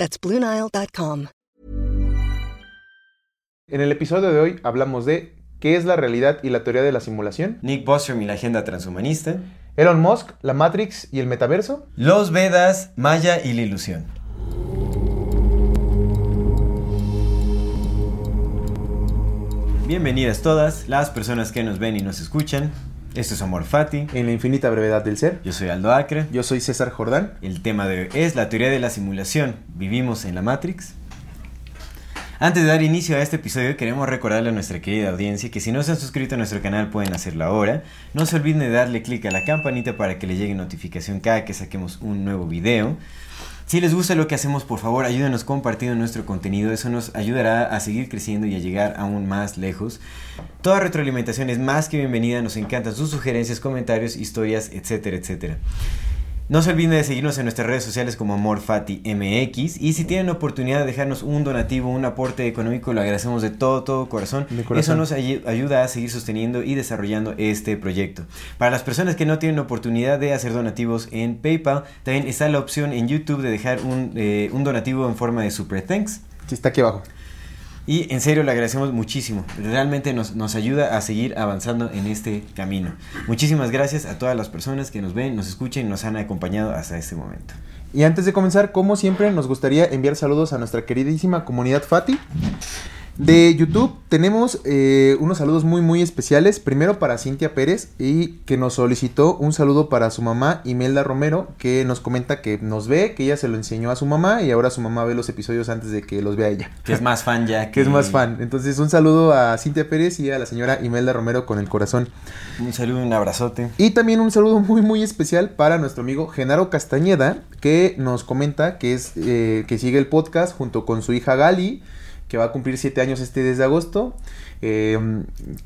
That's BlueNile.com. En el episodio de hoy hablamos de qué es la realidad y la teoría de la simulación, Nick Bostrom y la agenda transhumanista, Elon Musk, la Matrix y el metaverso. los Vedas, Maya y la ilusión. Bienvenidas todas las personas que nos ven y nos escuchan. Esto es Amor Fati. En la infinita brevedad del ser. Yo soy Aldo Acre. Yo soy César Jordán. El tema de hoy es la teoría de la simulación. ¿Vivimos en la Matrix? Antes de dar inicio a este episodio, queremos recordarle a nuestra querida audiencia que si no se han suscrito a nuestro canal pueden hacerlo ahora. No se olviden de darle clic a la campanita para que les llegue notificación cada que saquemos un nuevo video. Si les gusta lo que hacemos, por favor, ayúdenos compartiendo nuestro contenido. Eso nos ayudará a seguir creciendo y a llegar aún más lejos. Toda retroalimentación es más que bienvenida. Nos encantan sus sugerencias, comentarios, historias, etcétera, etcétera. No se olviden de seguirnos en nuestras redes sociales como AmorFatiMX y si tienen oportunidad de dejarnos un donativo, un aporte económico, lo agradecemos de todo, todo corazón. Corazón. Eso nos ay- ayuda a seguir sosteniendo y desarrollando este proyecto. Para las personas que no tienen oportunidad de hacer donativos en PayPal, también está la opción en YouTube de dejar un, eh, un donativo en forma de Super Thanks. Sí, está aquí abajo. Y en serio le agradecemos muchísimo. Realmente nos, nos ayuda a seguir avanzando en este camino. Muchísimas gracias a todas las personas que nos ven, nos escuchan y nos han acompañado hasta este momento. Y antes de comenzar, como siempre, nos gustaría enviar saludos a nuestra queridísima comunidad Fati. De YouTube tenemos eh, unos saludos muy muy especiales. Primero para Cintia Pérez y que nos solicitó un saludo para su mamá Imelda Romero que nos comenta que nos ve, que ella se lo enseñó a su mamá y ahora su mamá ve los episodios antes de que los vea ella. Que es más fan ya. Que es más fan. Entonces un saludo a Cintia Pérez y a la señora Imelda Romero con el corazón. Un saludo, un abrazote. Y también un saludo muy muy especial para nuestro amigo Genaro Castañeda, que nos comenta que es eh, que sigue el podcast junto con su hija Gali, que va a cumplir siete años este desde agosto. Eh,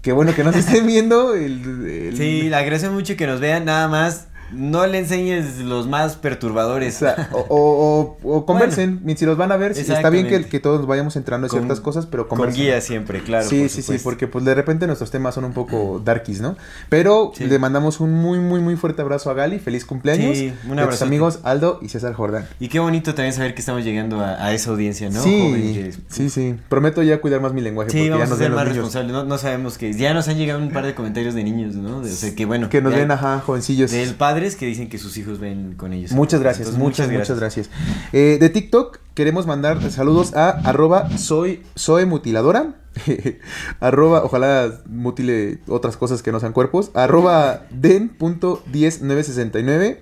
que bueno que nos estén viendo. El, Sí, le agradecemos mucho que nos vean. Nada más, no le enseñes los más o, perturbadores. sea, o, o- o- conversen, si los van a ver, está bien que, todos vayamos entrando a Con- ciertas cosas, pero Con conversen. guía siempre, claro. sí, sí, sí, porque pues de repente nuestros temas son un poco darkies, ¿no? Pero Sí. le mandamos un muy, muy, muy fuerte abrazo a Gali, feliz cumpleaños. Sí, un abrazote. amigos Aldo y César Jordán. Y qué bonito también saber que estamos llegando a, a esa audiencia, ¿no? sí, sí, sí. Prometo ya cuidar más mi lenguaje Sí, porque ya vamos a nos ser más responsables. No, no sabemos que. Ya nos han llegado un par de comentarios de niños, ¿no? De- o sea, que bueno. Que nos ya- ven, ajá, jovencillos. De padres que dicen que sus hijos ven con ellos. Muchas gracias, Entonces, muchas, muchas gracias. Eh, de TikTok queremos mandar saludos a arroba soy, soy mutiladora. arroba, ojalá mutile otras cosas que no sean cuerpos. Arroba den.10969.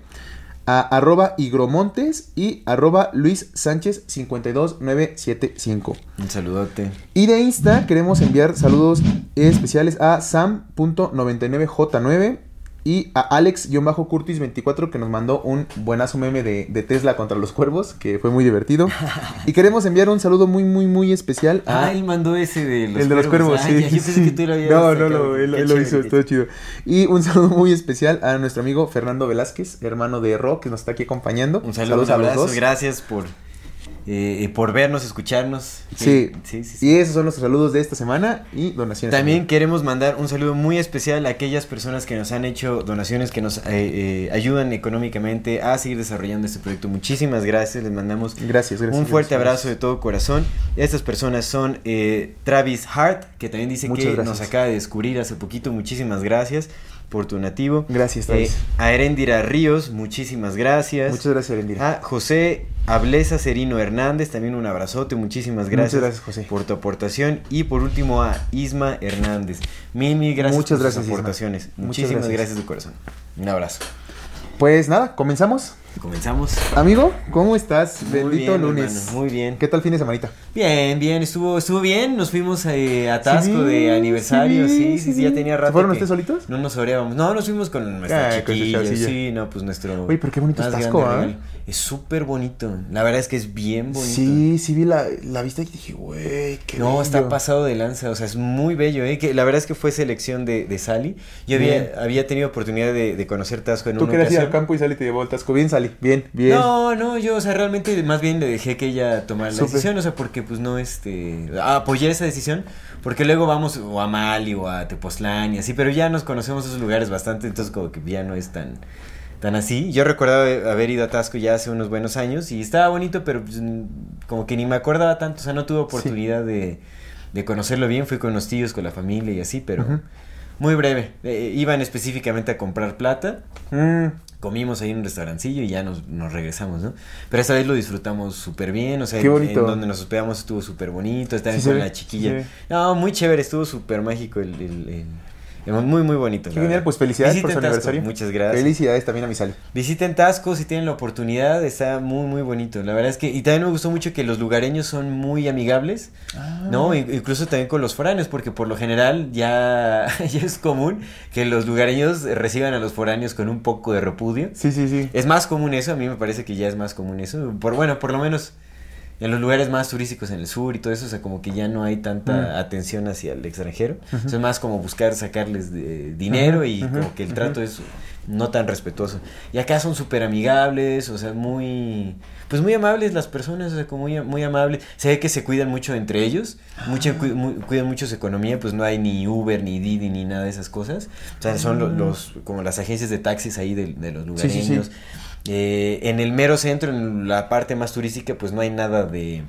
A arroba higromontes y arroba luis sánchez 52975. Un saludote. Y de Insta queremos enviar saludos especiales a sam.99j9 y a Alex-Curtis24 que nos mandó un buenazo meme de, de Tesla contra los cuervos, que fue muy divertido. y queremos enviar un saludo muy, muy, muy especial a... Ah, él mandó ese de los el de los cuervos, sí. ya, yo pensé sí. que tú lo habías no, no, él, lo hizo, todo chido. Y un saludo muy especial a nuestro amigo Fernando Velázquez, hermano de Ro, que nos está aquí acompañando. Un saludo, Saludos un a los abrazo. dos. Gracias por, eh, por vernos, escucharnos. Sí. sí, sí, sí. Y esos son los saludos de esta semana y donaciones. También queremos mandar un saludo muy especial a aquellas personas que nos han hecho donaciones, que nos eh, eh, ayudan económicamente a seguir desarrollando este proyecto. Muchísimas gracias, les mandamos Gracias, gracias. un fuerte gracias. abrazo de todo corazón. Estas personas son eh, Travis Hart, que también dice Muchas que gracias. nos acaba de descubrir hace poquito. Muchísimas gracias por tu nativo. Gracias, Eh, a Erendira Ríos, muchísimas gracias. Muchas gracias, Erendira. A José Ablesa Serino Hernández, también un abrazote, muchísimas gracias, Muchas gracias, José. por tu aportación. Y por último a Isma Hernández. Mil, mil gracias Muchas por gracias, tus aportaciones. Muchísimas gracias. gracias. de corazón. Un abrazo. Pues nada, comenzamos. Comenzamos. Amigo, ¿cómo estás? Muy Bendito bien, lunes. hermano, muy bien. ¿Qué tal fin de semanita? Bien, bien, estuvo, estuvo bien. Nos fuimos eh, a Tasco Sí, de aniversario, sí, sí, sí, sí, sí, ya tenía ¿Se rato. fueron ustedes solitos? No nos oreábamos. No, nos fuimos con nuestra Ah, chiquilla. Sí, no, pues nuestro. Oye, pero qué bonito es Tasco, regalo. Es súper bonito. La verdad es que es bien bonito. Sí, sí vi la, la vista y dije, güey, qué No, está pasado de lanza, o sea, es muy bello, ¿eh? Que la verdad es que fue selección de, de Sally. Yo había, había tenido oportunidad de, de conocer Tasco en Tú una querías ir al campo y Sally te llevó al Tasco. Bien, Bien, bien. No, no, yo, o sea, realmente más bien le dejé que ella tomara la Súper. decisión, o sea, porque pues no, este, apoyé esa decisión, porque luego vamos o a Mali o a Tepoztlán y así, pero ya nos conocemos esos lugares bastante, entonces como que ya no es tan, tan así. Yo recordaba haber ido a Tasco ya hace unos buenos años y estaba bonito, pero pues, como que ni me acordaba tanto, o sea, no tuve oportunidad de, de conocerlo bien, fui con los tíos, con la familia y así, pero muy breve. Eh, iban específicamente a comprar plata Mm, comimos ahí en un restaurancillo y ya nos, nos regresamos, ¿no? Pero esta vez lo disfrutamos súper bien, o sea, Qué en- donde nos hospedamos estuvo súper bonito, estar Sí con la chiquilla. sí. No, muy chévere, estuvo súper mágico el, el- el- el- muy, muy bonito. qué genial, pues felicidades por su Tasco, aniversario. Muchas gracias. Felicidades también a mi Sally. Visiten Tasco si tienen la oportunidad, está muy, muy bonito. La verdad es que, y también me gustó mucho que los lugareños son muy amigables, Ah. ¿no? In- Incluso también con los foráneos, porque por lo general ya, ya es común que los lugareños reciban a los foráneos con un poco de repudio. Sí, sí, sí. Es más común eso, a mí me parece que ya es más común eso. Por bueno, por lo menos en los lugares más turísticos en el sur y todo eso, o sea, como que ya no hay tanta Mm. atención hacia el extranjero. O sea, es más como buscar sacarles de dinero y como que el trato es no tan respetuoso. Y acá son súper amigables, o sea, muy pues muy amables las personas, o sea, como muy, muy amables. Se ve que se cuidan mucho entre ellos, mucho, Ah. cu- muy- cuidan mucho su economía, pues no hay ni Uber, ni Didi, ni nada de esas cosas. O sea, son Mm. los, como las agencias de taxis ahí de, de los Sí, sí, sí. Eh, en el mero centro, en la parte más turística, pues no hay nada de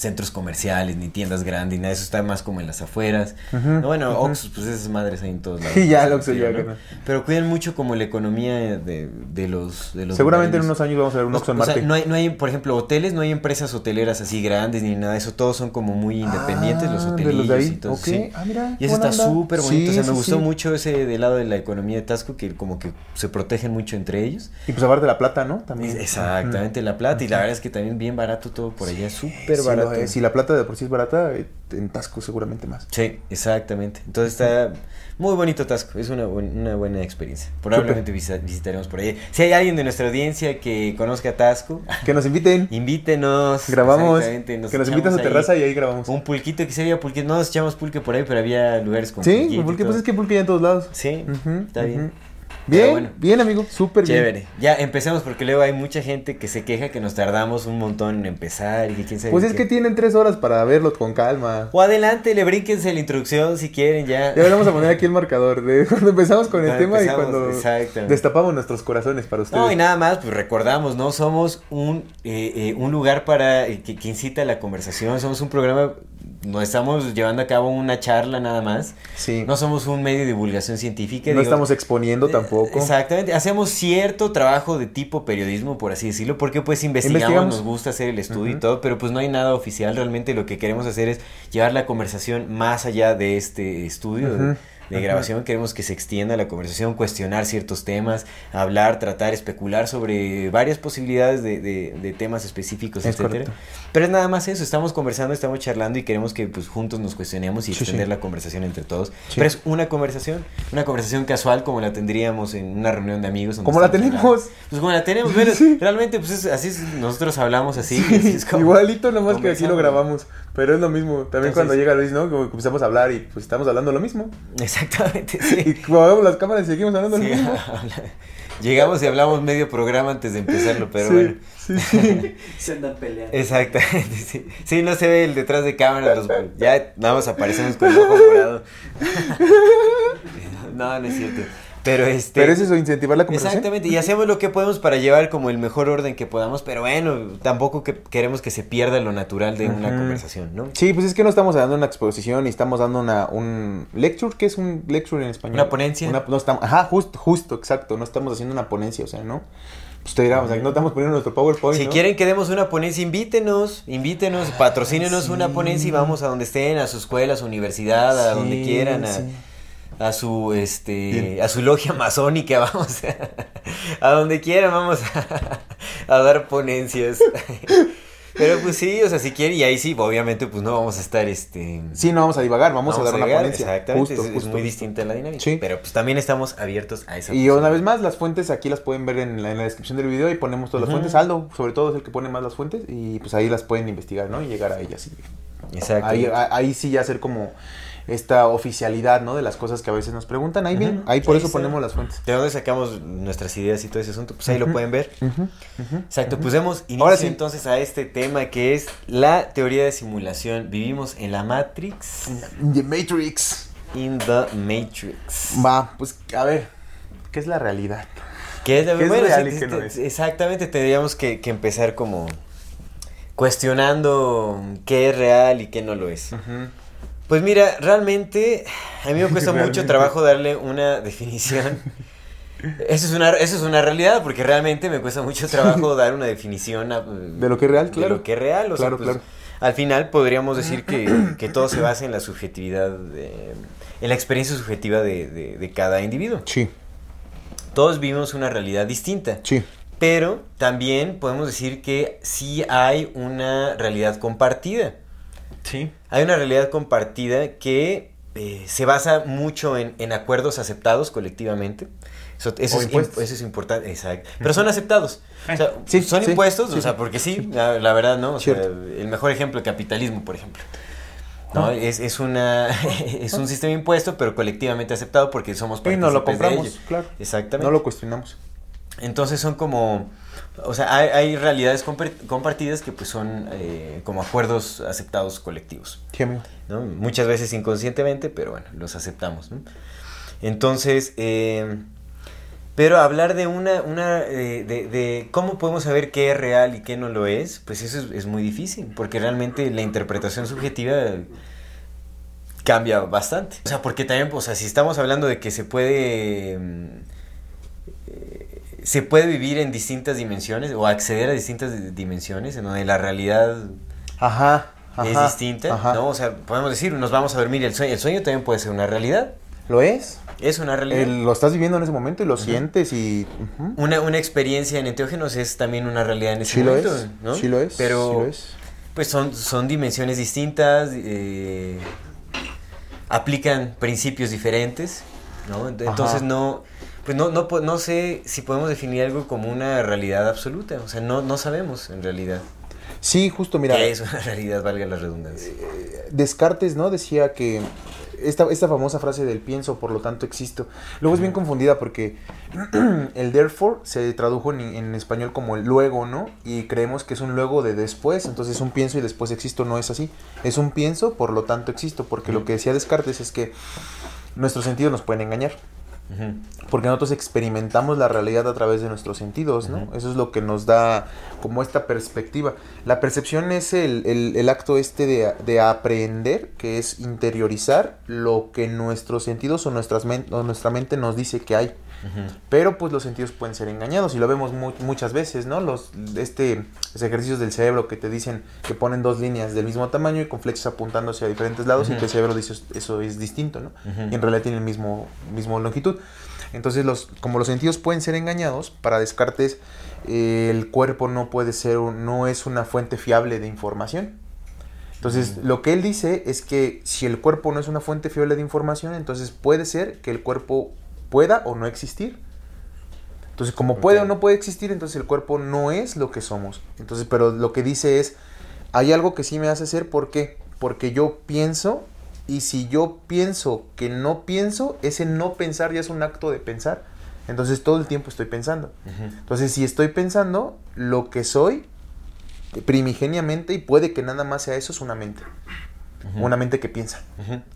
centros comerciales, ni tiendas grandes, ni nada, eso está más como en las afueras. No, bueno, ujú. Oxxos, pues esas madres hay en todos lados. Sí, ya, el ya, ¿no? Pero cuidan mucho como la economía de, de los, de los Seguramente en unos años vamos a ver un Oxxo en O sea, Marte. no hay, no hay, por ejemplo, hoteles, no hay empresas hoteleras así grandes ni nada de eso, todos son como muy independientes, los Ah, de hoteles los de ahí. y todo sí. Ah, mira, Y eso está súper bonito, Sí, o sea, sí, me gustó mucho ese del lado de la economía de Tasco, que como que se protegen mucho entre ellos. Y pues aparte de la plata, ¿no? También. Exactamente, la plata, y la verdad es que también bien barato todo por allá, súper lo barato. es. Si la plata de por sí es barata, eh, en Tasco seguramente más. Sí, exactamente. Entonces está muy bonito Tasco, es una, buen- una buena experiencia. Probablemente visa- visitaremos por ahí. Si hay alguien de nuestra audiencia que conozca Tasco, Que nos inviten. invítenos. Grabamos. Que nos inviten a su terraza y ahí grabamos. Un pulquito, que se había pulque, no nos echamos pulque por ahí, pero había lugares con Sí, todo. pues es que pulque ya en todos lados. Sí, está bien. Bien, bueno. bien, amigo, súper bien. Chévere. Ya empecemos porque luego hay mucha gente que se queja que nos tardamos un montón en empezar y que quién sabe Pues es qué. que tienen tres horas para verlo con calma. O adelante, le brínquense la introducción si quieren ya. Ya vamos a poner aquí el marcador de cuando empezamos con el tema y cuando destapamos nuestros corazones para ustedes. No, y nada más, pues recordamos, ¿no? Somos un, eh, eh, un lugar para eh, que, que incita a la conversación, somos un programa, no estamos llevando a cabo una charla nada más, Sí. no somos un medio de divulgación científica. No estamos exponiendo eh, tampoco. Exactamente, hacemos cierto trabajo de tipo periodismo, por así decirlo, porque pues investigamos, Investigamos. nos gusta hacer el estudio y todo, pero pues no hay nada oficial, realmente lo que queremos hacer es llevar la conversación más allá de este estudio. de Ajá. grabación, queremos que se extienda la conversación, cuestionar ciertos temas, hablar, tratar, especular sobre varias posibilidades de, de- de temas específicos, Es etcétera. correcto. Pero es nada más eso, estamos conversando, estamos charlando y queremos que pues juntos nos cuestionemos y Sí, extender sí. la conversación entre todos. Sí. Pero es una conversación, una conversación casual como la tendríamos en una reunión de amigos. Como la tenemos. hablando. Pues como la tenemos, bueno, realmente pues es- así es- nosotros hablamos así. es como Igualito, nomás que aquí lo grabamos. Pero es lo mismo. También Entonces- cuando llega Luis, ¿no? Como empezamos a hablar y pues estamos hablando lo mismo. Exactamente, Y sí. como vemos las cámaras y seguimos hablando Sí, lo mismo. habla- Llegamos y hablamos medio programa antes de empezarlo, pero sí, bueno. sí, sí. Se andan peleando. Exactamente, sí. Sí, no se ve el detrás de cámara, los- ya nada más aparecemos con el ojo morado. No, no es cierto. Pero este. Pero es eso, incentivar la conversación. Exactamente, y hacemos lo que podemos para llevar como el mejor orden que podamos, pero bueno, tampoco que queremos que se pierda lo natural de una conversación, ¿no? Sí, pues es que no estamos dando una exposición y estamos dando una un lecture, ¿qué es un lecture en español? Una ponencia. Una- no estamos, ajá, justo, justo, exacto, no estamos haciendo una ponencia, o sea, ¿no? Pues te dirá, o sea, no estamos poniendo nuestro PowerPoint, Si ¿no? quieren que demos una ponencia, invítenos, invítenos, patrocínenos Sí. una ponencia y vamos a donde estén, a su escuela, a su universidad, a Sí, donde quieran, a, sí. A su este a su logia masónica, vamos a, a donde quiera vamos a, a dar ponencias. Pero pues sí, o sea, si quiere, y ahí sí, obviamente, pues no vamos a estar, este... Sí, no vamos a divagar, vamos, a dar una ponencia. Exactamente, Justo, es, muy distinta la dinámica. Sí. Pero pues también estamos abiertos a esa Y una vez más, las fuentes aquí las pueden ver en la, en la descripción del video y ponemos todas las fuentes. Aldo, sobre todo, es el que pone más las fuentes y pues ahí las pueden investigar, ¿no? Y llegar a ellas. y- Exacto. Ahí, ahí sí ya hacer como esta oficialidad, ¿no? De las cosas que a veces nos preguntan. Ahí bien, Ujú. ahí por eso ponemos las fuentes. ¿De dónde sacamos nuestras ideas y todo ese asunto? Pues ahí lo pueden ver. Exacto, pues demos inicio Ahora sí. entonces a este tema que es la teoría de simulación. Vivimos en la Matrix, The Matrix. in the Matrix. Va, pues a ver, ¿qué es la realidad? ¿Qué es, ¿Qué es real y qué no es? Exactamente, tendríamos que, que empezar como cuestionando qué es real y qué no lo es. Pues mira, realmente a mí me cuesta mucho trabajo darle una definición. Eso es una, eso es una realidad, porque realmente me cuesta mucho trabajo dar una definición a- De lo que es real, de lo que es real. O sea, pues, claro. Al final podríamos decir que, que todo se basa en la subjetividad, de- en la experiencia subjetiva de, de- de cada individuo. Sí, Todos vivimos una realidad distinta. sí. Pero también podemos decir que sí hay una realidad compartida. Sí. Hay una realidad compartida que eh, se basa mucho en, en acuerdos aceptados colectivamente. Eso, eso O es, eso importante, exacto. Pero son aceptados. O sea, Sí, son sí, impuestos, sí, o sea, porque sí, la, la verdad, ¿no? O sea, Cierto. el mejor ejemplo, el capitalismo, por ejemplo. ¿no? Ah. Es, es, una, es un sistema impuesto, pero colectivamente aceptado porque somos Y no lo partícipes de compramos, ello. claro. Exactamente. No lo cuestionamos. Entonces son como, o sea, hay, hay realidades compar- compartidas que pues son eh, como acuerdos aceptados colectivos, Sí, amigo. ¿no? Muchas veces inconscientemente, pero bueno, los aceptamos, ¿no? Entonces, eh, pero hablar de una, una eh, de, de cómo podemos saber qué es real y qué no lo es, pues eso es, es muy difícil, porque realmente la interpretación subjetiva cambia bastante. O sea, porque también, o sea, si estamos hablando de que se puede... se puede vivir en distintas dimensiones o acceder a distintas di- dimensiones en donde la realidad Ajá. es distinta, ajá. ¿no? O sea, podemos decir, nos vamos a dormir, el sueño, el sueño también puede ser una realidad, ¿Lo es? es una realidad. El- lo estás viviendo en ese momento y lo sientes y... Una, una experiencia en enteógenos es también una realidad en ese Sí lo momento, es. ¿no? Sí lo es. Pero sí lo es. pues son, son dimensiones distintas, eh, aplican principios diferentes, ¿no? Ent- Entonces no, pues no, no, no sé si podemos definir algo como una realidad absoluta, o sea, no, no sabemos en realidad Sí, justo, mira. qué es una realidad, valga la redundancia. Descartes, ¿no? Decía que esta, esta famosa frase del pienso, por lo tanto existo. Luego es bien confundida porque el therefore se tradujo en, en español como el luego, ¿no? Y creemos que es un luego de después, entonces un pienso y después existo no es así. Es un pienso, por lo tanto existo, porque lo que decía Descartes es que nuestros sentidos nos pueden engañar. Porque nosotros experimentamos la realidad a través de nuestros sentidos, ¿no? Eso es lo que nos da como esta perspectiva. La percepción es el, el- el acto este de, de aprender, que es interiorizar lo que nuestros sentidos o, nuestras men- o nuestra mente nos dice que hay. Pero pues los sentidos pueden ser engañados y lo vemos mu- muchas veces, ¿no? Los, este, los ejercicios del cerebro que te dicen que ponen dos líneas del mismo tamaño y con flechas apuntándose a diferentes lados y que el cerebro dice eso es distinto, ¿no? Y en realidad tienen el mismo, mismo longitud. Entonces, los, como los sentidos pueden ser engañados, para Descartes eh, el cuerpo no puede ser, no es una fuente fiable de información. Entonces, lo que él dice es que si el cuerpo no es una fuente fiable de información, entonces puede ser que el cuerpo pueda o no existir. Entonces, como puede o no puede existir, entonces el cuerpo no es lo que somos. Entonces, pero lo que dice es, hay algo que sí me hace ser, ¿por qué? Porque yo pienso y si yo pienso que no pienso, ese no pensar ya es un acto de pensar. Entonces todo el tiempo estoy pensando. Entonces, si estoy pensando, lo que soy primigeniamente, y puede que nada más sea eso, es una mente. Una mente que piensa,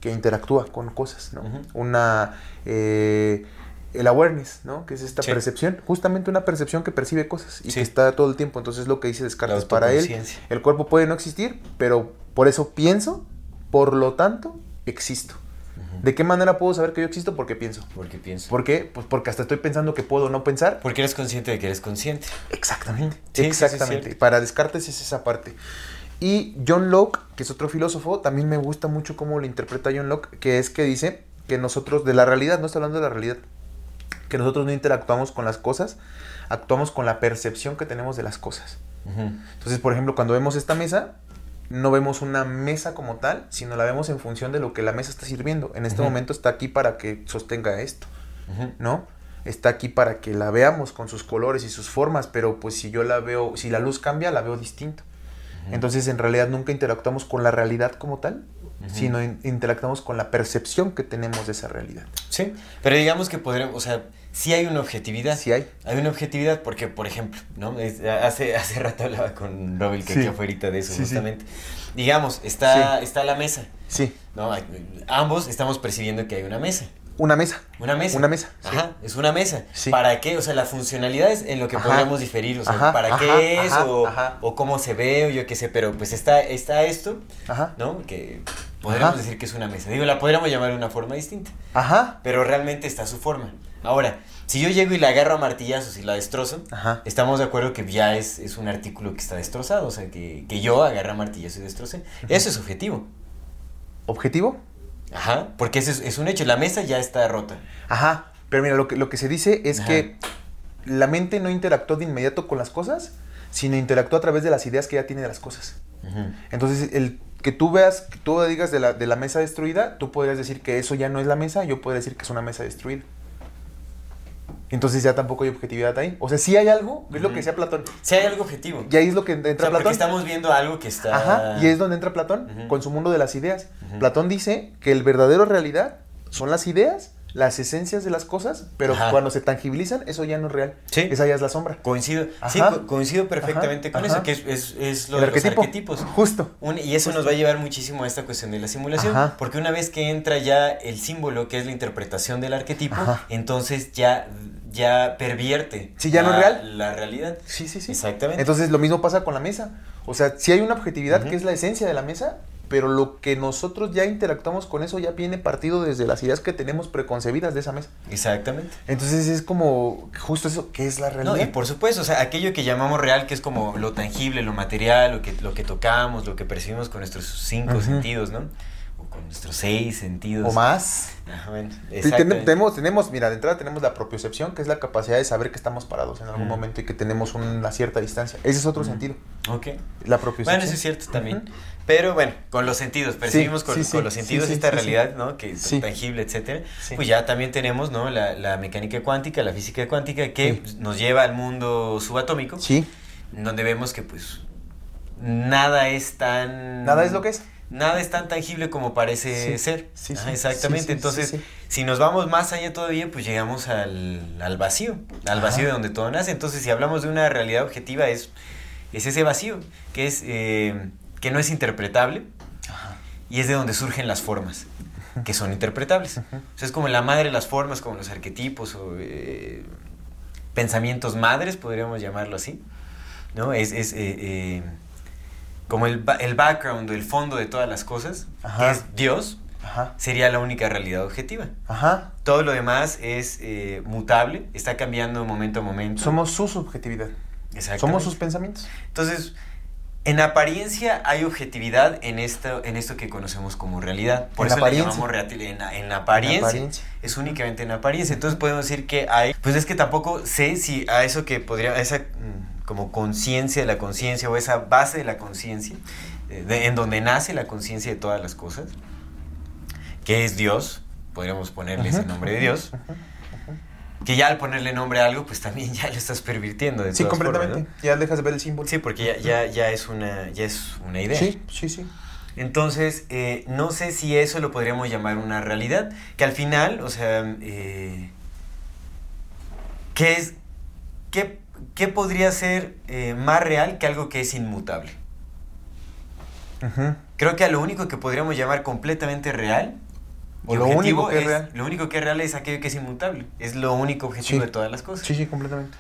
que interactúa con cosas, ¿no? Una... eh, el awareness, ¿no? Que es esta Sí. percepción, justamente una percepción que percibe cosas y Sí. que está todo el tiempo. Entonces, lo que dice Descartes, para él, el cuerpo puede no existir, pero por eso pienso, por lo tanto, existo. ¿De qué manera puedo saber que yo existo? Porque pienso. Porque pienso. ¿Por qué? Pues porque hasta estoy pensando que puedo no pensar. Porque eres consciente de que eres consciente. Exactamente. Sí, Exactamente. Para Descartes es esa parte. Y John Locke, que es otro filósofo, también me gusta mucho cómo lo interpreta John Locke, que es que dice que nosotros, de la realidad, no estoy hablando de la realidad, que nosotros no interactuamos con las cosas, actuamos con la percepción que tenemos de las cosas. Entonces, por ejemplo, cuando vemos esta mesa, no vemos una mesa como tal, sino la vemos en función de lo que la mesa está sirviendo. En este momento está aquí para que sostenga esto. ¿no? Está aquí para que la veamos con sus colores y sus formas, pero pues si yo la veo, si la luz cambia, la veo distinto. Entonces, en realidad nunca interactuamos con la realidad como tal, sino in- interactuamos con la percepción que tenemos de esa realidad. Sí, pero digamos que podremos, o sea, sí hay una objetividad. Sí hay. Hay una objetividad porque, por ejemplo, ¿no? Es- hace, hace rato hablaba con Robel que Sí. afuera de eso, Sí, sí. justamente. Digamos, está, está la mesa, Sí, ¿no? Ambos estamos percibiendo que hay una mesa. Una mesa. Una mesa. Una mesa, sí. Ajá, es una mesa. Sí. ¿Para qué? O sea, la funcionalidad es en lo que Ajá. podríamos diferir. O sea, Ajá, ¿para qué es? o, ajá. o cómo se ve, o yo qué sé. Pero pues está, está esto, Ajá. ¿no? Que podríamos decir que es una mesa. Digo, la podríamos llamar de una forma distinta. Ajá. Pero realmente está su forma. Ahora, si yo llego y la agarro a martillazos y la destrozo, Ajá. estamos de acuerdo que ya es, es un artículo que está destrozado. O sea, que, que yo a martillazos y destrocé. Eso es objetivo. ¿Objetivo? Ajá. Porque ese es, es un hecho. La mesa ya está rota. Ajá. Pero mira, lo que, lo que se dice es Ajá. que la mente no interactuó de inmediato con las cosas, sino interactuó a través de las ideas que ya tiene de las cosas. Entonces, el que tú veas, que tú digas de la, de la mesa destruida, tú podrías decir que eso ya no es la mesa, yo podría decir que es una mesa destruida. Entonces ya tampoco hay objetividad ahí. O sea, sí hay algo, es lo que decía Platón. Si hay algo objetivo. Y ahí es lo que O entra porque Platón. estamos viendo algo que está... Ajá, y es donde entra Platón con su mundo de las ideas. Platón dice que el verdadero realidad son las ideas, las esencias de las cosas, pero Ajá. cuando se tangibilizan, eso ya no es real. Sí. Esa ya es la sombra. Coincido, sí, co- coincido perfectamente Ajá, con eso, que es, es, es lo El de los arquetipo. arquetipos. Justo. Un- y eso nos va a llevar muchísimo a esta cuestión de la simulación, porque una vez que entra ya el símbolo, que es la interpretación del arquetipo, entonces ya, ya pervierte Sí, ya no la, es real. la realidad. Sí, sí, sí. Exactamente. Entonces lo mismo pasa con la mesa. O sea, sí hay una objetividad que es la esencia de la mesa, pero lo que nosotros ya interactuamos con eso ya viene partido desde las ideas que tenemos preconcebidas de esa mesa. Exactamente. Entonces es como justo eso, ¿qué es la realidad? No, y por supuesto, o sea, aquello que llamamos real, que es como lo tangible, lo material, lo que, lo que tocamos, lo que percibimos con nuestros cinco sentidos, ¿no? O con nuestros seis sentidos. O más. Ah, bueno, Sí, tenemos, tenemos, mira, de entrada tenemos la propiocepción, que es la capacidad de saber que estamos parados en algún Mm. momento y que tenemos una cierta distancia. Ese es otro Mm. sentido, Ok. la propiocepción. Bueno, eso es cierto también. Pero bueno, con los sentidos, percibimos con, sí, sí, con los sentidos esta realidad, ¿no? Que es tangible, etcétera. Pues ya también tenemos, ¿no? La, la mecánica cuántica, la física cuántica, que Sí. nos lleva al mundo subatómico, Sí, donde vemos que, pues, nada es tan... nada es lo que es. Nada es tan tangible como parece ser. sí, sí, exactamente. Entonces, si nos vamos más allá todavía, pues llegamos al, al vacío, al Ajá. vacío de donde todo nace. Entonces, si hablamos de una realidad objetiva, es, es ese vacío, que es eh, que no es interpretable y es de donde surgen las formas, que son interpretables. O sea, es como la madre de las formas, como los arquetipos o eh, pensamientos madres, podríamos llamarlo así. ¿No? Es, es eh, eh, como el, el background, el fondo de todas las cosas, que Ajá. es Dios, Ajá, sería la única realidad objetiva. ajá. Todo lo demás es eh, mutable, está cambiando de momento a momento. Somos su subjetividad. Somos sus pensamientos. Entonces, en apariencia hay objetividad en esto, en esto que conocemos como realidad. Por En eso apariencia. le llamamos en, en apariencia. En apariencia. Es únicamente en apariencia. Entonces podemos decir que hay. Pues es que tampoco sé si a eso que podría. a esa mm, como conciencia de la conciencia o esa base de la conciencia, eh, en donde nace la conciencia de todas las cosas, que es Dios. Podríamos ponerle ese nombre de Dios. Que ya al ponerle nombre a algo, pues también ya lo estás pervirtiendo. De Sí, todas formas, completamente. ¿no? Ya dejas de ver el símbolo. Sí, porque ya, ya, ya, es una, ya es una idea. Sí, sí, sí. Entonces, eh, no sé si eso lo podríamos llamar una realidad, que al final, o sea, eh, ¿qué, es, qué, qué podría ser eh, más real que algo que es inmutable? Creo que a lo único que podríamos llamar completamente real, O lo único que es real. lo único que es real es aquello que es inmutable, es lo único objetivo Sí. de todas las cosas. Sí, sí, completamente.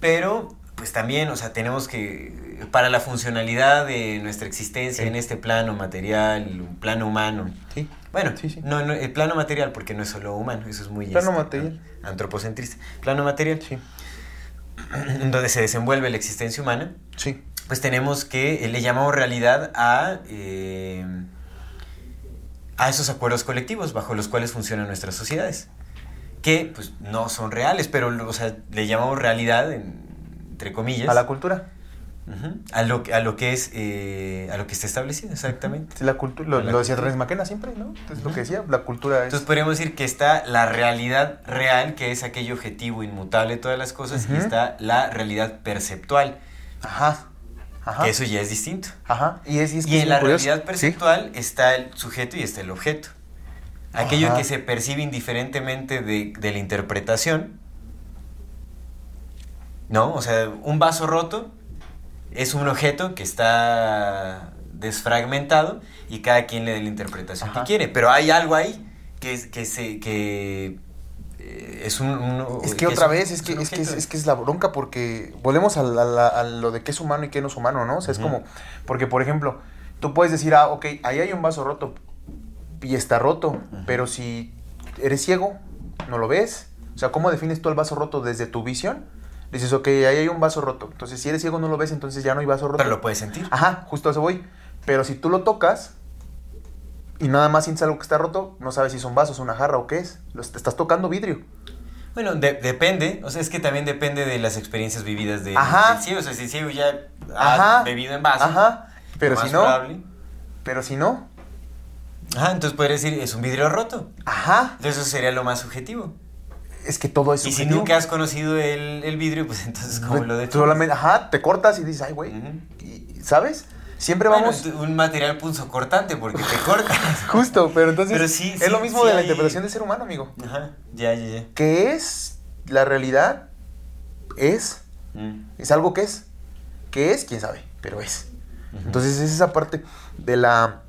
Pero, pues también, o sea, tenemos que, para la funcionalidad de nuestra existencia Sí. en este plano material, un plano humano, Sí. bueno, Sí, sí. No, no, el plano material, porque no es solo humano, eso es muy Plano este, material. an- antropocentrista. Plano material, Sí. donde se desenvuelve la existencia humana, Sí. pues tenemos que, eh, le llamamos realidad a, eh, a esos acuerdos colectivos bajo los cuales funcionan nuestras sociedades. Que pues no son reales, pero o sea, le llamamos realidad, entre comillas. A la cultura. A, lo, a lo que es, eh, a lo que está establecido, exactamente. La cultura, lo, lo decía. René Maquena siempre, ¿no? Entonces lo que decía, la cultura es... Entonces podríamos decir que está la realidad real, que es aquello objetivo, inmutable de todas las cosas, y está la realidad perceptual, Ajá. Ajá. que eso ya es distinto. Ajá. Y es, y es que Y es en la curioso. realidad Sí. perceptual está el sujeto y está el objeto. Aquello Ajá. que se percibe indiferentemente de, de la interpretación. ¿No? O sea, un vaso roto es un objeto que está desfragmentado y cada quien le da la interpretación Ajá. que quiere. Pero hay algo ahí que, es- que, se, que es un... un- Es que otra vez, es que, es, que, es, que es la bronca porque volvemos a, la- la- a lo de qué es humano y qué no es humano, ¿no? O sea, es como, porque por ejemplo, tú puedes decir, ah, ok, ahí hay un vaso roto y está roto, pero si eres ciego, no lo ves. O sea, ¿cómo defines tú el vaso roto desde tu visión? Dices, ok, ahí hay un vaso roto. Entonces, si eres ciego, no lo ves, entonces ya no hay vaso roto. Pero lo puedes sentir. Ajá, justo a eso voy. Pero si tú lo tocas y nada más sientes algo que está roto, no sabes si es un vaso, es una jarra o qué es. Estás tocando vidrio. Bueno, de- depende, o sea, es que también depende de las experiencias vividas de, Ajá. ciego. O sea, si ciego ya ha Ajá. bebido en vaso, Ajá. Pero si no, probable- pero si no, Ajá, entonces podría decir, es un vidrio roto. ajá. Entonces eso sería lo más subjetivo. Es que todo es y si subjetivo. nunca has conocido el, el vidrio, pues entonces, ¿cómo lo de Solamente, ajá, te cortas y dices, ay, güey. Y- ¿Sabes? Siempre Bueno, vamos. un material punzo cortante porque te cortas. Justo, pero entonces. Pero sí, es lo mismo sí de la hay- interpretación del ser humano, amigo. Ajá, ya, ya, ya. ¿Qué es la realidad? Es. Mm. Es algo que es. ¿Qué es? ¿Quién sabe? Pero es. Entonces es esa parte de la...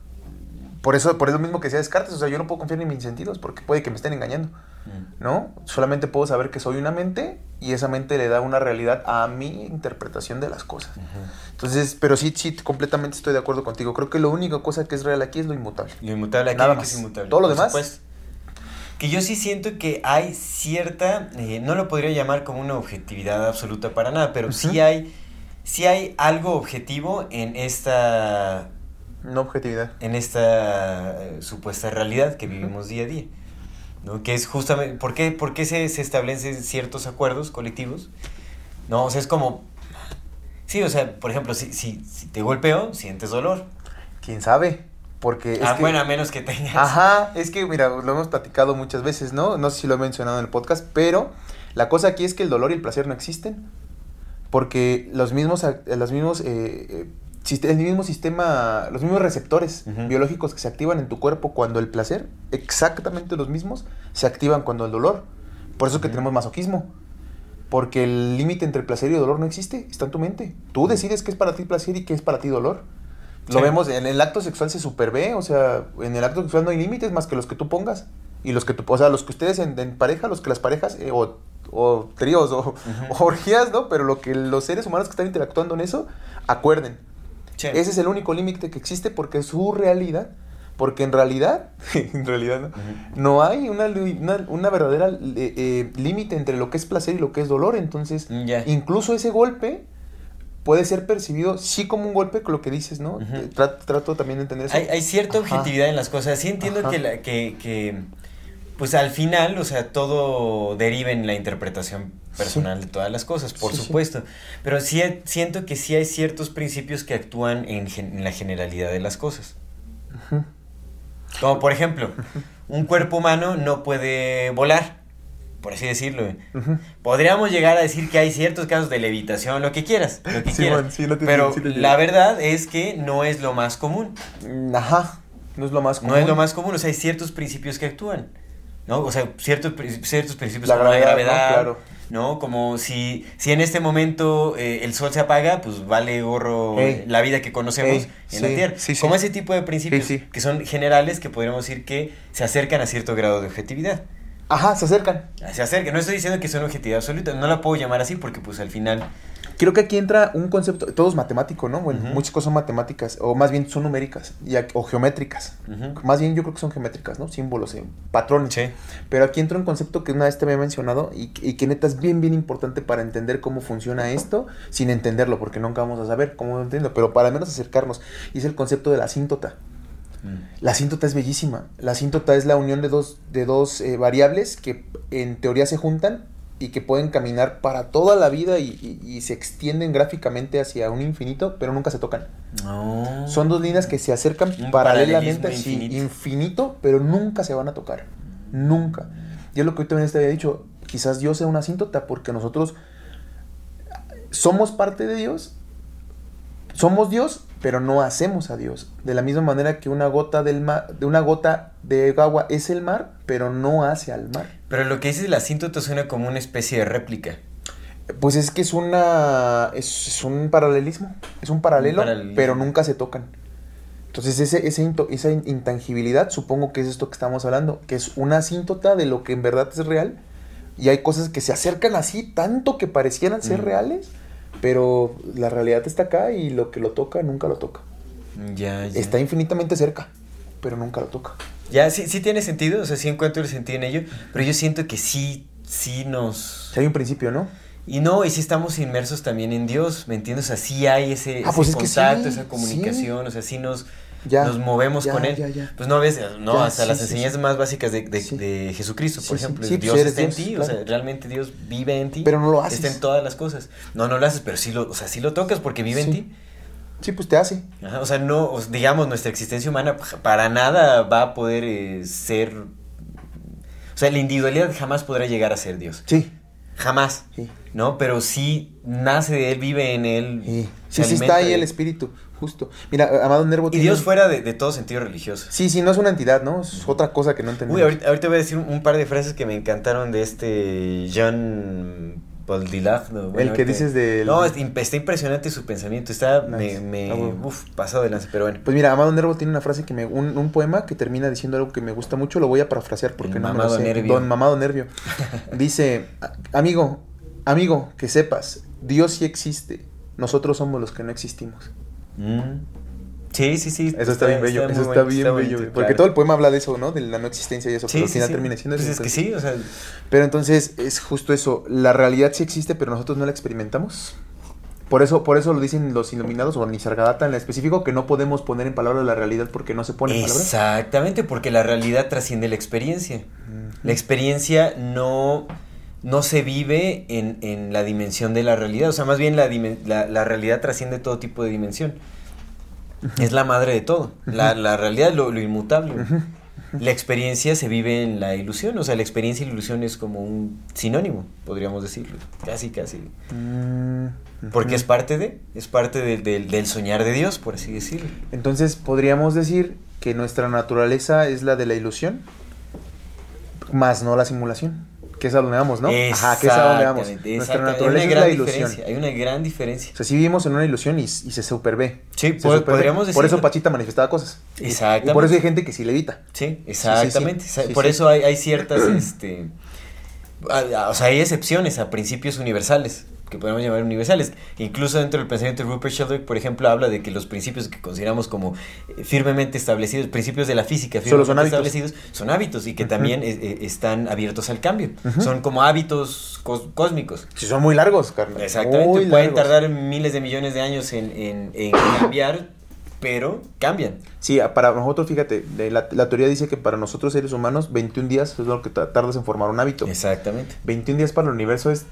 Por eso, por eso mismo que sea Descartes, o sea, yo no puedo confiar en mis sentidos porque puede que me estén engañando, Mm. ¿no? Solamente puedo saber que soy una mente y esa mente le da una realidad a mi interpretación de las cosas. Entonces, pero sí, sí, completamente estoy de acuerdo contigo. Creo que la única cosa que es real aquí es lo inmutable. Lo inmutable aquí Nada más. es inmutable. Todo lo demás. supuesto. Que yo sí siento que hay cierta, eh, no lo podría llamar como una objetividad absoluta para nada, pero sí hay, sí hay algo objetivo en esta, No objetividad. en esta eh, supuesta realidad que vivimos día a día. ¿no? Que es justamente, ¿por qué, por qué se, se establecen ciertos acuerdos colectivos? No, o sea, es como, sí, o sea, por ejemplo, si, si, si te golpeo, sientes dolor. ¿Quién sabe? Porque es ah, que- bueno, a menos que tengas... Ajá, es que mira, lo hemos platicado muchas veces, ¿no? No sé si lo he mencionado en el podcast, pero la cosa aquí es que el dolor y el placer no existen. Porque los mismos, los mismos, eh, eh, el mismo sistema, los mismos receptores biológicos que se activan en tu cuerpo cuando el placer, exactamente los mismos, se activan cuando el dolor. Por eso que Ujú. tenemos masoquismo. Porque el límite entre el placer y el dolor no existe, está en tu mente. Tú decides qué es para ti placer y qué es para ti dolor. Lo Sí. vemos en el acto sexual se supervé, o sea, en el acto sexual no hay límites más que los que tú pongas. Y los que tú, o sea, los que ustedes en, en pareja, los que las parejas, eh, o, o tríos, o, o orgías, ¿no? Pero lo que los seres humanos que están interactuando en eso, acuerden. Sí. Ese es el único límite que existe porque es su realidad. Porque en realidad, en realidad, ¿no? No hay una, una, una verdadera eh, eh, límite entre lo que es placer y lo que es dolor. Entonces, Mm, incluso ese golpe puede ser percibido sí como un golpe, con lo que dices, ¿no? Trato también de entender eso. Hay, hay cierta Ajá. objetividad en las cosas. Sí entiendo Ajá. que, la, que, que, pues al final, o sea, todo deriva en la interpretación personal de todas las cosas, por Sí, sí. supuesto. Pero sí siento que sí hay ciertos principios que actúan en, la generalidad de las cosas. Como por ejemplo, un cuerpo humano no puede volar, por así decirlo. Podríamos llegar a decir que hay ciertos casos de levitación, lo que quieras, lo que quieras. man, pero la verdad es que no es lo más común. Mm, Ajá. No es lo más No es lo más común, o sea, hay ciertos principios que actúan, ¿no? O sea, ciertos, ciertos principios La como la gravedad, ¿no? gravedad, Claro. ¿no? Como si, si en este momento eh, el sol se apaga, pues vale gorro Ey. la vida que conocemos Ey, en la Tierra. sí, sí. Como ese tipo de principios que son generales que podríamos decir que se acercan a cierto grado de objetividad. Ajá, se acercan. Se acercan, no estoy diciendo que son objetividad absoluta, no la puedo llamar así porque pues al final... Creo que aquí entra un concepto, todo es matemático, ¿no? Bueno, muchas cosas son matemáticas, o más bien son numéricas, y o geométricas. Más bien yo creo que son geométricas, ¿no? Símbolos, eh, patrones. Sí. Pero aquí entra un concepto que una vez te había mencionado y, y que neta es bien, bien importante para entender cómo funciona esto, sin entenderlo, porque nunca vamos a saber cómo entenderlo, pero para al menos acercarnos. Y es el concepto de la asíntota. La asíntota es bellísima. La asíntota es la unión de dos, de dos eh, variables que en teoría se juntan y que pueden caminar para toda la vida y, y- y se extienden gráficamente hacia un infinito, pero nunca se tocan. No. Son dos líneas que se acercan Un paralelamente, sí, infinito. infinito, pero nunca se van a tocar. Nunca. Y es lo que hoy también te había dicho. Quizás Dios sea una asíntota porque nosotros somos parte de Dios. Somos Dios, pero no hacemos a Dios. De la misma manera que una gota del mar, de una gota de agua es el mar, pero no hace al mar. Pero lo que dices la asíntota suena como una especie de réplica. Pues es que es una es, es un paralelismo, es un paralelo, Un paralelismo. pero nunca se tocan. Entonces ese, ese into- esa in- intangibilidad supongo que es esto que estamos hablando, que es una asíntota de lo que en verdad es real y hay cosas que se acercan así tanto que parecieran ser Mm. reales, pero la realidad está acá y lo que lo toca nunca lo toca. Ya, ya. Está infinitamente cerca, pero nunca lo toca. Ya, sí, sí tiene sentido, o sea, sí encuentro el sentido en ello, pero yo siento que sí, sí nos... Si hay un principio, ¿no? Y no, y sí estamos inmersos también en Dios, ¿me entiendes? O sea, sí hay ese, Ah, ese pues es que sí, contacto, esa sí. comunicación, o sea, sí nos, Ya, nos movemos ya, con Él. ya. Pues no ves, no, Ya, hasta sí, las enseñanzas sí. más básicas de, de- de Jesucristo, por ejemplo, pues Dios eres está en ti, o sea, realmente Dios vive en ti. Pero no lo haces. Está en todas las cosas. No, no lo haces, pero sí lo, o sea, sí lo tocas porque vive en ti. Sí, pues te hace. Ajá, o sea, no, digamos, nuestra existencia humana pa- para nada va a poder eh, ser... O sea, la individualidad jamás podrá llegar a ser Dios. Sí. Jamás. Sí. ¿No? Pero sí nace de Él, vive en Él. Sí, sí, sí está ahí el espíritu, justo. Mira, Amado Nervo Y Dios fuera de, de todo sentido religioso. Sí, sí, no es una entidad, ¿no? Es otra cosa que no entendemos. Uy, ahorita, ahorita voy a decir un, un par de frases que me encantaron de este John. Bueno, El que ahorita- dices del- No, está impresionante su pensamiento. Está, Nice. me, me Ah, bueno. uf, pasado de lance, pero bueno. Pues mira, Amado Nervo tiene una frase que me. Un, un poema que termina diciendo algo que me gusta mucho. Lo voy a parafrasear porque El no me lo mamado sé. nervio. Don Mamado Nervio. Dice: "A- Amigo, amigo, que sepas, Dios sí existe. Nosotros somos los que no existimos. Mm. Sí, sí, sí. Eso está, bien bello. eso está bien está bello. bonito. Porque claro. todo el poema habla de eso, ¿no? De la no existencia y eso. Sí, pero al sí, final sí. termina siendo Pues eso. es que sí, o sea, Pero entonces es justo eso. La realidad sí existe, pero nosotros no la experimentamos. Por eso, por eso lo dicen los iluminados o Nisargadatta en específico que no podemos poner en palabras la realidad porque no se pone en palabras. Exactamente, porque la realidad trasciende la experiencia. La experiencia no, no se vive en, en la dimensión de la realidad. O sea, más bien la, la, la realidad trasciende todo tipo de dimensión. Es la madre de todo. La, la realidad es lo, lo inmutable. La experiencia se vive en la ilusión. O sea, la experiencia y la ilusión es como un sinónimo, podríamos decirlo. Casi, casi. Mm, Porque es parte de, es parte del soñar de Dios, por así decirlo. Entonces podríamos decir que nuestra naturaleza es la de la ilusión, más no la simulación. Que es a donde vamos, ¿no? Ajá, que es a donde vamos. Nuestra naturaleza hay es una la gran ilusión. diferencia. Hay una gran diferencia. O sea, sí vivimos en una ilusión y, y se supervé. Sí, Se podríamos Por eso. Pachita manifestaba cosas. Exactamente. Y por eso hay gente que sí levita. Sí, exactamente. sí, Sa- sí, Por eso hay, hay ciertas, este, o sea, hay excepciones a principios universales, que podemos llamar universales. Incluso dentro del pensamiento de Rupert Sheldrake, por ejemplo, habla de que los principios que consideramos como eh, firmemente establecidos, principios de la física firmemente son establecidos, son hábitos y que también eh, eh, están abiertos al cambio. Son como hábitos cos- cósmicos. Si son muy largos, carnal. Exactamente, Muy pueden largos. tardar miles de millones de años en, en- en cambiar, pero cambian. Sí, para nosotros, fíjate, la, la teoría dice que para nosotros seres humanos 21 días es lo que ta- tardas en formar un hábito. Exactamente. 21 días para el universo es...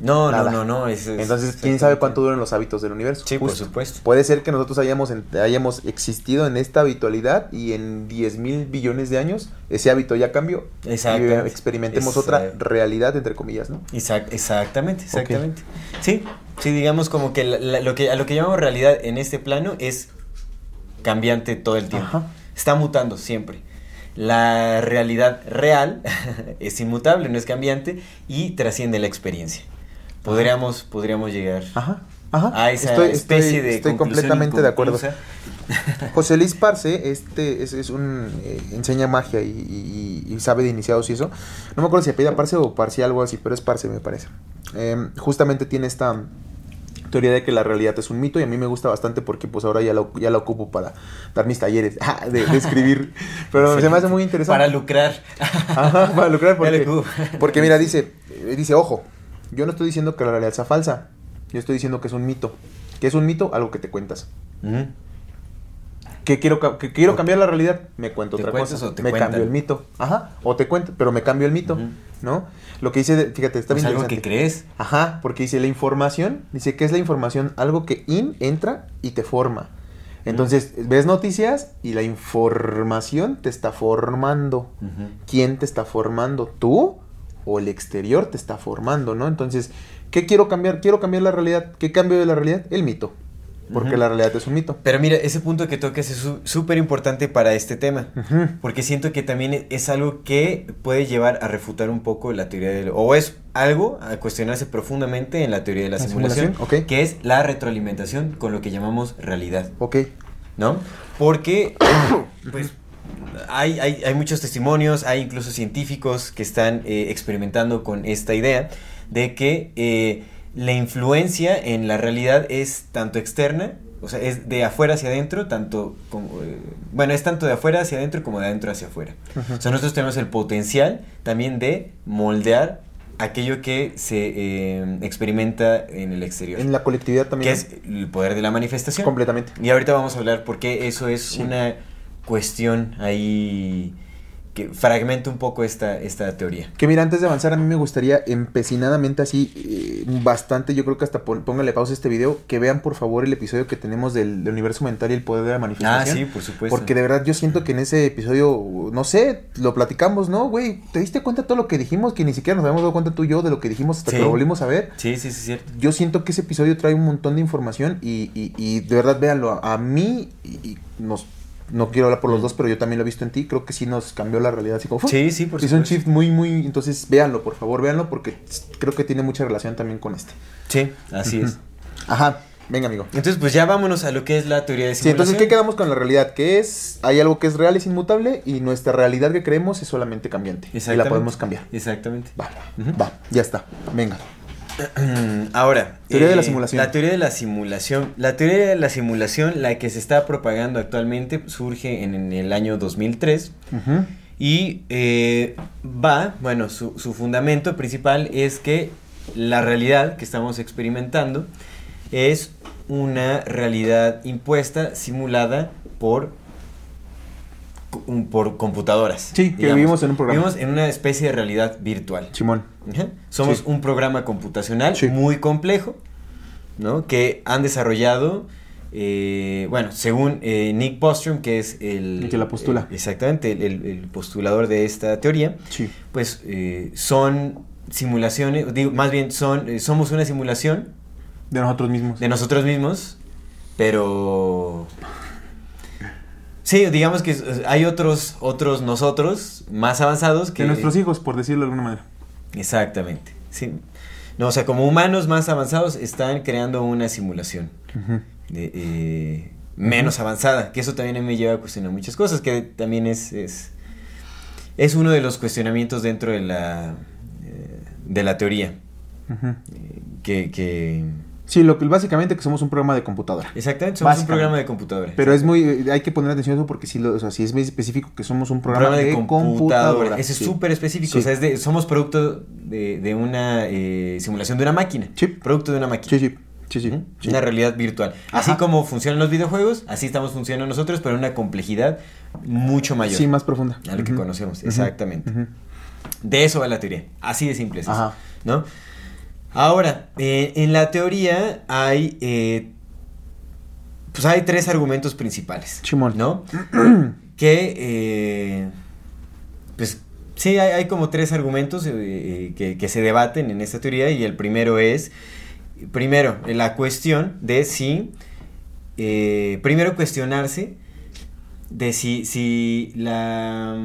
No, Nada. no, no, no. es- es- Entonces, ¿quién sabe cuánto duran los hábitos del universo? Sí, por supuesto. Puede ser que nosotros hayamos, en- hayamos existido en esta habitualidad y en 10 mil billones de años ese hábito ya cambió. Exactamente. Y experimentemos Exacto. otra realidad, entre comillas, ¿no? Exact- exactamente, exactamente. Sí, sí, digamos como que, la- la- lo que a lo que llamamos realidad en este plano es cambiante todo el tiempo. Ajá. Está mutando siempre. La realidad real es inmutable, no es cambiante y trasciende la experiencia. Podríamos, podríamos llegar Ajá. Ajá. a esa estoy, especie estoy- de estoy completamente de acuerdo. José Luis Parce, este es, es un eh, enseña magia y, y- y sabe de iniciados y eso. No me acuerdo si apellida Parce o Parce algo así, pero es Parce me parece. Eh, justamente tiene esta teoría de que la realidad es un mito y a mí me gusta bastante porque pues ahora ya lo, ya la ocupo para dar mis talleres ah, de, de escribir. Pero se me hace muy interesante. Para lucrar. Ajá, para lucrar porque, porque mira, dice, dice, ojo, yo no estoy diciendo que la realidad sea falsa, yo estoy diciendo que es un mito. ¿Qué es un mito? Algo que te cuentas. Ujú. que quiero, que quiero cambiar la realidad, me cuento ¿Te otra cosa. o te me cuentan? cambio el mito. Ajá, o te cuento, pero me cambio el mito. ¿no? Lo que dice, fíjate, está Es bien algo que crees. Ajá, porque dice la información, dice que es la información, algo que in entra y te forma. Entonces, ves noticias y la información te está formando. ¿Quién te está formando? ¿Tú o el exterior te está formando, no? Entonces, ¿qué quiero cambiar? Quiero cambiar la realidad. ¿Qué cambio de la realidad? El mito. Porque la realidad es un mito. Pero mira, ese punto que tocas es súper importante para este tema. Porque siento que también es algo que puede llevar a refutar un poco la teoría del... O es algo a cuestionarse profundamente en la teoría de la, La simulación, simulación, ok. que es la retroalimentación con lo que llamamos realidad, Ok. ¿no? Porque, pues, hay, hay, hay muchos testimonios, hay incluso científicos que están eh, experimentando con esta idea de que eh, la influencia en la realidad es tanto externa, o sea, es de afuera hacia adentro, tanto como, eh, bueno, es tanto de afuera hacia adentro como de adentro hacia afuera. Ujú. O sea, nosotros tenemos el potencial también de moldear aquello que se eh, experimenta en el exterior, En la colectividad que también. es el poder de la manifestación. Completamente. Y ahorita vamos a hablar por qué eso es Sí. una cuestión ahí que fragmenta un poco esta, esta teoría. Que mira, antes de avanzar, a mí me gustaría empecinadamente así, eh, bastante, yo creo que hasta póngale pausa a este video, que vean por favor el episodio que tenemos del, del universo mental y el poder de la Ah, manifestación. sí, por supuesto. Porque de verdad yo siento que en ese episodio, no sé, lo platicamos, ¿no, güey? ¿Te diste cuenta de todo lo que dijimos? Que ni siquiera nos habíamos dado cuenta tú y yo de lo que dijimos hasta Sí. que lo volvimos a ver. Sí, sí, sí, cierto. Yo siento que ese episodio trae un montón de información y, y- y de verdad véanlo. A, a mí, y nos, no quiero hablar por los dos, pero yo también lo he visto en ti. Creo que sí nos cambió la realidad. Así como. Sí, sí, por Hizo un shift muy, muy. Entonces, véanlo, por favor, véanlo, porque creo que tiene mucha relación también con este. Sí, así es. Ajá, venga, amigo. Entonces, pues ya vámonos a lo que es la teoría de Sí, simulación. entonces, ¿qué quedamos con la realidad? Que es, hay algo que es real, es inmutable, y nuestra realidad que creemos es solamente cambiante. Y la Exactamente. podemos cambiar. Exactamente. Va, va, ya está. Venga. Ahora, eh, Teoría de la simulación. La teoría de la simulación. La teoría de la simulación, la que se está propagando actualmente, surge en, en el año 2003 Ujú. y eh, va, bueno, su, su fundamento principal es que la realidad que estamos experimentando es una realidad impuesta, simulada por, por computadoras. Sí, que vivimos en un programa. Vivimos en una especie de realidad virtual. Simón. Somos Sí. un programa computacional Sí. muy complejo, ¿no? Que han desarrollado, eh, bueno, según eh, Nick Bostrom, que es el... El que la postula. exactamente, el, el- el postulador de esta teoría, Sí. pues eh, son simulaciones, digo, más bien son, somos una simulación De nosotros mismos. de nosotros mismos, pero... Sí, digamos que hay otros, otros nosotros más avanzados que... De nuestros hijos, por decirlo de alguna manera. Exactamente, sí. No, o sea, como humanos más avanzados están creando una simulación de, eh, menos avanzada, que eso también me lleva a cuestionar muchas cosas, que también es, es, es uno de los cuestionamientos dentro de la, eh, de la teoría, eh, que, que... Sí, lo que básicamente que somos un programa de computadora. Exactamente, somos un programa de computadora. Pero es muy, hay que poner atención a eso porque sí, lo, o sea, sí es muy específico que somos un programa, de, computadora. Ese es Sí. súper específico. Sí. O sea, es de, somos producto de, de una eh, simulación de una máquina. Sí. Producto de una máquina. Sí, sí, sí, sí. Ujú. sí. Una realidad virtual. Así Ajá. como funcionan los videojuegos, así estamos funcionando nosotros, pero en una complejidad mucho mayor Sí, más profunda. a lo que conocemos. Exactamente. De eso va la teoría. Así de simple es eso, Ajá. ¿no? Ahora, eh, en la teoría hay. eh, pues hay tres argumentos principales. Chimón. ¿No? que. eh, pues. Sí, hay, hay como tres argumentos que, que se debaten en esta teoría. Y el primero es. Primero, la cuestión de si. primero, cuestionarse de si, si la.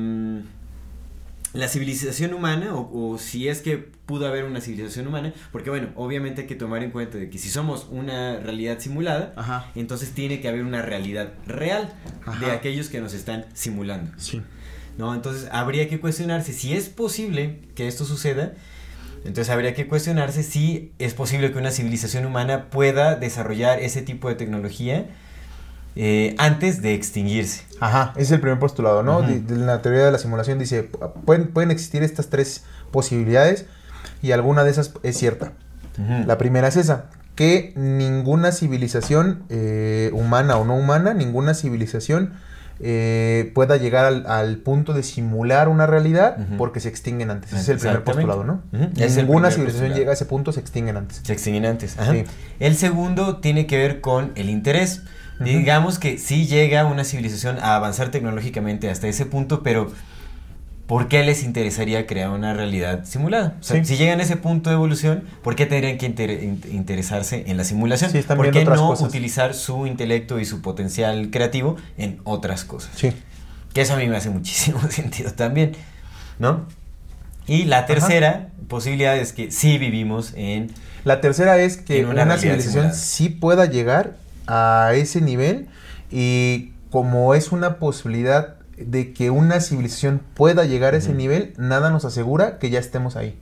La civilización humana, o, o si es que pudo haber una civilización humana, porque bueno, obviamente hay que tomar en cuenta de que si somos una realidad simulada, Ajá. entonces tiene que haber una realidad real de aquellos que nos están simulando. Sí. ¿no? Entonces habría que cuestionarse si es posible que esto suceda. Entonces habría que cuestionarse si es posible que una civilización humana pueda desarrollar ese tipo de tecnología eh, antes de extinguirse. Ajá, ese es el primer postulado, ¿no? De, de la teoría de la simulación dice, pueden, pueden existir estas tres posibilidades y alguna de esas es cierta. La primera es esa, que ninguna civilización eh, humana o no humana, ninguna civilización eh, pueda llegar al, al punto de simular una realidad porque se extinguen antes. Ese es el primer postulado, ¿no? Es Ninguna civilización postulado. llega a ese punto, se extinguen antes. Se extinguen antes. ajá. Sí. El segundo tiene que ver con el interés. Digamos que sí llega una civilización a avanzar tecnológicamente hasta ese punto, pero ¿por qué les interesaría crear una realidad simulada? O sea, Sí. si llegan a ese punto de evolución, ¿por qué tendrían que inter- in- interesarse en la simulación? Sí, ¿Por qué no cosas. utilizar su intelecto y su potencial creativo en otras cosas? Sí. Que eso a mí me hace muchísimo sentido también, ¿no? Y la tercera posibilidad es que sí vivimos en La tercera es que En una una, civilización simulada. sí pueda llegar a ese nivel y como es una posibilidad de que una civilización pueda llegar a ese nivel, nada nos asegura que ya estemos ahí.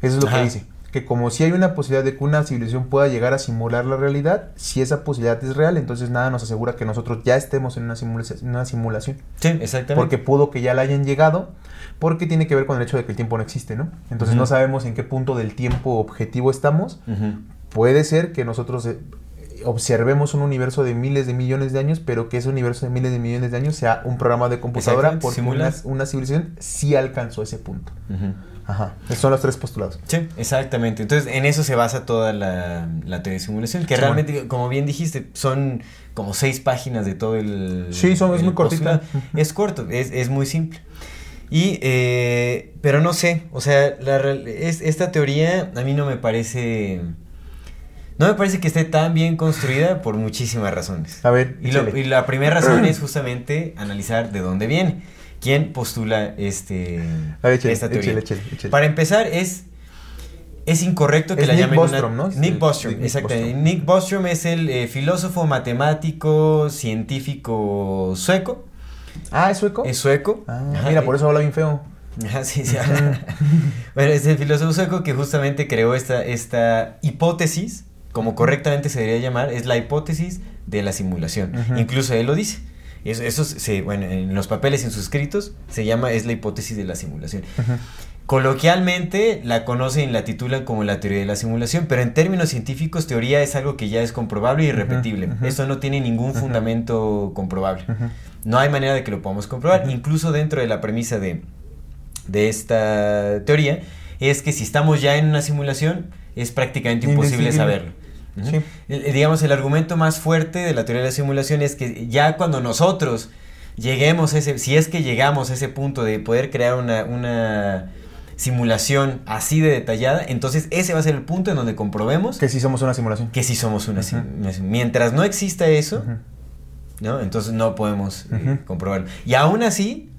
Eso es lo Ajá. que dice. Que como si hay una posibilidad de que una civilización pueda llegar a simular la realidad, si esa posibilidad es real, entonces nada nos asegura que nosotros ya estemos en una, simula- una simulación. Sí, exactamente. Porque pudo que ya la hayan llegado, porque tiene que ver con el hecho de que el tiempo no existe, ¿no? Entonces no sabemos en qué punto del tiempo objetivo estamos. Puede ser que nosotros eh, observemos un universo de miles de millones de años, pero que ese universo de miles de millones de años sea un programa de computadora porque una, una civilización sí alcanzó ese punto. Ajá. Esos son los tres postulados. Sí, exactamente. Entonces, en eso se basa toda la, la teoría de simulación, que Sí, realmente, como bien dijiste, son como seis páginas de todo el... Sí, son- es muy cortita. postulado. Es corto, es, es muy simple. Y, eh, pero no sé, o sea, la, es, esta teoría a mí no me parece... No me parece que esté tan bien construida por muchísimas razones. A ver, Y, lo- échale. y la primera razón es justamente analizar de dónde viene. ¿Quién postula este, A ver, échale, esta teoría? échale, échale, échale. Para empezar, es, es incorrecto que Es la Nick llamen Bostrom, una... ¿no? Nick Bostrom, Nick exactamente. Bostrom. Nick Bostrom es el eh, filósofo, matemático, científico sueco. Ah, ¿es sueco? Es sueco. Ah, Ajá, mira, eh, por eso habla bien feo. Sí, sí. bueno, es el filósofo sueco que justamente creó esta, esta hipótesis, como correctamente se debería llamar, es la hipótesis de la simulación. Incluso él lo dice. Eso, eso se, bueno, en los papeles, en sus escritos, se llama, es la hipótesis de la simulación. Coloquialmente la conocen y la titulan como la teoría de la simulación, pero en términos científicos teoría es algo que ya es comprobable y Ujú, repetible. ujú. Esto no tiene ningún fundamento comprobable. No hay manera de que lo podamos comprobar. Incluso dentro de la premisa de, de esta teoría es que si estamos ya en una simulación es prácticamente imposible saberlo. Sí. El- digamos, el argumento más fuerte de la teoría de la simulación es que ya cuando nosotros lleguemos a ese, si es que llegamos a ese punto de poder crear una, una simulación así de detallada, entonces ese va a ser el punto en donde comprobemos que, Que sí somos una simulación. sí somos una, sim- Ujú. una sim- Mientras no exista eso. ¿no? Entonces no podemos eh, comprobarlo. Y aún así,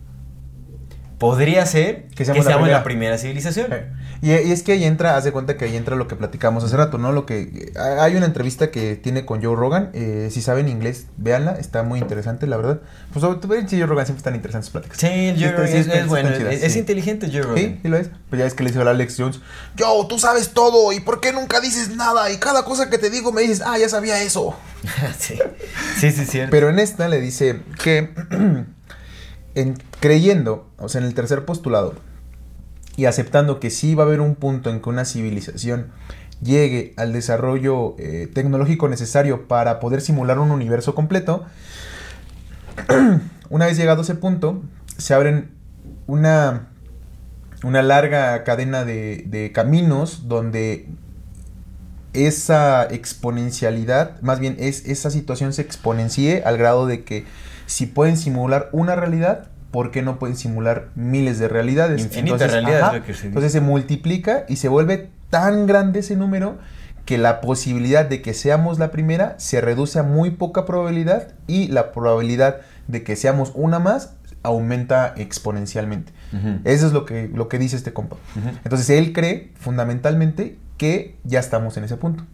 podría ser Que que seamos la la, primera. primera civilización. Eh, Y, y es que ahí entra, haz de cuenta que ahí entra lo que platicamos hace rato, ¿no? Lo que eh, hay una entrevista que tiene con Joe Rogan, eh, si saben inglés, véanla, está muy interesante, la verdad. Pues sobre sí, Joe Rogan siempre están interesantes pláticas. Sí, Joe Rogan sí, es, está- es bueno, chidas, es, es sí. inteligente Joe Rogan. Sí, sí lo es. Pues ya es que le dice a Alex Jones, Joe, tú sabes todo, ¿y por qué nunca dices nada? Y cada cosa que te digo me dices, ah, ya sabía eso. sí, sí, sí, cierto. Pero en esta le dice que en, creyendo, o sea, en el tercer postulado, y aceptando que sí va a haber un punto en que una civilización llegue al desarrollo eh, tecnológico necesario para poder simular un universo completo, una vez llegado a ese punto, se abren una, una larga cadena de, de caminos donde esa exponencialidad, más bien es esa situación se exponencie al grado de que si pueden simular una realidad, ¿por qué no pueden simular miles de realidades? Infinita realidad es lo que se dice. entonces se multiplica y se vuelve tan grande ese número que la posibilidad de que seamos la primera se reduce a muy poca probabilidad y la probabilidad de que seamos una más aumenta exponencialmente. Eso es lo que, lo que dice este compa. Entonces él cree fundamentalmente que ya estamos en ese punto.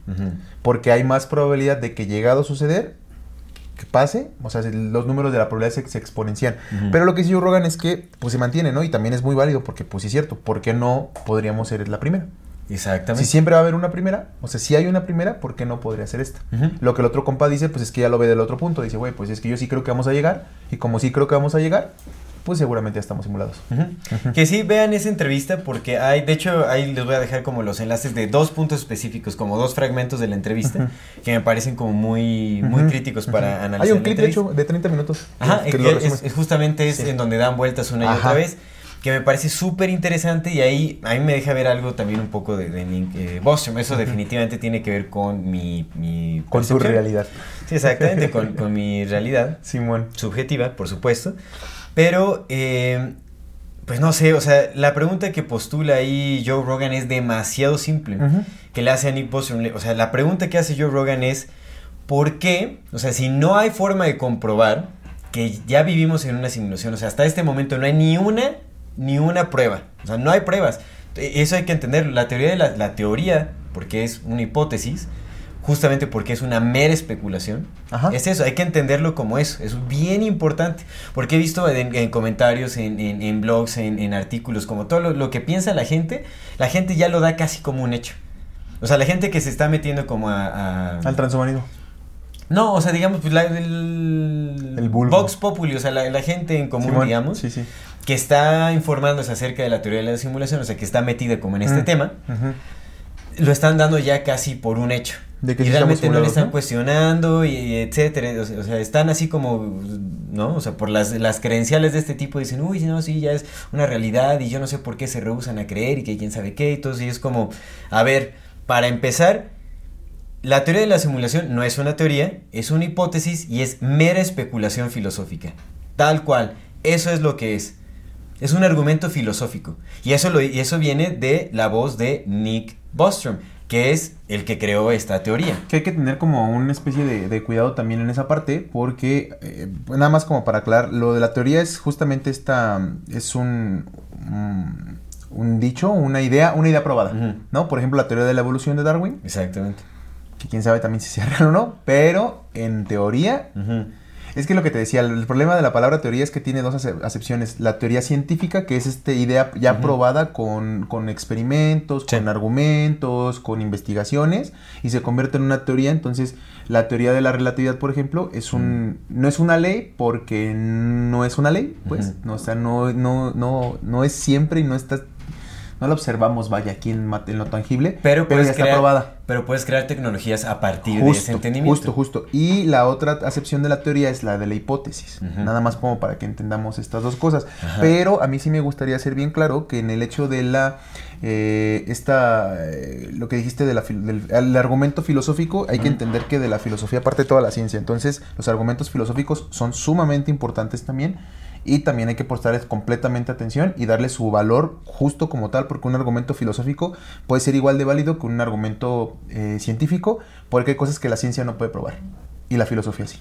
Porque hay más probabilidad de que llegado a suceder, que pase, o sea, los números de la probabilidad se, se exponencian. Pero lo que dice Joe Rogan es que pues se mantiene, ¿no? Y también es muy válido porque pues sí es cierto, ¿por qué no podríamos ser la primera? Exactamente. Si siempre va a haber una primera, o sea, si hay una primera, ¿por qué no podría ser esta? Lo que el otro compa dice, pues es que ya lo ve del otro punto. Dice, güey, pues es que yo sí creo que vamos a llegar. Y como sí creo que vamos a llegar, pues seguramente ya estamos simulados. Que sí vean esa entrevista porque hay, de hecho, ahí les voy a dejar como los enlaces de dos puntos específicos, como dos fragmentos de la entrevista, que me parecen como muy, muy críticos para analizar. Hay un clip, de hecho, de 30 minutos. Ajá, que que lo es, resume. es justamente es Sí. en donde dan vueltas una y Ajá. otra vez, que me parece súper interesante y ahí a mí me deja ver algo también un poco de, de mi eh, Bostrom. Eso definitivamente tiene que ver con mi... mi Con tu realidad. Sí, exactamente, con, con mi realidad Simón. subjetiva, por supuesto. Pero, eh, pues no sé, o sea, la pregunta que postula ahí Joe Rogan es demasiado simple. Que le hace a Nick Bostrom. O sea, la pregunta que hace Joe Rogan es, ¿por qué? O sea, si no hay forma de comprobar que ya vivimos en una simulación, o sea, hasta este momento no hay ni una, ni una prueba. O sea, no hay pruebas. E- Eso hay que entender. La teoría de la, la teoría, porque es una hipótesis, justamente porque es una mera especulación, Ajá. es eso, hay que entenderlo como eso, es bien importante, porque he visto en, en comentarios, en, en- en blogs, en, artículos, como todo lo, lo que piensa la gente, la gente ya lo da casi como un hecho. O sea, la gente que se está metiendo como a... a- Al transhumanismo. no, o sea, digamos, pues la, el, El. Vox Populi, o sea, la, la gente en común, Simón. digamos, Sí, sí. que está informándose acerca de la teoría de la simulación, o sea, que está metida como en este Mm. tema, Ujú. Lo están dando ya casi por un hecho. De que y realmente no le están ¿no? cuestionando y, y etcétera. O sea, o sea, están así como, ¿no? O sea, por las, las credenciales de este tipo dicen, uy, no, sí, ya es una realidad y yo no sé por qué se rehusan a creer y que quién sabe qué. Entonces, y es como, a ver, para empezar, la teoría de la simulación no es una teoría, es una hipótesis y es mera especulación filosófica. Tal cual. Eso es lo que es. Es un argumento filosófico. Y eso, lo, y eso viene de la voz de Nick Bostrom, que es el que creó esta teoría. Que hay que tener como una especie de, de cuidado también en esa parte, porque eh, nada más como para aclarar, lo de la teoría es justamente esta, es un, un, un dicho, una idea, una idea probada. ¿no? Por ejemplo, la teoría de la evolución de Darwin, Exactamente. que quién sabe también si sea real o no, pero en teoría Ujú. Es que lo que te decía, el problema de la palabra teoría es que tiene dos ace- acepciones. La teoría científica, que es esta idea ya probada con, con experimentos, Sí. con argumentos, con investigaciones, y se convierte en una teoría. Entonces, la teoría de la relatividad, por ejemplo, es un no es una ley porque no es una ley, pues. No, o sea, no, no, no, no es siempre y no está... No la observamos, vaya, aquí en, en lo tangible, Pero, ya puedes está probada. pero puedes crear tecnologías a partir de ese Justo, entendimiento. justo, justo. Y la otra acepción de la teoría es la de la hipótesis. Nada más como para que entendamos estas dos cosas. Ajá. Pero a mí sí me gustaría ser bien claro que en el hecho de la eh, esta eh, lo que dijiste de la del el argumento filosófico, hay que entender que de la filosofía parte toda la ciencia. Entonces, los argumentos filosóficos son sumamente importantes también. Y también hay que prestarles completamente atención y darle su valor justo como tal, porque un argumento filosófico puede ser igual de válido que un argumento eh, científico, porque hay cosas que la ciencia no puede probar. Y la filosofía sí.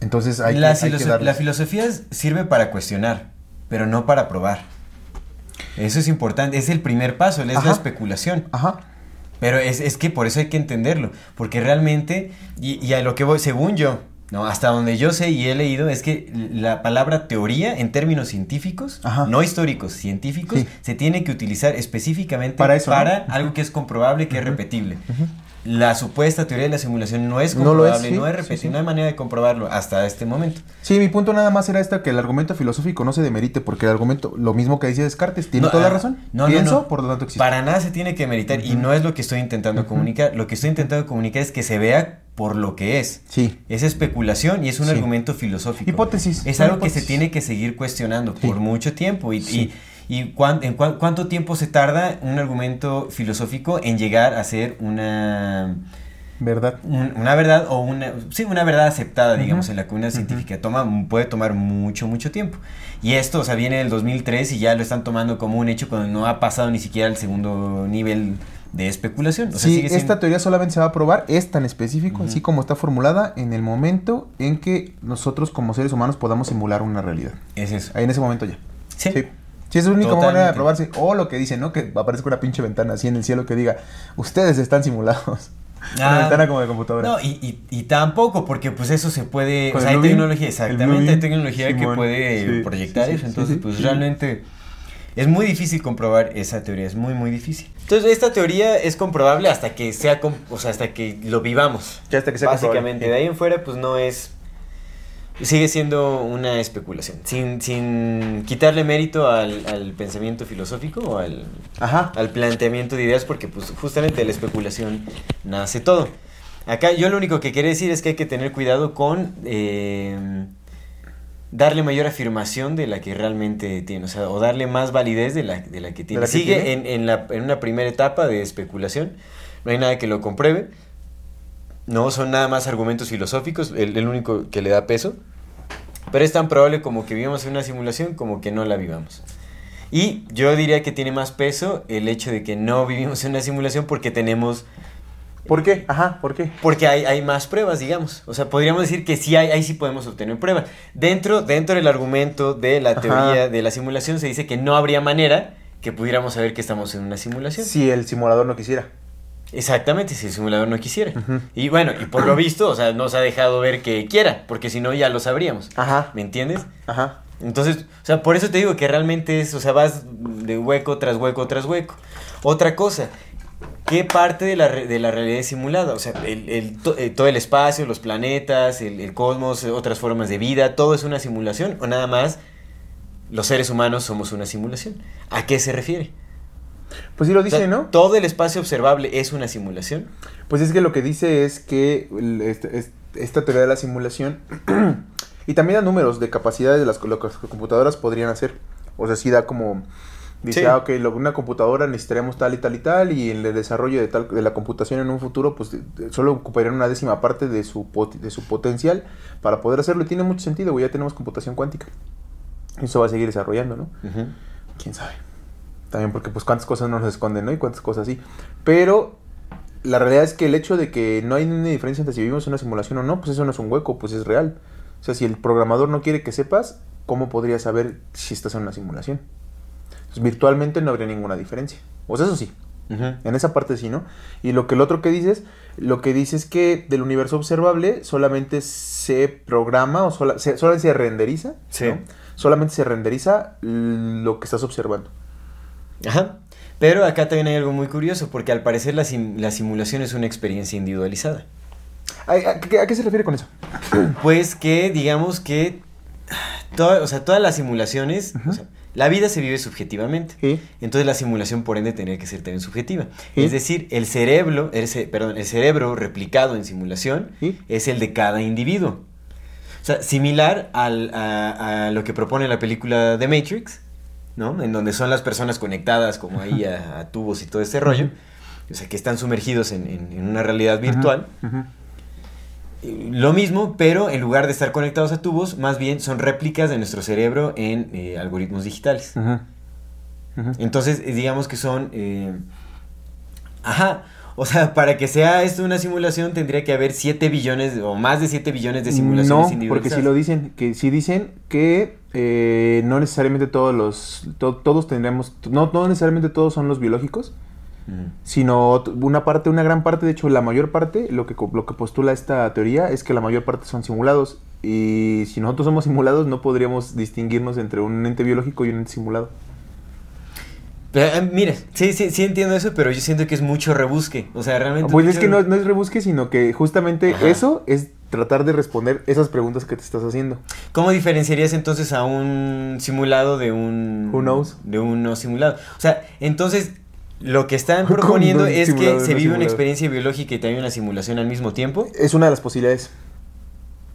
Entonces hay, la, que, hay que filoso- darles- la filosofía sirve para cuestionar, pero no para probar. Eso es importante, es el primer paso, es Ajá. la especulación. Ajá. Pero es, es que por eso hay que entenderlo, porque realmente, y, y a lo que voy, según yo, no, hasta donde yo sé y he leído, es que la palabra teoría en términos científicos, Ajá. no históricos, científicos, Sí. se tiene que utilizar específicamente Para eso, ¿no? algo que es comprobable, que es repetible. La supuesta teoría de la simulación no es No lo es, comprobable, no, sí, es sí, no hay manera de comprobarlo hasta este momento. Sí, mi punto nada más era esta, que el argumento filosófico no se demerite, porque el argumento, lo mismo que decía Descartes, tiene No, toda la ah, razón. no, no, Pienso, no. por lo tanto existe. Para nada se tiene que meditar y no es lo que estoy intentando comunicar. Lo que estoy intentando comunicar es que se vea por lo que es. Sí. Es especulación y es un argumento filosófico. Hipótesis. Es algo que se tiene que seguir cuestionando por mucho tiempo. ¿Y, Sí. y, y cuán- en cuán- cuánto tiempo se tarda un argumento filosófico en llegar a ser una, ¿Verdad? un- una verdad o una, sí, una verdad aceptada, digamos, en la comunidad científica? Toma, puede tomar mucho, mucho tiempo. Y esto, o sea, viene del 2003 y ya lo están tomando como un hecho cuando no ha pasado ni siquiera el segundo nivel de especulación. O sea, sí, sigue siendo- esta teoría solamente se va a probar, es tan específico, así como está formulada, en el momento en que nosotros como seres humanos podamos simular una realidad. Es eso. Ahí en ese momento ya. Sí. Sí. Sí, es la única manera de Totalmente. probarse. O lo que dicen, ¿no? Que aparezca una pinche ventana así en el cielo que diga, ustedes están simulados. Una Ah, ventana como de computadora. No, y, y, y tampoco, porque pues eso se puede... Con O sea, hay tecnología, exactamente, hay tecnología que puede sí, proyectar sí, sí, eso. sí, Entonces, sí, pues sí. realmente es muy difícil comprobar esa teoría, es muy, muy difícil. Entonces, esta teoría es comprobable hasta que sea, o sea, hasta que lo vivamos. Ya hasta que sea Básicamente, comprobable. de ahí en fuera, pues no es... sigue siendo una especulación, sin, sin quitarle mérito al, al pensamiento filosófico o al, Ajá. al planteamiento de ideas, porque pues justamente de la especulación nace todo. Acá yo lo único que quiero decir es que hay que tener cuidado con eh, darle mayor afirmación de la que realmente tiene, o sea, o darle más validez de la, de la que tiene. la que Sigue tiene? En, en, la, en una primera etapa de especulación, no hay nada que lo compruebe, no son nada más argumentos filosóficos, el, el único que le da peso, pero es tan probable como que vivamos en una simulación como que no la vivamos. Y yo diría que tiene más peso el hecho de que no vivimos en una simulación porque tenemos ¿Por qué? Ajá, ¿por qué? porque hay, hay más pruebas, digamos. O sea, podríamos decir que sí hay, ahí sí podemos obtener pruebas. Dentro, dentro del argumento de la Ajá. teoría de la simulación se dice que no habría manera que pudiéramos saber que estamos en una simulación. Si el simulador no quisiera. Exactamente, si el simulador no quisiera. Y bueno, y por lo visto, o sea, nos ha dejado ver que quiera, porque si no ya lo sabríamos. Ajá. ¿Me entiendes? Ajá. Entonces, o sea, por eso te digo que realmente es, o sea, vas de hueco tras hueco tras hueco. Otra cosa, ¿qué parte de la, re- de la realidad es simulada? O sea, el, el- to- eh, todo el espacio, los planetas, el, el cosmos, otras formas de vida, ¿todo es una simulación? ¿O nada más los seres humanos somos una simulación? ¿A qué se refiere? Pues sí lo O sea, dice, ¿no? ¿Todo el espacio observable es una simulación? Pues es que lo que dice es que este- es- esta teoría de la simulación y también da números de capacidades de las, co- lo que las computadoras podrían hacer. O sea, sí da como dice, Sí. ah, ok, lo- una computadora necesitaríamos tal y tal y tal y en el desarrollo de tal de la computación en un futuro pues de- de- solo ocuparían una décima parte de su pot- de su potencial para poder hacerlo y tiene mucho sentido, güey, ya tenemos computación cuántica. Y Eso va a seguir desarrollando, ¿no? Quién sabe. También porque pues cuántas cosas no nos esconden, ¿no? Y cuántas cosas sí. Pero la realidad es que el hecho de que no hay ninguna diferencia entre si vivimos en una simulación o no, pues eso no es un hueco, pues es real. O sea, si el programador no quiere que sepas, ¿cómo podría saber si estás en una simulación? Pues, virtualmente no habría ninguna diferencia. O sea, eso sí, en esa parte sí, ¿no? Y lo que el otro que dices, lo que dice es que del universo observable solamente se programa o sola- se, solamente se renderiza, Sí. ¿no? Solamente se renderiza lo que estás observando. Ajá. Pero acá también hay algo muy curioso, porque al parecer la, sim- la simulación es una experiencia individualizada. ¿A, a qué- a qué se refiere con eso? Pues que digamos que toda- o sea, todas las simulaciones, o sea, la vida se vive subjetivamente. Sí. Entonces la simulación por ende tendría que ser también subjetiva. Sí. Es decir, el cerebro, el ce- perdón, el cerebro replicado en simulación Sí. es el de cada individuo. O sea, similar al- a, a lo que propone la película The Matrix, ¿no? En donde son las personas conectadas como ahí a, a tubos y todo este rollo. O sea, que están sumergidos en, en- en una realidad virtual. Lo mismo, pero en lugar de estar conectados a tubos, más bien son réplicas de nuestro cerebro en eh, algoritmos digitales. Entonces, eh, digamos que son... eh, ajá. O sea, para que sea esto una simulación tendría que haber 7 billones o más de 7 billones de simulaciones No, porque sí lo dicen, que sí dicen que eh, no necesariamente todos los, to- todos tendremos, no, no necesariamente todos son los biológicos, sino una parte, una gran parte, de hecho la mayor parte, lo que, lo que postula esta teoría es que la mayor parte son simulados. Y si nosotros somos simulados no podríamos distinguirnos entre un ente biológico y un ente simulado. Pero, eh, mire, sí, sí, sí entiendo eso, pero yo siento que es mucho rebusque. O sea, realmente... Pues es que no, no es rebusque, sino que justamente Ajá. eso es tratar de responder esas preguntas que te estás haciendo. ¿Cómo diferenciarías entonces a un simulado de un... Who knows? De un no simulado? O sea, entonces, lo que están ¿Cómo proponiendo es que se vive una experiencia biológica y también una simulación al mismo tiempo. Es una de las posibilidades.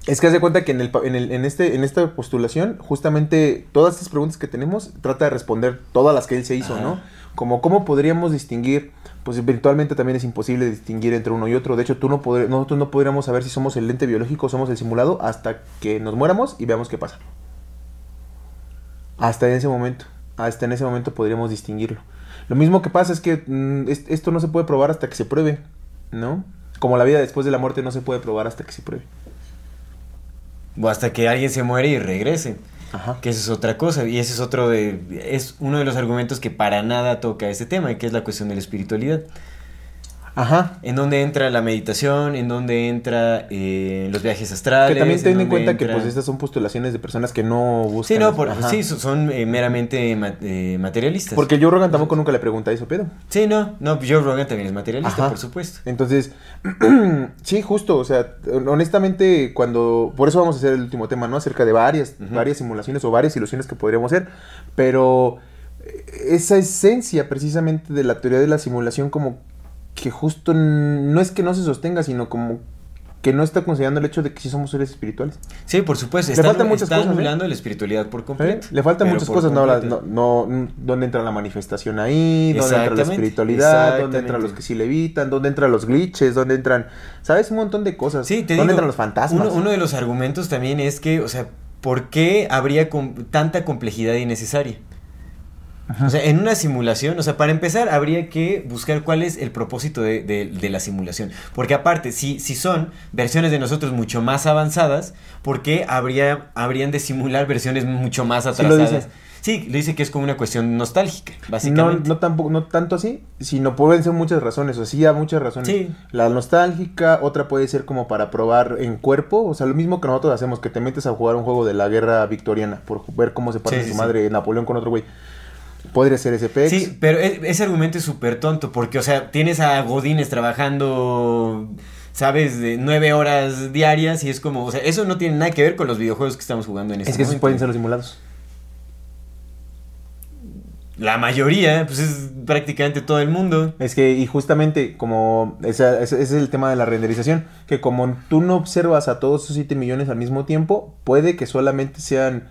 Es que haz de cuenta que en, el, pa- en, el- en este, en esta postulación, justamente todas estas preguntas que tenemos, trata de responder todas las que él se hizo, Ajá. ¿no? Como cómo podríamos distinguir, pues virtualmente también es imposible distinguir entre uno y otro. De hecho, tú no podr- nosotros no podríamos saber si somos el lente biológico o somos el simulado hasta que nos muéramos y veamos qué pasa. Hasta en ese momento. Hasta en ese momento podríamos distinguirlo. Lo mismo que pasa es que mm, es- esto no se puede probar hasta que se pruebe, ¿no? Como la vida después de la muerte no se puede probar hasta que se pruebe. O hasta que alguien se muere y regrese. Ajá. Que eso es otra cosa. Y ese es otro de. Es uno de los argumentos que para nada toca este tema, que es la cuestión de la espiritualidad. Ajá. En donde entra la meditación, en donde entra eh, los viajes astrales. Que también ten en cuenta que pues estas son postulaciones de personas que no buscan. Sí, no, por- sí, son- eh, meramente ma- eh, materialistas. Porque Joe Rogan tampoco nunca le pregunta eso, pero. Sí, no, no, Joe Rogan también es materialista, Ajá. por supuesto. Entonces, sí, justo, o sea, honestamente, cuando, por eso vamos a hacer el último tema, ¿no? Acerca de varias, varias simulaciones o varias ilusiones que podríamos hacer, pero esa esencia precisamente de la teoría de la simulación como que justo no es que no se sostenga, sino como que no está considerando el hecho de que sí somos seres espirituales. Sí, por supuesto. Le Está, faltan muchas cosas, ¿eh? anulando la espiritualidad por ¿eh? completo. Le faltan muchas cosas, ¿no? La- no, no, ¿Dónde entra la manifestación ahí? ¿Dónde entra la espiritualidad? ¿Dónde entran los que sí levitan? ¿Dónde entran los glitches? ¿Dónde entran, sabes? Un montón de cosas. Sí, te ¿Dónde digo, entran los fantasmas? Uno, uno de los argumentos también es que, o sea, ¿por qué habría com- tanta complejidad innecesaria? O sea, en una simulación, o sea, para empezar, habría que buscar cuál es el propósito de, de- de la simulación. Porque aparte, si, si son versiones de nosotros mucho más avanzadas, ¿por qué habría, habrían de simular versiones mucho más Sí lo atrasadas? dice. Sí, lo dice que es como una cuestión nostálgica, No, básicamente. no, tampoco, no tanto así, sino pueden ser muchas razones, o sí, hay muchas razones. Sí. La nostálgica, otra puede ser como para probar en cuerpo, o sea, lo mismo que nosotros hacemos, que te metes a jugar un juego de la guerra victoriana, por ver cómo se parte Sí, su sí, madre Napoleón con otro güey. Podría ser ese pex. Sí, pero e- ese argumento es súper tonto, porque, o sea, tienes a Godines trabajando, ¿sabes?, de nueve horas diarias y es como, o sea, eso no tiene nada que ver con los videojuegos que estamos jugando en este es que esos pueden ser los simulados. La mayoría, pues es prácticamente todo el mundo. Es que, y justamente, como ese, ese es el tema de la renderización, que como tú no observas a todos esos 7 millones al mismo tiempo, puede que solamente sean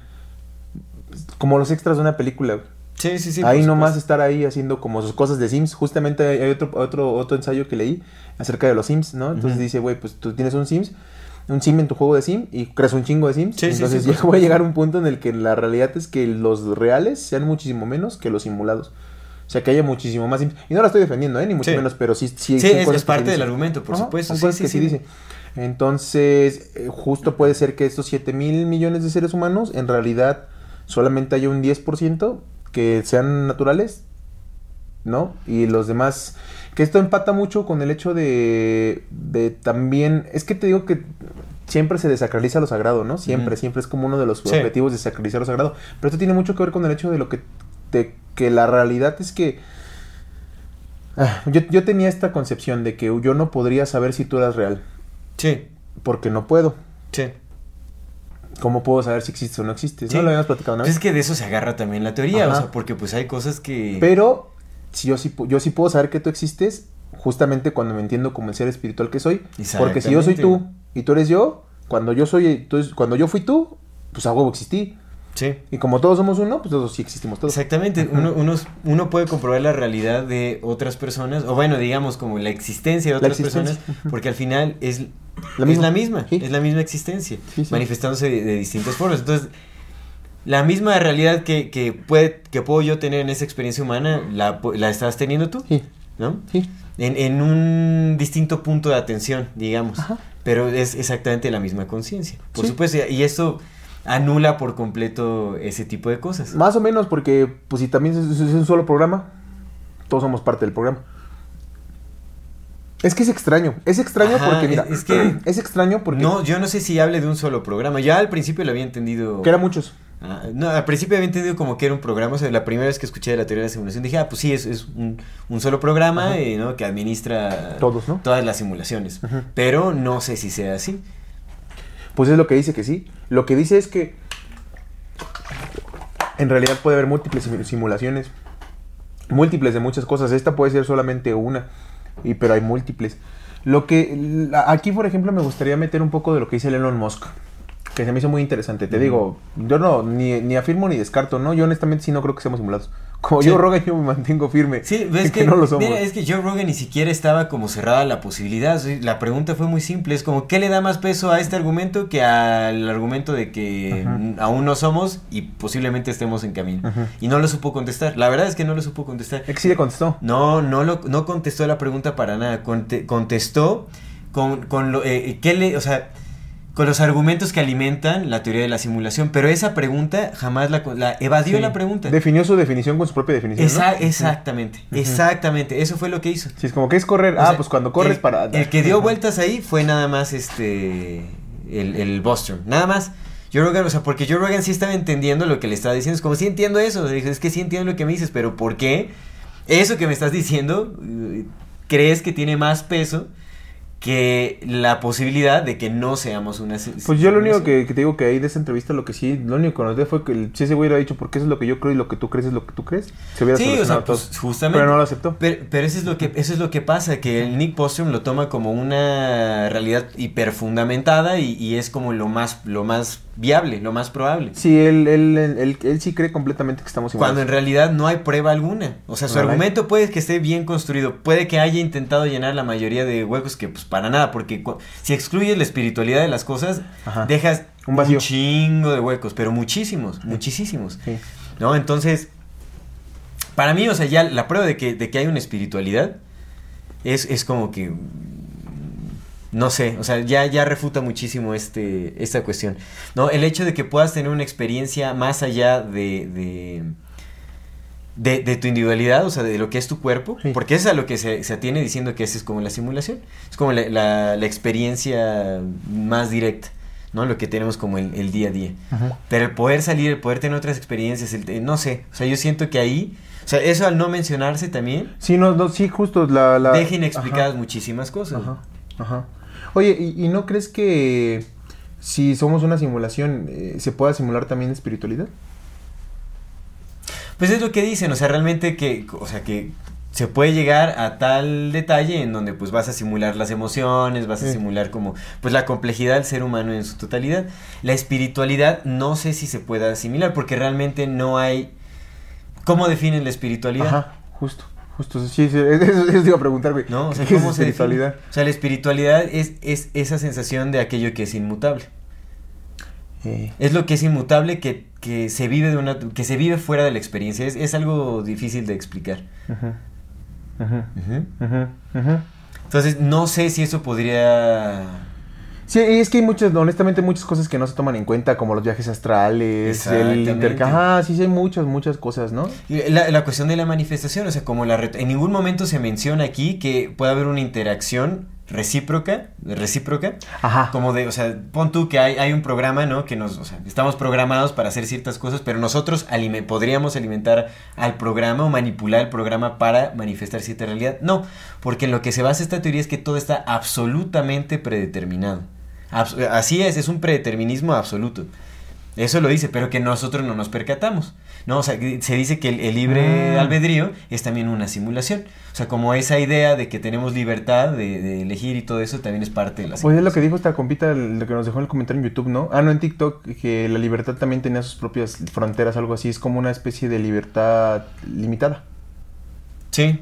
como los extras de una película. Sí, sí, sí. ahí nomás supuesto. estar ahí haciendo como sus cosas de Sims. Justamente hay otro, otro, otro ensayo que leí acerca de los Sims, ¿no? Entonces dice, güey, pues tú tienes un Sims, un Sim en tu juego de Sim y creas un chingo de Sims. Sí, sí, Entonces sí, por ya voy a llegar a un punto en el que la realidad es que los reales sean muchísimo menos que los simulados. O sea, que haya muchísimo más Sims. Y no la estoy defendiendo, ¿eh? Ni mucho Sí. menos, pero sí, sí, Sí, es, parte sí del argumento, por Ajá, supuesto. son Sí, cosas sí, que sí, sí. dice. Entonces, eh, justo puede ser que estos 7 mil millones de seres humanos, en realidad, solamente haya un 10% que sean naturales, ¿no? Y los demás, que esto empata mucho con el hecho de, de también, es que te digo que siempre se desacraliza lo sagrado, ¿no? Siempre, siempre es como uno de los Sí. objetivos de desacralizar lo sagrado. Pero esto tiene mucho que ver con el hecho de lo que, de que la realidad es que Ah, yo, yo tenía esta concepción de que yo no podría saber si tú eras real, Sí, porque no puedo. sí. ¿Cómo puedo saber si existes o no existes? Sí. No lo habíamos platicado una Pues es que de eso se agarra también la teoría, o Ajá. sea, porque pues hay cosas que... Pero si yo sí, yo sí puedo saber que tú existes justamente cuando me entiendo como el ser espiritual que soy. Porque si yo soy tú y tú eres yo, cuando yo soy, cuando yo fui tú, pues a huevo existí. Sí. Y como todos somos uno, pues todos sí existimos todos. Exactamente, uno, uno, uno puede comprobar la realidad de otras personas, o bueno, digamos como la existencia de otras existencia, personas, porque al final es La es misma. la misma, Sí. es la misma existencia, Sí, sí. manifestándose de, de distintas formas. Entonces, la misma realidad que, que, puede, que puedo yo tener en esa experiencia humana, la, la estás teniendo tú, Sí, ¿no? sí. En, en un distinto punto de atención, digamos. Ajá. Pero es exactamente la misma conciencia. Por supuesto, y esto anula por completo ese tipo de cosas. Más o menos porque, pues si también es, es un solo programa, todos somos parte del programa. Es que es extraño, es extraño Ajá, porque, mira, es- que- es extraño porque No, yo no sé si hable de un solo programa. Ya al principio lo había entendido. que eran muchos. Ah, no, al principio había entendido como que era un programa. O sea, la primera vez que escuché de la teoría de la simulación dije, ah, pues sí, es, es un, un solo programa eh, ¿no? que administra Todos, ¿no? todas las simulaciones. Pero no sé si sea así. Pues es lo que dice que sí. Lo que dice es que en realidad puede haber múltiples simu- simulaciones. Múltiples de muchas cosas. Esta puede ser solamente una. Y, pero hay múltiples. Lo que. aquí, por ejemplo, me gustaría meter un poco de lo que dice el Elon Musk. Que se me hizo muy interesante. Te digo, yo no ni, ni afirmo ni descarto, ¿no? Yo honestamente sí no creo que seamos simulados. Como Sí. yo, Rogan, yo me mantengo firme. Sí, ves en que, no lo somos. mira, es que Joe Rogan ni siquiera estaba como cerrada la posibilidad. La pregunta fue muy simple. Es como, ¿qué le da más peso a este argumento que al argumento de que Ajá. aún no somos y posiblemente estemos en camino? Y no lo supo contestar. La verdad es que no lo supo contestar. Es que sí le contestó. No, no, lo, no contestó la pregunta para nada. Conte- contestó con, con lo. eh, ¿Qué le.? O sea. Con los argumentos que alimentan la teoría de la simulación, pero esa pregunta jamás la, la evadió Sí. la pregunta. Definió su definición con su propia definición. Esa- ¿no? Exactamente, exactamente, eso fue lo que hizo. Sí, es como que es correr. O ah, sea, pues cuando corres el, para. El que dio vueltas ahí fue nada más este. El, el Bostrom. Nada más. Joe Rogan, o sea, porque Joe Rogan sí estaba entendiendo lo que le estaba diciendo. Es como, sí entiendo eso. Es que sí entiendo lo que me dices, pero ¿por qué eso que me estás diciendo eh, crees que tiene más peso que la posibilidad de que no seamos una. Pues yo lo único que, que te digo que ahí de esa entrevista lo que sí, lo único que nos dio fue que el- si ese güey hubiera dicho porque eso es lo que yo creo y lo que tú crees es lo que tú crees, se hubiera Sí, o sea, todo. pues, justamente. Pero no lo aceptó. Pero, pero eso es lo que eso es lo que pasa, que el Nick Bostrom lo toma como una realidad hiperfundamentada y, y es como lo más, lo más viable, lo más probable. Sí, él, él, él, él- sí cree completamente que estamos Cuando en iguales. realidad no hay prueba alguna. O sea, su No la hay. argumento puede que esté bien construido, puede que haya intentado llenar la mayoría de huecos que pues para nada, porque si excluyes la espiritualidad de las cosas, Ajá. dejas Un vacío. chingo de huecos, pero muchísimos, muchísimos. Sí. ¿No? Entonces, para mí, o sea, ya la prueba de que, de que hay una espiritualidad es, es como que. No sé, o sea, ya, ya refuta muchísimo este, esta cuestión. ¿No? El hecho de que puedas tener una experiencia más allá de. de de, de tu individualidad, o sea, de lo que es tu cuerpo, Sí. porque eso es a lo que se, se atiene diciendo que esa es como la simulación, es como la, la- la experiencia más directa, ¿no? Lo que tenemos como el, el día a día. Ajá. Pero el poder salir, el poder tener otras experiencias, el, eh, no sé, o sea, yo siento que ahí, o sea, eso al no mencionarse también, Sí, no, no, sí, justo la... la deja inexplicadas muchísimas cosas. Ajá, ajá. Oye, ¿y, y no crees que si somos una simulación, eh, se pueda simular también espiritualidad? Pues es lo que dicen, o sea, realmente que, o sea, que se puede llegar a tal detalle en donde pues vas a simular las emociones, vas a simular como pues la complejidad del ser humano en su totalidad. La espiritualidad no sé si se pueda asimilar porque realmente no hay ¿Cómo definen la espiritualidad? Ajá, justo, justo, sí, sí, eso, eso te iba a preguntar, güey. ¿No? O sea, ¿Qué es ¿cómo se define? espiritualidad? O sea, la espiritualidad es, es esa sensación de aquello que es inmutable. Eh, Es lo que es inmutable que, que se vive de una que se vive fuera de la experiencia. Es, es algo difícil de explicar. Ujú. ujú, ujú. Entonces, no sé si eso podría. Sí, y es que hay muchas, honestamente, muchas cosas que no se toman en cuenta, como los viajes astrales, el intercambio. Ah, sí, sí, hay muchas, muchas cosas, ¿no? La, la cuestión de la manifestación, o sea, como la en ningún momento se menciona aquí que puede haber una interacción recíproca, recíproca, Ajá. como de, o sea, pon tú que hay, hay un programa, ¿no? Que nos, o sea, estamos programados para hacer ciertas cosas, pero nosotros alime- podríamos alimentar al programa o manipular el programa para manifestar cierta realidad. No, porque en lo que se basa esta teoría es que todo está absolutamente predeterminado. Así es, es un predeterminismo absoluto. Eso lo dice, pero que nosotros no nos percatamos. No, o sea, que se dice que el, el libre Ah. albedrío es también una simulación. O sea, como esa idea de que tenemos libertad de, de elegir y todo eso también es parte de la Pues es lo que dijo esta compita, lo que nos dejó en el comentario en YouTube, ¿no? Ah, no, en TikTok, que la libertad también tenía sus propias fronteras, algo así. Es como una especie de libertad limitada. Sí.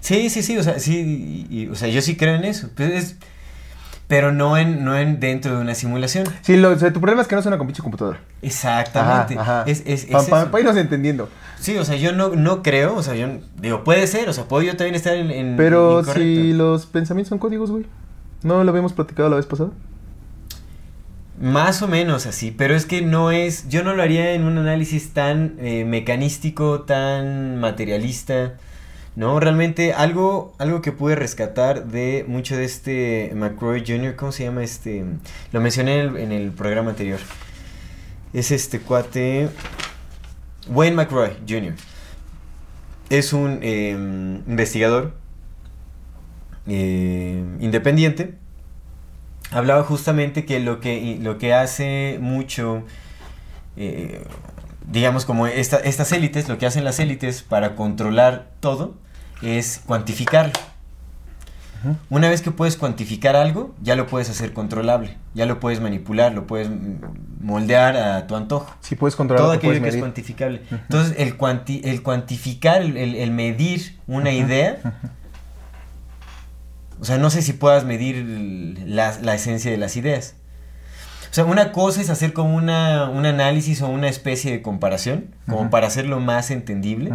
Sí, sí, sí, o sea, sí, y- y- o sea, yo sí creo en eso. Pues es- pero no en, no en dentro de una simulación. Sí, lo, o sea, tu problema es que no es una con pinche computadora. Exactamente. Ajá, ajá. Es, es, es Pa- pa- eso. pa irnos entendiendo. Sí, o sea, yo no, no creo, o sea, yo digo, puede ser, o sea, puedo yo también estar en, en Pero incorrecto. si los pensamientos son códigos, güey. ¿No lo habíamos platicado la vez pasada? Más o menos así, pero es que no es, yo no lo haría en un análisis tan eh, mecanístico, tan materialista, ¿no? Realmente algo, algo que pude rescatar de mucho de este McCroy Jr., ¿cómo se llama este? Lo mencioné en el, programa anterior. Es este cuate, Wayne McCroy Jr. Es un eh, investigador eh, independiente hablaba justamente que lo que, lo que hace mucho, eh, digamos como esta- estas élites, lo que hacen las élites para controlar todo es cuantificarlo. Una vez que puedes cuantificar algo, ya lo puedes hacer controlable, ya lo puedes manipular, lo puedes moldear a tu antojo. Si puedes controlar Todo lo que aquello que es cuantificable. Entonces, el, cuanti- el cuantificar, el, medir una idea, o sea, no sé si puedas medir la, la esencia de las ideas. O sea, una cosa es hacer como una, un análisis o una especie de comparación, como para hacerlo más entendible.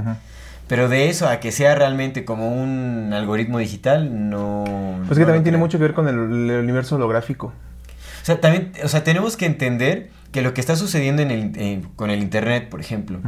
Pero de eso a que sea realmente como un algoritmo digital, no. Pues no que también tiene mucho que ver con el, el universo holográfico. O sea, también, o sea, tenemos que entender que lo que está sucediendo en el, eh, con el Internet, por ejemplo,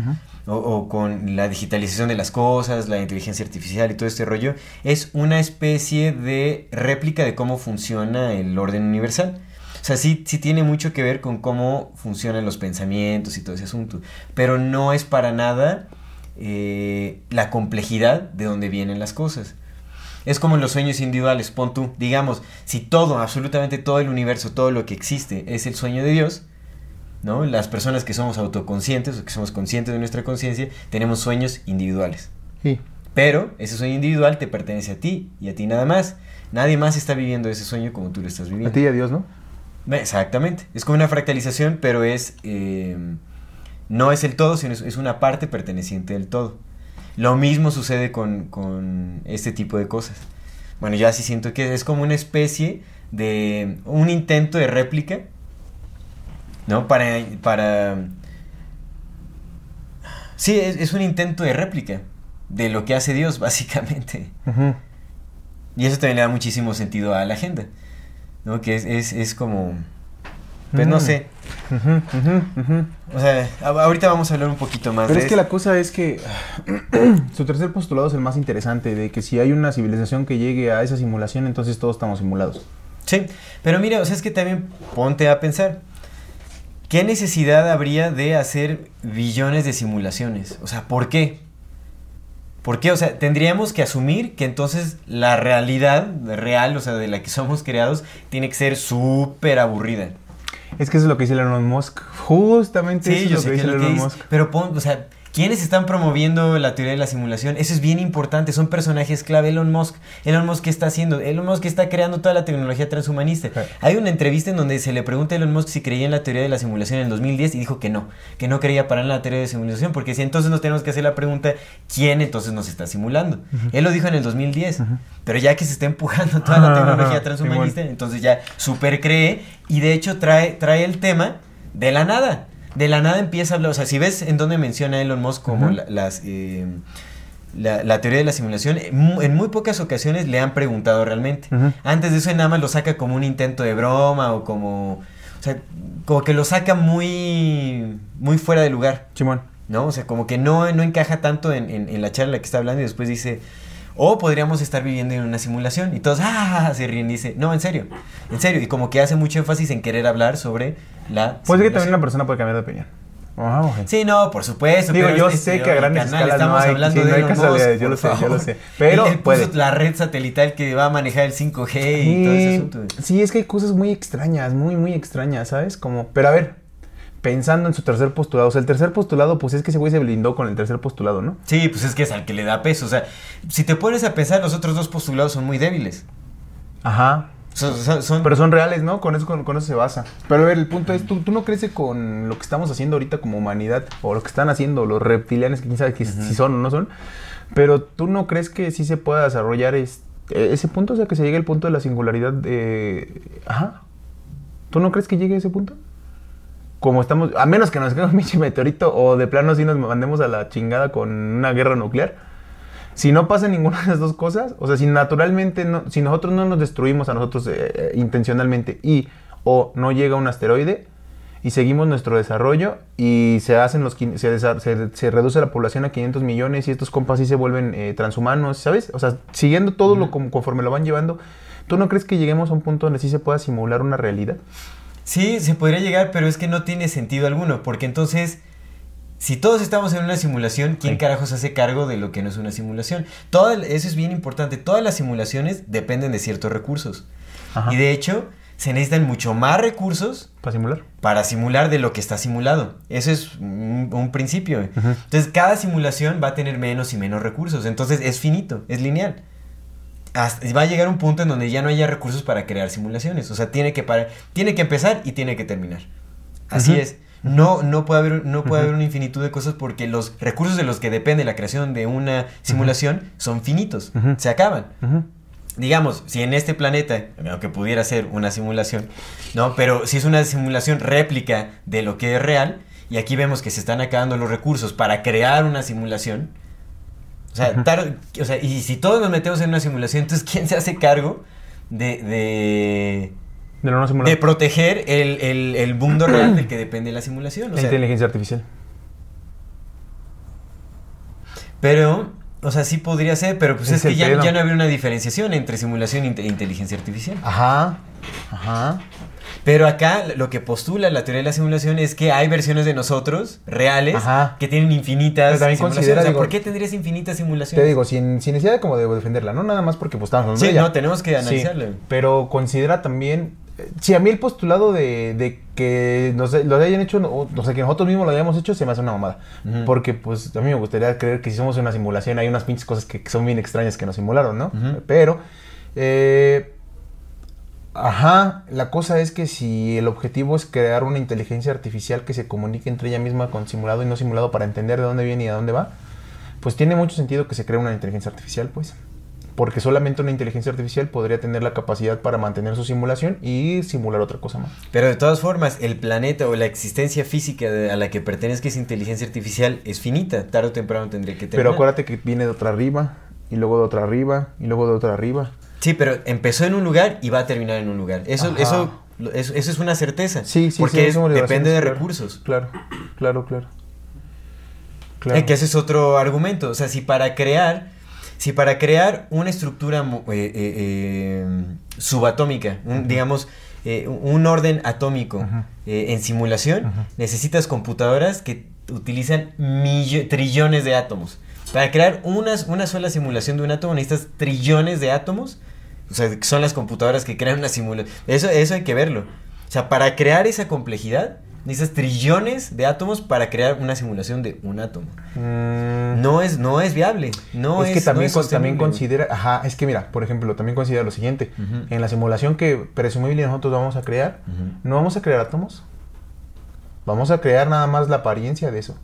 o, o con la digitalización de las cosas, la inteligencia artificial y todo este rollo, es una especie de réplica de cómo funciona el orden universal. O sea, sí, sí tiene mucho que ver con cómo funcionan los pensamientos y todo ese asunto. Pero no es para nada eh, la complejidad de donde vienen las cosas. Es como en los sueños individuales, pon tú, digamos, si todo, absolutamente todo el universo, todo lo que existe es el sueño de Dios, ¿no? Las personas que somos autoconscientes o que somos conscientes de nuestra conciencia, tenemos sueños individuales. Sí. Pero ese sueño individual te pertenece a ti y a ti nada más. Nadie más está viviendo ese sueño como tú lo estás viviendo. A ti y a Dios, ¿no? Exactamente. Es como una fractalización, pero es. eh, no es el todo, sino es, una parte perteneciente del todo. Lo mismo sucede con, con este tipo de cosas. Bueno, yo así siento que es como una especie de. un intento de réplica. ¿No? Para. para sí, es, es un intento de réplica de lo que hace Dios, básicamente. Y eso también le da muchísimo sentido a la agenda. ¿No? Que es, es, es como. Pues no Mm. sé. O sea, ahorita vamos a hablar un poquito más Pero de es que la cosa es que su tercer postulado es el más interesante, de que si hay una civilización que llegue a esa simulación, entonces todos estamos simulados. Sí, pero mira, o sea, es que también ponte a pensar. ¿Qué necesidad habría de hacer billones de simulaciones? O sea, ¿por qué? ¿Por qué? O sea, tendríamos que asumir que entonces la realidad real, o sea, de la que somos creados, tiene que ser súper aburrida. Es que eso es lo que dice Elon Musk. Justamente Sí, eso es lo que dice Elon dice, Musk. pero pon, o sea, ¿quiénes están promoviendo la teoría de la simulación? Eso es bien importante, son personajes clave. Elon Musk, Elon Musk, ¿qué está haciendo? Elon Musk está creando toda la tecnología transhumanista. Hay una entrevista en donde se le pregunta a Elon Musk si creía en la teoría de la simulación en el 2010 y dijo que no, que no creía para nada en la teoría de simulación, porque si entonces nos tenemos que hacer la pregunta, ¿quién entonces nos está simulando? Él lo dijo en el 2010, pero ya que se está empujando toda la tecnología transhumanista, entonces ya super cree y de hecho trae, trae el tema de la nada. De la nada empieza a hablar, o sea, si ves en donde menciona Elon Musk como la- las... eh, la, la teoría de la simulación, en mu- en muy pocas ocasiones le han preguntado realmente. Antes de eso nada más lo saca como un intento de broma o como... O sea, como que lo saca muy, muy fuera de lugar, Simón. ¿no? O sea, como que no, no encaja tanto en, en- en la charla que está hablando y después dice... O podríamos estar viviendo en una simulación. Y todos, ¡ah! Se ríen y dice, no, en serio, en serio. Y como que hace mucho énfasis en querer hablar sobre la... Pues es que también una persona puede cambiar de opinión. Sí, no, por supuesto. Digo, pero yo este- sé que a grandes escalas no estamos hay- hablando sí, de no hay Musk, yo lo sé, yo lo sé. Pero él, él puso puede. la red satelital que va a manejar el 5G y todo ese asunto. sí, es que hay cosas muy extrañas, muy, muy extrañas, ¿sabes? Como, pero a ver, pensando en su tercer postulado, o sea, el tercer postulado, pues es que ese güey se blindó con el tercer postulado, ¿no? Sí, pues es que es al que le da peso. O sea, si te pones a pensar, los otros dos postulados son muy débiles. Ajá. Son, son- son- Pero son reales, ¿no? Con eso, con, con eso se basa. Pero a ver, el punto es, ¿tú, tú no crees que con lo que estamos haciendo ahorita como humanidad, o lo que están haciendo los reptilianos, que quién sabe que si son o no son, pero tú no crees que sí se pueda desarrollar es- eh, ese punto, o sea, que se llegue al punto de la singularidad de... Ajá. ¿Tú no crees que llegue a ese punto? Como estamos, a menos que nos caiga un pinche meteorito o de plano sí nos mandemos a la chingada con una guerra nuclear. Si no pasa ninguna de las dos cosas, o sea, si naturalmente, no, si nosotros no nos destruimos a nosotros eh, eh, intencionalmente y o no llega un asteroide y seguimos nuestro desarrollo y se hacen los se, desa- se, se reduce la población a 500 millones y estos compas sí se vuelven eh, transhumanos, ¿sabes? O sea, siguiendo todo lo como, conforme lo van llevando, ¿tú no crees que lleguemos a un punto donde sí se pueda simular una realidad? Sí, se podría llegar, pero es que no tiene sentido alguno. Porque entonces, si todos estamos en una simulación, ¿quién Sí. carajos se hace cargo de lo que no es una simulación? Todo el- eso es bien importante. Todas las simulaciones dependen de ciertos recursos. Ajá. Y de hecho, se necesitan mucho más recursos ¿Para simular? para simular de lo que está simulado. Eso es un, un principio. Entonces, cada simulación va a tener menos y menos recursos. Entonces, es finito, es lineal. Hasta- va a llegar un punto en donde ya no haya recursos para crear simulaciones. O sea, tiene que, parar, tiene que empezar y tiene que terminar. Así es. No, no puede, haber, no puede haber una infinitud de cosas porque los recursos de los que depende la creación de una simulación son finitos. Se acaban digamos, si en este planeta, aunque pudiera ser una simulación, ¿no? Pero si es una simulación réplica de lo que es real, y aquí vemos que se están acabando los recursos para crear una simulación, o sea, tar- o sea, y si todos nos metemos en una simulación, entonces ¿quién se hace cargo de, de, De no proteger el, el- el mundo real del que depende la simulación. o La sea, inteligencia artificial. pero, o sea, sí podría ser, pero pues Es es, que ya, ya no habría una diferenciación entre simulación e inte- inteligencia artificial. Ajá. Ajá. Pero acá lo que postula la teoría de la simulación es que hay versiones de nosotros reales Ajá. que tienen infinitas Pero también simulaciones. considera, O sea, digo, ¿Por qué tendrías infinitas simulaciones? Te digo, sin, sin necesidad de como de defenderla, no nada más porque pues estamos hablando Sí, ella. no, tenemos que Sí, analizarla. pero considera también. eh, Si a mí el postulado de, de que nos, lo hayan hecho, o o sea, que nosotros mismos lo hayamos hecho, se me hace una mamada. Porque, pues, a mí me gustaría creer que si somos una simulación, hay unas pinches cosas que, que son bien extrañas que nos simularon, ¿no? Pero, eh, ajá, la cosa es que si el objetivo es crear una inteligencia artificial que se comunique entre ella misma con simulado y no simulado para entender de dónde viene y a dónde va, pues tiene mucho sentido que se cree una inteligencia artificial, pues. Porque solamente una inteligencia artificial podría tener la capacidad para mantener su simulación y simular otra cosa más. Pero de todas formas, el planeta o la existencia física a la que pertenezca esa inteligencia artificial es finita. Tarde o temprano tendría que terminar. Pero acuérdate que viene de otra arriba, y luego de otra arriba, y luego de otra arriba. Sí, pero empezó en un lugar y va a terminar en un lugar. Eso, Ajá. eso, eso, eso es una certeza. Sí, sí, Porque sí, es- depende de claro. recursos. Claro, claro, claro. Claro. Eh, que ese es otro argumento. O sea, si para crear, si para crear una estructura eh, eh, eh, subatómica, un- digamos, eh, un orden atómico eh, en simulación, necesitas computadoras que utilizan trillones de átomos. Para crear una, una sola simulación de un átomo necesitas trillones de átomos. O sea, son las computadoras que crean una simulación. Eso, eso hay que verlo. O sea, para crear esa complejidad, necesitas trillones de átomos para crear una simulación de un átomo. Mm, No es, no es viable. No es, es, que también, no es también considera, ajá, es que mira, por ejemplo, también considera lo siguiente. Ujú. En la simulación que presumible nosotros vamos a crear, Ujú. no vamos a crear átomos. Vamos a crear nada más la apariencia de eso.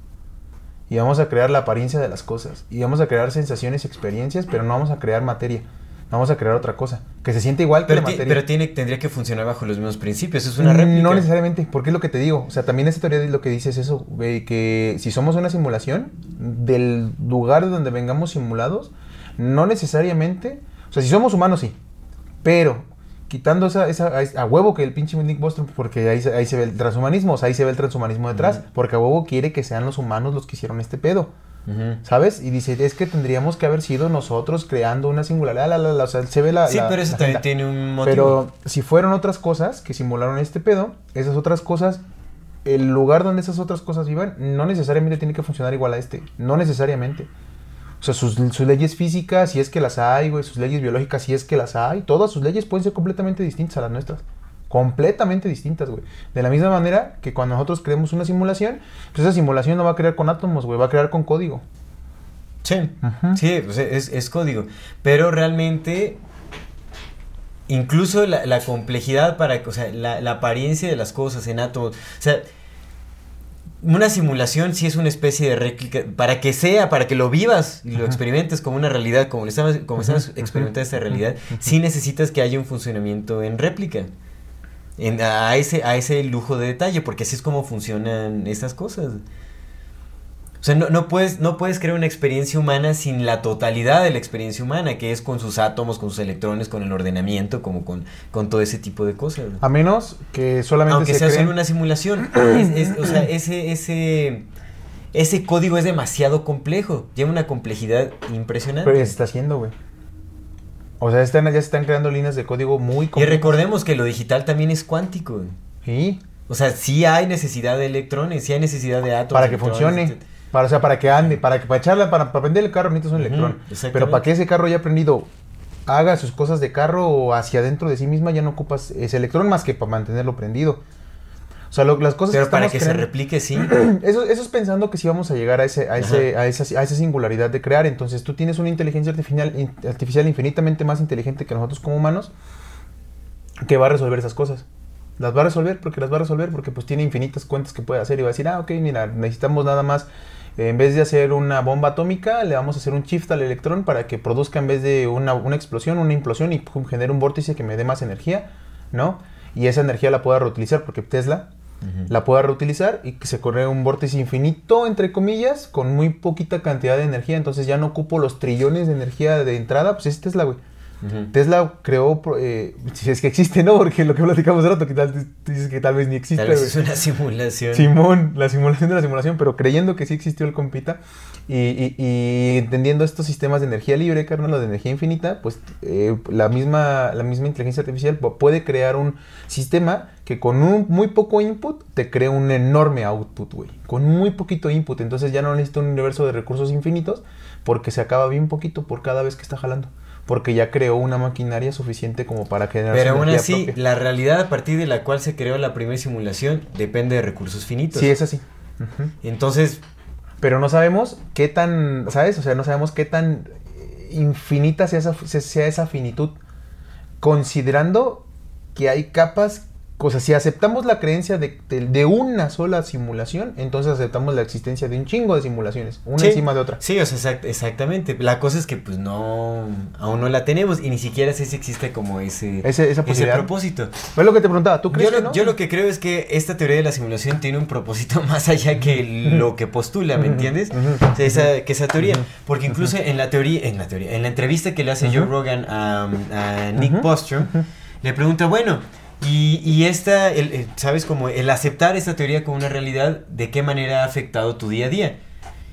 Y vamos a crear la apariencia de las cosas. Y vamos a crear sensaciones experiencias, pero no vamos a crear materia. Vamos a crear otra cosa. Que se siente igual que Pero, la ti- materia. pero tiene, tendría que funcionar bajo los mismos principios. Es una réplica. No necesariamente, porque es lo que te digo. O sea, también esa teoría lo que dice es eso, que si somos una simulación, del lugar de donde vengamos simulados, no necesariamente, o sea, si somos humanos, sí, pero quitando esa, esa a, huevo que el pinche Nick Bostrom, porque ahí, se- ahí se ve el transhumanismo, o sea, ahí se ve el transhumanismo detrás, porque a huevo quiere que sean los humanos los que hicieron este pedo. ¿Sabes? Y dice, es que tendríamos que haber sido nosotros creando una singularidad. la, la, la, o sea, se ve la. Sí, la- pero eso también tiene un motivo. Pero si fueron otras cosas que simularon este pedo, esas otras cosas, el lugar donde esas otras cosas vivan, no necesariamente tiene que funcionar igual a este. No necesariamente. O sea, sus, sus leyes físicas, si es que las hay, güey, sus leyes biológicas, si es que las hay, todas sus leyes pueden ser completamente distintas a las nuestras. Completamente distintas, güey. De la misma manera que cuando nosotros creemos una simulación, pues esa simulación no va a crear con átomos, güey, va a crear con código. Sí, sí, o sea, es, es código. Pero realmente, incluso la, la complejidad para, o sea, la, la apariencia de las cosas en átomos, o sea, una simulación sí es una especie de réplica, para que sea, para que lo vivas y lo experimentes como una realidad, como estamos, como estamos experimentando esta realidad, sí necesitas que haya un funcionamiento en réplica. En- a, ese, a ese lujo de detalle, porque así es como funcionan estas cosas. O sea, no, no, puedes, no puedes crear una experiencia humana sin la totalidad de la experiencia humana, que es con sus átomos, con sus electrones, con el ordenamiento, como con, con todo ese tipo de cosas. A menos que solamente Aunque se sea creen- solo una simulación. es- es- o sea, ese, ese, ese código es demasiado complejo. Lleva una complejidad impresionante. Pero ya se está haciendo, güey. O sea, están, ya se están creando líneas de código muy y complejas. recordemos que lo digital también es cuántico. Sí, O sea, sí hay necesidad de electrones, sí hay necesidad de átomos. para que funcione. etc. Para, o sea, para que ande, para que para echarla, para, para prender el carro necesitas un Ujú, electrón. exactamente. Pero para que ese carro ya aprendido haga sus cosas de carro o hacia adentro de sí misma, ya no ocupas ese electrón más que para mantenerlo prendido. O sea, lo- las cosas Pero para que se replique, sí. Eso, eso es pensando que si vamos a llegar a, ese, a, ese, a, esa, a esa singularidad de crear. Entonces tú tienes una inteligencia artificial, artificial infinitamente más inteligente que nosotros como humanos que va a resolver esas cosas. Las va a resolver porque las va a resolver porque pues tiene infinitas cuentas que puede hacer y va a decir, ah, ok, mira, necesitamos nada más, eh, en vez de hacer una bomba atómica, le vamos a hacer un shift al electrón para que produzca en vez de una, una explosión, una implosión y pum, genere un vórtice que me dé más energía, ¿no? Y esa energía la pueda reutilizar porque Tesla La pueda reutilizar y que se corre un vórtice infinito, entre comillas, con muy poquita cantidad de energía. Entonces ya no ocupo los trillones de energía de entrada, pues es Tesla, güey. Tesla creó, eh, si es que existe, ¿no? Porque lo que platicamos hace rato, que tal, dices que tal vez ni existe. Tal vez es una simulación. Simón, la simulación de la simulación, pero creyendo que sí existió el compita y, y- y entendiendo estos sistemas de energía libre, carnal, o de energía infinita, pues eh, la, misma, la misma inteligencia artificial pu- puede crear un sistema que con un muy poco input te crea un enorme output, güey. Con muy poquito input, entonces ya no necesita un universo de recursos infinitos porque se acaba bien poquito por cada vez que está jalando. Porque ya creó una maquinaria suficiente como para generar Pero aún así, propia. la realidad a partir de la cual se creó la primera simulación depende de recursos finitos. Sí, es así. Entonces, Pero no sabemos qué tan, ¿sabes? O sea, no sabemos qué tan infinita sea esa, sea esa finitud. Considerando que hay capas, o sea, si aceptamos la creencia de, de- de una sola simulación, entonces aceptamos la existencia de un chingo de simulaciones, una Sí. encima de otra. Sí, o sea, exact- exactamente. La cosa es que pues no, aún no la tenemos y ni siquiera sé si existe como ese, Ese- esa posibilidad. propósito. Fue lo que te preguntaba, ¿tú crees Yo lo, que no? yo lo que creo es que esta teoría de la simulación tiene un propósito más allá que lo que postula, ¿me entiendes? O sea, esa, que esa teoría. Porque incluso en la teoría, en la teoría, en la entrevista que le hace Joe. Rogan a, a Nick Bostrom, le pregunta, bueno, y, y esta, el- el- ¿sabes? Como el aceptar esta teoría como una realidad, ¿de qué manera ha afectado tu día a día?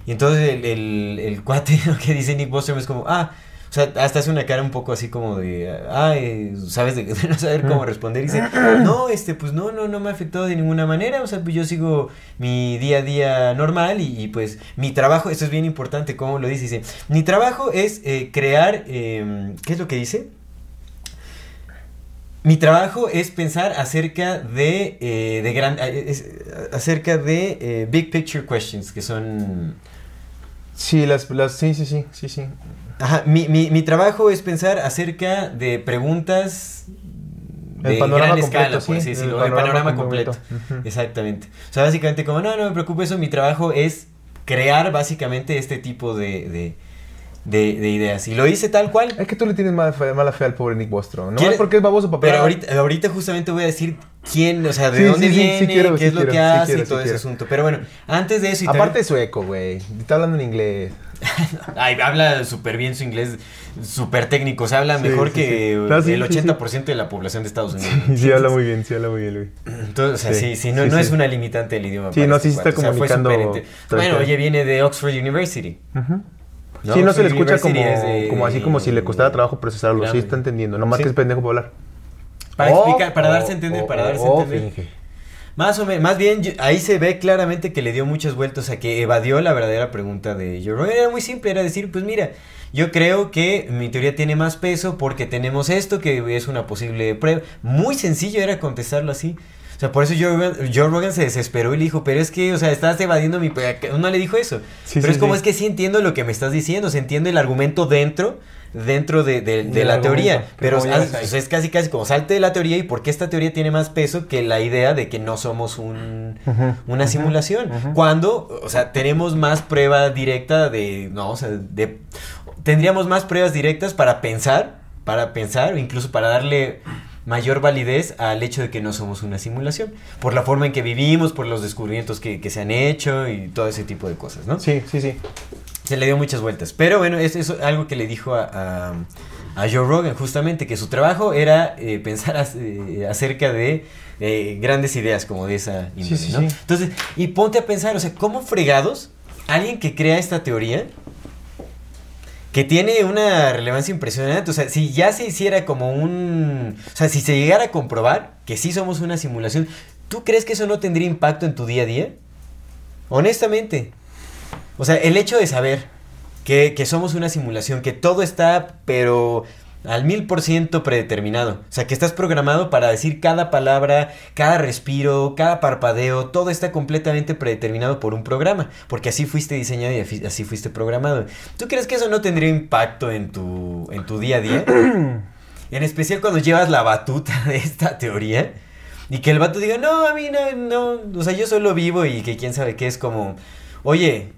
Y entonces el, cuate que dice Nick Bostrom es como, ah, o sea, hasta hace una cara un poco así como de, ah, eh, ¿sabes? De, no saber cómo responder. Y dice, no, este, pues no, no, no me ha afectado de ninguna manera. O sea, pues yo sigo mi día a día normal y, pues mi trabajo, esto es bien importante, como lo dice, dice, mi trabajo es eh, crear, eh, ¿qué es lo que dice? Mi trabajo es pensar acerca de, eh, de gran, eh, es- acerca de eh, big picture questions, que son Sí, las, las, sí, sí, sí, sí, sí. Ajá, mi, mi, mi trabajo es pensar acerca de preguntas de El panorama gran completo, escala, sí, así el decirlo, el panorama panorama completo. Exactamente. O sea, básicamente como, no, no me preocupe eso, mi trabajo es crear básicamente este tipo de, de, de, de ideas. Y lo hice tal cual. Es que tú le tienes mala fe, mala fe al pobre Nick Bostrom. No ¿Quieres- porque es baboso papel. Pero ahorita, ahorita justamente voy a decir quién, o sea, de Sí, dónde sí, sí, sí viene, quiero, qué sí es lo quiero, que sí hace quiero, y todo sí ese asunto. Pero bueno, antes de eso y Aparte también- es sueco, güey. Está hablando en inglés. Ay, habla súper bien su inglés, súper técnico. O sea, habla Sí, mejor sí, que sí. Sí, el sí, sí. 80% de la población de Estados Unidos. Sí, sí habla muy bien, sí habla muy bien, Luis. Entonces, o sea, sí, Sí, sí, no, sí, no sí. es una limitante del idioma. Sí, no, este sí se está o sea, comunicando Bueno, oye, viene de Oxford University. Ujú. ¿No? Sí, no se le escucha como, de- así como si le costara trabajo procesarlo. Sí Grande. está entendiendo. Nomás Sí. que es pendejo para hablar. Para O- explicar, para darse a entender, o- para darse a entender. finge. Más o menos, más bien, yo- ahí se ve claramente que le dio muchas vueltas a que evadió la verdadera pregunta de Joe Rogan. Era muy simple, era decir, pues mira, yo creo que mi teoría tiene más peso porque tenemos esto que es una posible prueba. Muy sencillo era contestarlo así. O sea, por eso Joe Rogan, Joe Rogan se desesperó y le dijo, pero es que, o sea, estás evadiendo mi... pe-". No le dijo eso. Sí, pero sí, es como, sí. es que sí entiendo lo que me estás diciendo, se entiende el argumento dentro dentro de, de- la teoría, pero haz- o sea, es casi casi como salte de la teoría y por qué esta teoría tiene más peso que la idea de que no somos un, una simulación. Cuando, o sea, tenemos más prueba directa de, no, o sea, de, tendríamos más pruebas directas para pensar, para pensar o incluso para darle mayor validez al hecho de que no somos una simulación, por la forma en que vivimos, por los descubrimientos que, que se han hecho y todo ese tipo de cosas, ¿no? Sí, sí, sí. Se le dio muchas vueltas. Pero bueno, es, es algo que le dijo a, a, a Joe Rogan, justamente, que su trabajo era eh, pensar as- eh, acerca de eh, grandes ideas como de esa índole, sí, ¿no? sí. Entonces, y ponte a pensar, o sea, ¿cómo fregados alguien que crea esta teoría, que tiene una relevancia impresionante, o sea, si ya se hiciera como un... O sea, si se llegara a comprobar que sí somos una simulación, ¿tú crees que eso no tendría impacto en tu día a día? Honestamente. O sea, el hecho de saber que, que somos una simulación, que todo está, pero al mil por ciento predeterminado. O sea, que estás programado para decir cada palabra, cada respiro, cada parpadeo, todo está completamente predeterminado por un programa. Porque así fuiste diseñado y así fuiste programado. ¿Tú crees que eso no tendría impacto en tu, en tu día a día? en especial cuando llevas la batuta de esta teoría. Y que el vato diga, no, a mí no, no, o sea, yo solo vivo y que quién sabe qué es como, oye,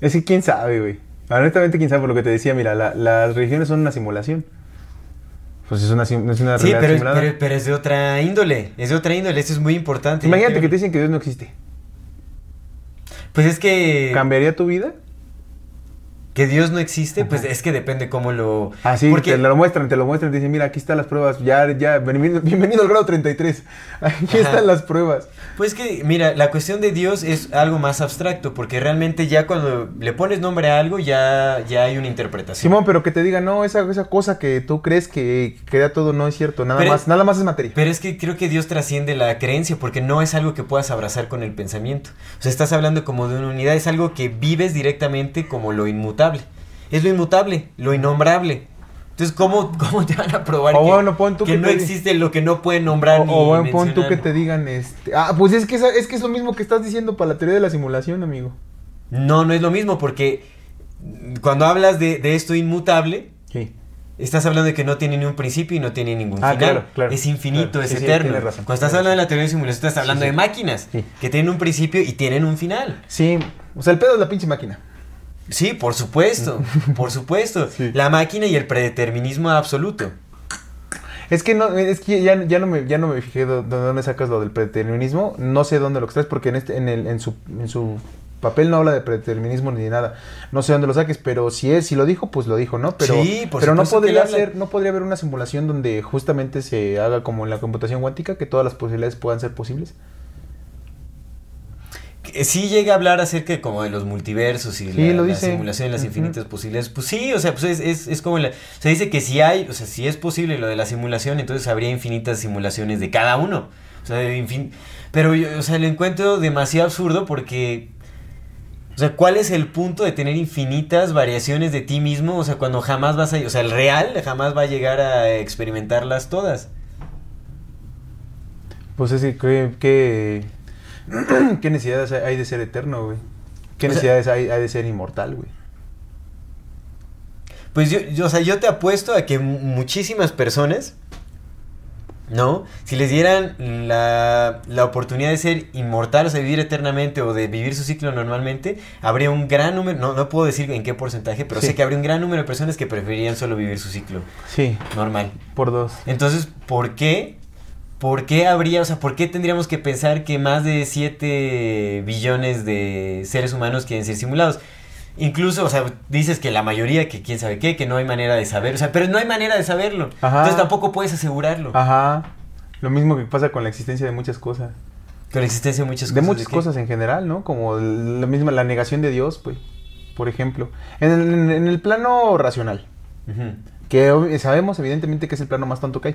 Es que quién sabe, güey. Honestamente, quién sabe por lo que te decía. Mira, la- las religiones son una simulación. Pues es una, es una Sí, simulada. pero, pero es de otra índole. Es de otra índole. Eso es muy importante. Imagínate que te dicen que Dios no existe. Pues es que. ¿Cambiaría tu vida? Que Dios no existe, pues es que depende cómo lo... Ah, sí, porque te lo muestran, te lo muestran, te dicen, mira, aquí están las pruebas, ya, ya, bienvenido, bienvenido al grado 33, aquí Ajá. están las pruebas. Pues que, mira, la cuestión de Dios es algo más abstracto, porque realmente ya cuando le pones nombre a algo, ya, ya hay una interpretación. Simón, pero que te diga, no, esa, esa cosa que tú crees que crea todo no es cierto, nada Pero- más, nada más es materia. Pero es que creo que Dios trasciende la creencia, porque no es algo que puedas abrazar con el pensamiento. O sea, estás hablando como de una unidad, es algo que vives directamente como lo inmutable. Es lo inmutable, lo innombrable. Entonces, ¿cómo, cómo te van a probar O que, bueno, pon tú que que no existe lo que no pueden nombrar O, ni o bueno, pon tú que te digan, este, ah, pues es que, es que es lo mismo que estás diciendo para la teoría de la simulación, amigo. No, no es lo mismo, porque cuando hablas de, de esto inmutable, Sí. Estás hablando de que no tiene ni un principio y no tiene ningún Ah, final. claro, claro, es infinito, claro. es Sí, eterno. razón, Cuando estás hablando de la teoría de simulación, estás hablando de máquinas que tienen un principio y tienen un final. Sí, o sea, el pedo es la pinche máquina. Sí, por supuesto, por supuesto. Sí. La máquina y el predeterminismo absoluto. Es que no, es que ya, ya no me, ya no me fijé de, de dónde sacas lo del predeterminismo. No sé dónde lo extraes porque en este, en el, en su, en su papel no habla de predeterminismo ni de nada. No sé dónde lo saques, pero si es, si lo dijo, pues lo dijo, ¿no? Pero, Sí, por pero no podría ser, no podría haber una simulación donde justamente se haga como en la computación cuántica, que todas las posibilidades puedan ser posibles. Sí llega a hablar acerca de como de los multiversos y Sí, la, simulación y las infinitas posibilidades. Pues sí, o sea, pues es, es, es como la, se dice que si hay, o sea, si es posible lo de la simulación, entonces habría infinitas simulaciones de cada uno. O sea, de infin- pero yo, o sea, lo encuentro demasiado absurdo porque o sea, ¿cuál es el punto de tener infinitas variaciones de ti mismo? O sea, cuando jamás vas a, o sea, el real jamás va a llegar a experimentarlas todas. Pues es que, que, que- ¿qué necesidades hay de ser eterno, güey? ¿Qué O sea- necesidades hay, hay de ser inmortal, güey? Pues yo, yo, o sea, yo te apuesto a que mu- muchísimas personas, ¿no? Si les dieran la, la oportunidad de ser inmortal, o sea, vivir eternamente o de vivir su ciclo normalmente, habría un gran número, no, no puedo decir en qué porcentaje, pero Sí. sé que habría un gran número de personas que preferirían solo vivir su ciclo Sí, normal. por dos. Entonces, ¿por qué? ¿Por qué habría, o sea, por qué tendríamos que pensar que más de 7 billones de seres humanos quieren ser simulados? Incluso, o sea, dices que la mayoría, que quién sabe qué, que no hay manera de saber, o sea, pero no hay manera de saberlo. Ajá. Entonces tampoco puedes asegurarlo. Ajá. Lo mismo que pasa con la existencia de muchas cosas. Con la existencia de muchas De cosas. muchas qué? cosas en general, ¿no? Como la misma, la negación de Dios, pues, por ejemplo. En el, en- en el plano racional, que sabemos evidentemente que es el plano más tonto que hay.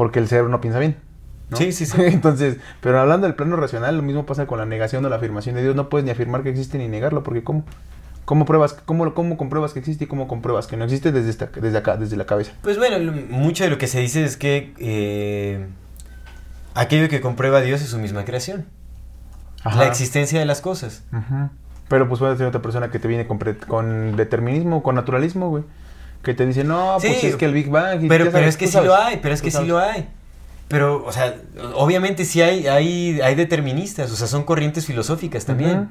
Porque el cerebro no piensa bien. ¿no? Sí, sí, sí. Entonces, pero hablando del plano racional, lo mismo pasa con la negación o la afirmación de Dios. No puedes ni afirmar que existe ni negarlo, porque ¿cómo? ¿Cómo pruebas, cómo, cómo compruebas que existe y cómo compruebas que no existe desde, esta- desde acá, desde la cabeza? Pues bueno, lo- mucho de lo que se dice es que eh, aquello que comprueba a Dios es su misma creación. La existencia de las cosas. Pero pues puede ser otra persona que te viene con, con determinismo, con naturalismo, güey. Que te dice, no, pues Sí, es que el Big Bang. y Pero, pero es que sí sabes, lo hay, pero es que sí lo hay. Pero, o sea, obviamente sí hay, hay, hay deterministas, o sea, son corrientes filosóficas también.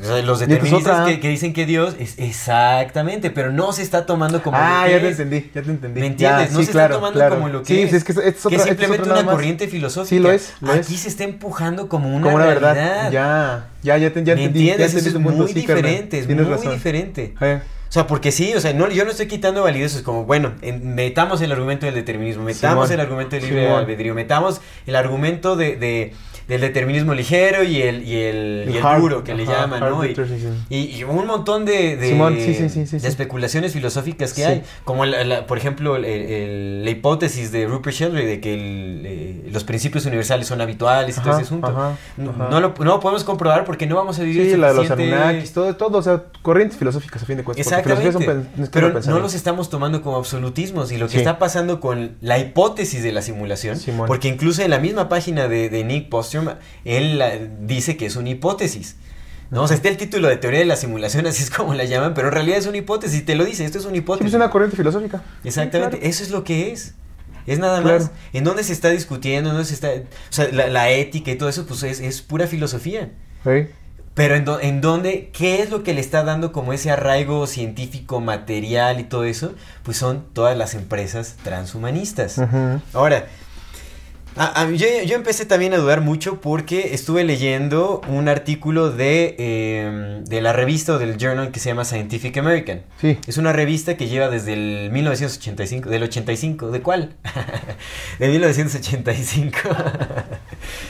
O sea, los es deterministas que, que dicen que Dios es exactamente, pero no se está tomando como Ah, lo que ya te es. entendí, ya te entendí. ¿Me entiendes? Ya, no sí, se claro, está tomando claro. como lo que sí, es. sí, es que es, es otra- que es es otra simplemente una corriente filosófica. Sí, lo es, lo Aquí es. se está empujando como una, Como una verdad. realidad. Ya, ya, ya, te, ya ¿Me entendí. ya entendí Eso es punto, muy sí, diferente, es Tienes muy razón. diferente. Eh, O sea, porque sí, o sea, no, yo no estoy quitando validez, es como, bueno, en- metamos el argumento del determinismo, metamos Simón, el argumento del libre Simón. albedrío, metamos el argumento de, de, del determinismo ligero y el, y el, y el hard- duro que le llaman, ¿no? Y, determinism. y- y un montón de, de, Simón, sí, sí, sí, sí, de sí. especulaciones filosóficas que hay, como la- la- por ejemplo la hipótesis de Rupert Sheldrake de que eh, los principios universales son habituales y todo ese asunto. ajá, No, ajá. no lo, no lo podemos comprobar porque no vamos a vivir Sí, la de los Anunnakis, todo, todo, o sea, corrientes filosóficas a fin de cuentas. Exactamente. pero no los estamos tomando como absolutismos. Y lo que está pasando con la hipótesis de la simulación, Simón. porque incluso en la misma página de, de Nick Él la- dice que es una hipótesis. ¿no? O sea, está el título de teoría de la simulación, así es como la llaman, pero en realidad es una hipótesis. Te lo dice, esto es una hipótesis. es una corriente filosófica. Exactamente, Sí, claro. eso es lo que es. Es nada Claro. más. ¿En dónde se está discutiendo? ¿En dónde se está.? O sea, la, la ética y todo eso, pues es, es pura filosofía. Sí. Pero en, do- en dónde, ¿qué es lo que le está dando como ese arraigo científico, material y todo eso? Pues son todas las empresas transhumanistas. Ahora, a- a mí- yo, yo empecé también a dudar mucho porque estuve leyendo un artículo de, eh, de la revista o del journal que se llama Scientific American. Sí. Es una revista que lleva desde el 1985, del 85, ¿de cuál? de 1985.